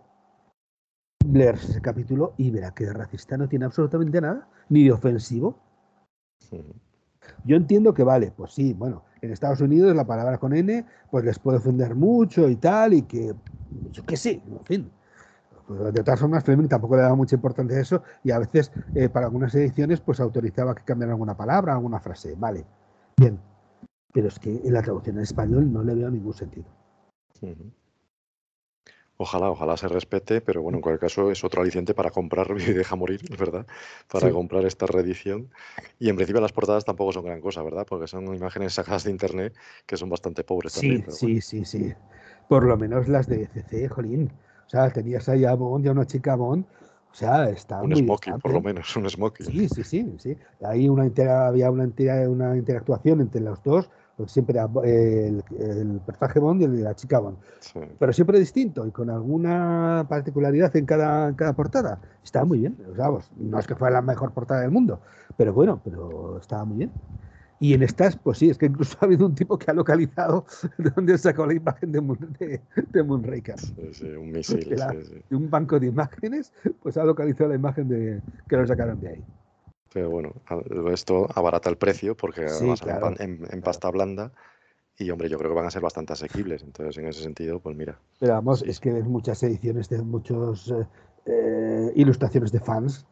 leerse ese capítulo y verá que de racista no tiene absolutamente nada, ni de ofensivo. Yo entiendo que vale, pues sí, bueno, en Estados Unidos la palabra con N, pues les puede ofender mucho y tal, y que, yo qué sé, en fin pues, de todas formas, Fleming tampoco le daba mucha importancia a eso y a veces eh, para algunas ediciones pues autorizaba que cambiaran alguna palabra, alguna frase. Vale, bien. Pero es que en la traducción en español no le veo ningún sentido. Ojalá, ojalá se respete, pero bueno, en cualquier caso es otro aliciente para comprar y deja morir, ¿verdad? Para comprar esta reedición. Y en principio las portadas tampoco son gran cosa, ¿verdad? Porque son imágenes sacadas de internet que son bastante pobres sí, también. Sí, sí, sí. Por lo menos las de CC, jolín. O sea, tenías ahí a Bond y a una chica Bond. O sea, está un smoking, por lo menos, un smoking. Sí, sí, sí. sí. Ahí una había una, una interactuación entre los dos, siempre el, el, personaje Bond y el de la chica Bond. Pero siempre distinto y con alguna particularidad en cada, cada portada. Estaba muy bien. O sea, pues, no es que fuera la mejor portada del mundo, pero bueno, pero estaba muy bien. Y en estas, pues sí, es que incluso ha habido un tipo que ha localizado de dónde sacó la imagen de, de, de Moonraker. Sí, un misil. De, un banco de imágenes, pues ha localizado la imagen de que lo sacaron de ahí. Pero bueno, esto abarata el precio porque además en, pasta blanda y hombre, yo creo que van a ser bastante asequibles. Entonces, en ese sentido, pues mira. Pero vamos, es que ves muchas ediciones de muchos eh, eh, ilustraciones de fans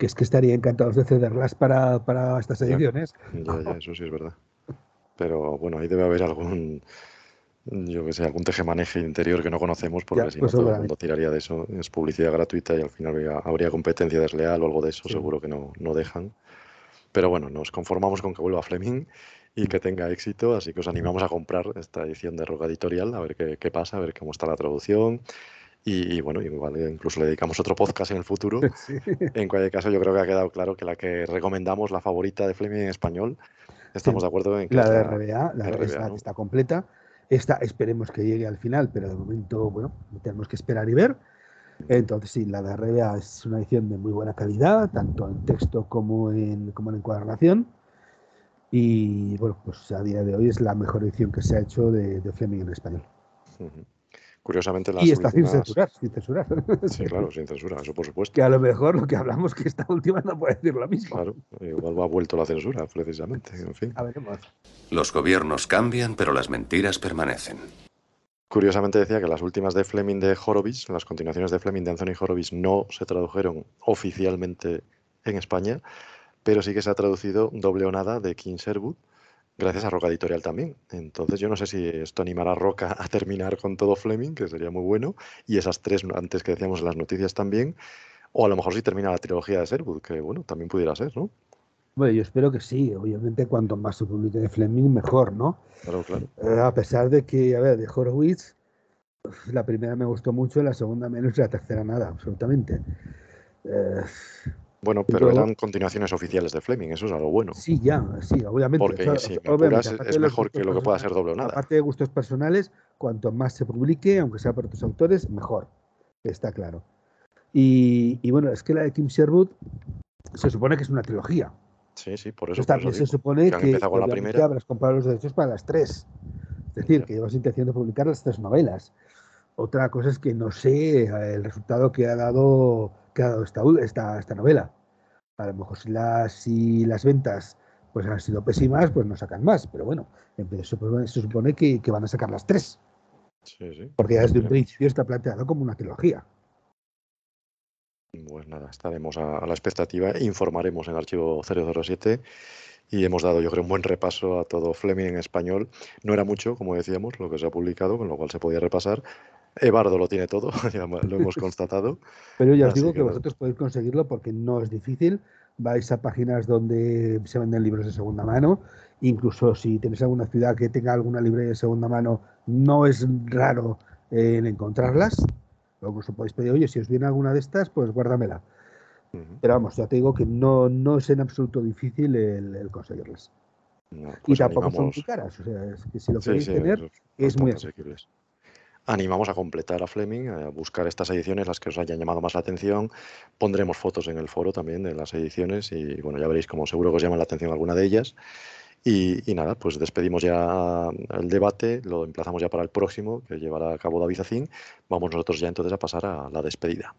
que es que estaría encantados de cederlas para, para estas ediciones. Ya, ya, eso sí es verdad. Pero bueno, ahí debe haber algún, yo que sé, algún tejemaneje interior que no conocemos, porque si no pues todo el mundo tiraría de eso. Es publicidad gratuita y al final habría, competencia desleal o algo de eso, seguro que no, no dejan. Pero bueno, nos conformamos con que vuelva Fleming y que tenga éxito, así que os animamos a comprar esta edición de Roca Editorial, a ver qué, qué pasa, a ver cómo está la traducción y, bueno, igual incluso le dedicamos otro podcast en el futuro. En cualquier caso, yo creo que ha quedado claro que la que recomendamos, la favorita de Fleming en español, estamos de acuerdo en que la de RBA, la RBA, está completa. Esta esperemos que llegue al final, pero de momento, bueno, tenemos que esperar y ver. Entonces, sí, la de RBA es una edición de muy buena calidad, tanto en texto como en, como en encuadernación. Y bueno, pues a día de hoy es la mejor edición que se ha hecho de, Fleming en español. Curiosamente las Y está sin censurar, sin censurar. Sí, claro, sin censura, eso por supuesto. Que a lo mejor lo que hablamos que esta última no puede decir lo mismo. Claro, igual ha vuelto la censura, precisamente, en fin. A veremos. Los gobiernos cambian, pero las mentiras permanecen. Curiosamente decía que las últimas de Fleming de Horowitz, las continuaciones de Fleming de Anthony Horowitz, no se tradujeron oficialmente en España, pero sí que se ha traducido doble o nada de King Sherwood, gracias a Roca Editorial también. Entonces yo no sé si esto animará a Roca a terminar con todo Fleming, que sería muy bueno, y esas tres antes que decíamos en las noticias también, o a lo mejor si termina la trilogía de Sherwood, que bueno, también pudiera ser, ¿no? Bueno, yo espero que sí. Obviamente, cuanto más se publique de Fleming, mejor, ¿no? Claro, claro. Eh, a pesar de que, a ver, de Horowitz, la primera me gustó mucho, la segunda menos y la tercera nada, absolutamente. Eh, bueno, pero eran continuaciones oficiales de Fleming, eso es algo bueno. Sí, ya, sí, obviamente. Porque si es mejor que lo que pueda ser doble o nada. Aparte de gustos personales, cuanto más se publique, aunque sea por otros autores, mejor. Está claro. Y, bueno, es que la de Kim Sherwood se supone que es una trilogía. Sí, sí, por eso. también se supone que, la primera. habrás comprado los derechos para las tres. Es decir, que llevas intención de publicar las tres novelas. Otra cosa es que no sé el resultado que ha dado, que ha dado esta, esta, esta novela. A lo mejor si las, si las ventas pues han sido pésimas, pues no sacan más. Pero bueno, se supone, se supone que, que, van a sacar las tres. Sí, sí. Porque ya desde un principio está planteado como una trilogía. Pues nada, estaremos a, la expectativa, informaremos en archivo 007 y hemos dado, yo creo, un buen repaso a todo Fleming en español. No era mucho, como decíamos, lo que se ha publicado, con lo cual se podía repasar. Ebardo lo tiene todo, ya lo hemos constatado. Pero ya os digo que, vosotros podéis conseguirlo porque no es difícil. Vais a páginas donde se venden libros de segunda mano. Incluso si tenéis alguna ciudad que tenga alguna librería de segunda mano, no es raro en encontrarlas. Incluso podéis pedir, oye, si os viene alguna de estas, pues guárdamela. Pero vamos, ya te digo que no, no es en absoluto difícil el, conseguirlas. y pues tampoco son muy caras. O sea, es que si lo queréis tener, es, muy asequible. Animamos a completar a Fleming, a buscar estas ediciones, las que os hayan llamado más la atención. Pondremos fotos en el foro también de las ediciones y bueno, ya veréis como seguro que os llama la atención alguna de ellas. Y, nada, pues despedimos ya el debate, lo emplazamos ya para el próximo, que llevará a cabo David Zacín. Vamos nosotros ya entonces a pasar a la despedida.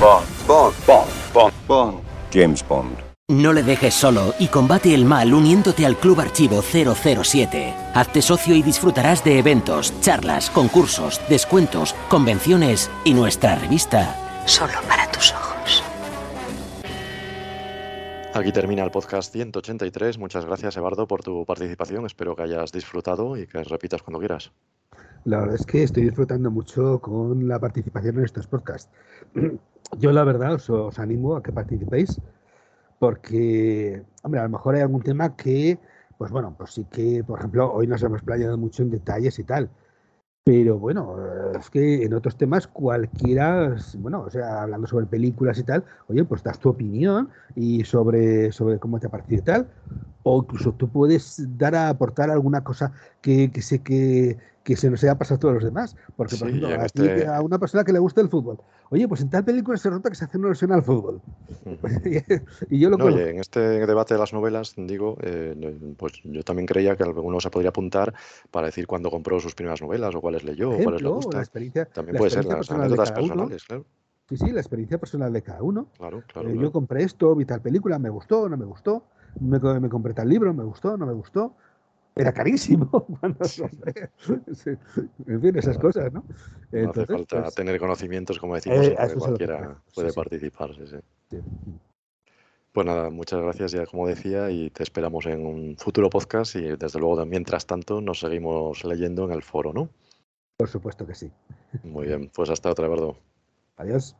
Bond, Bond, Bond, Bond, Bond. James Bond. No le dejes solo y combate el mal uniéndote al Club Archivo 007. Hazte socio y disfrutarás de eventos, charlas, concursos, descuentos, convenciones y nuestra revista. Solo para tus ojos. Aquí termina el podcast 183. Muchas gracias, Eduardo, por tu participación. Espero que hayas disfrutado y que repitas cuando quieras. La verdad es que estoy disfrutando mucho con la participación en estos podcasts. Yo, la verdad, os animo a que participéis porque, hombre, a lo mejor hay algún tema que, pues bueno, pues sí que, por ejemplo, hoy nos hemos playado mucho en detalles y tal, pero bueno, es que en otros temas cualquiera, bueno, o sea, hablando sobre películas y tal, oye, pues das tu opinión y sobre, sobre cómo te ha parecido y tal, o incluso tú puedes dar a aportar alguna cosa que, que sé que, que se nos haya pasado a todos los demás. Porque, por ejemplo, a, este a, una persona que le gusta el fútbol, oye, pues en tal película se nota que se hace una versión al fútbol. y yo lo no, Oye, en este debate de las novelas, digo, eh, pues yo también creía que alguno se podría apuntar para decir cuándo compró sus primeras novelas o cuáles leyó o cuáles le gusta. también puede ser las anécdotas personales, claro. Sí, sí, la experiencia personal de cada uno. Claro, claro, eh, Yo compré esto, vi tal película, me gustó, no me gustó. Me, me compré tal libro, me gustó, no me gustó era carísimo. en fin, esas cosas, ¿no? no hace falta pues tener conocimientos, como decimos, eh, cualquiera puede participar. Pues nada, muchas gracias ya como decía y te esperamos en un futuro podcast y desde luego mientras tanto nos seguimos leyendo en el foro, ¿no? Por supuesto que sí. Muy bien, pues hasta otra, Eduardo. Adiós.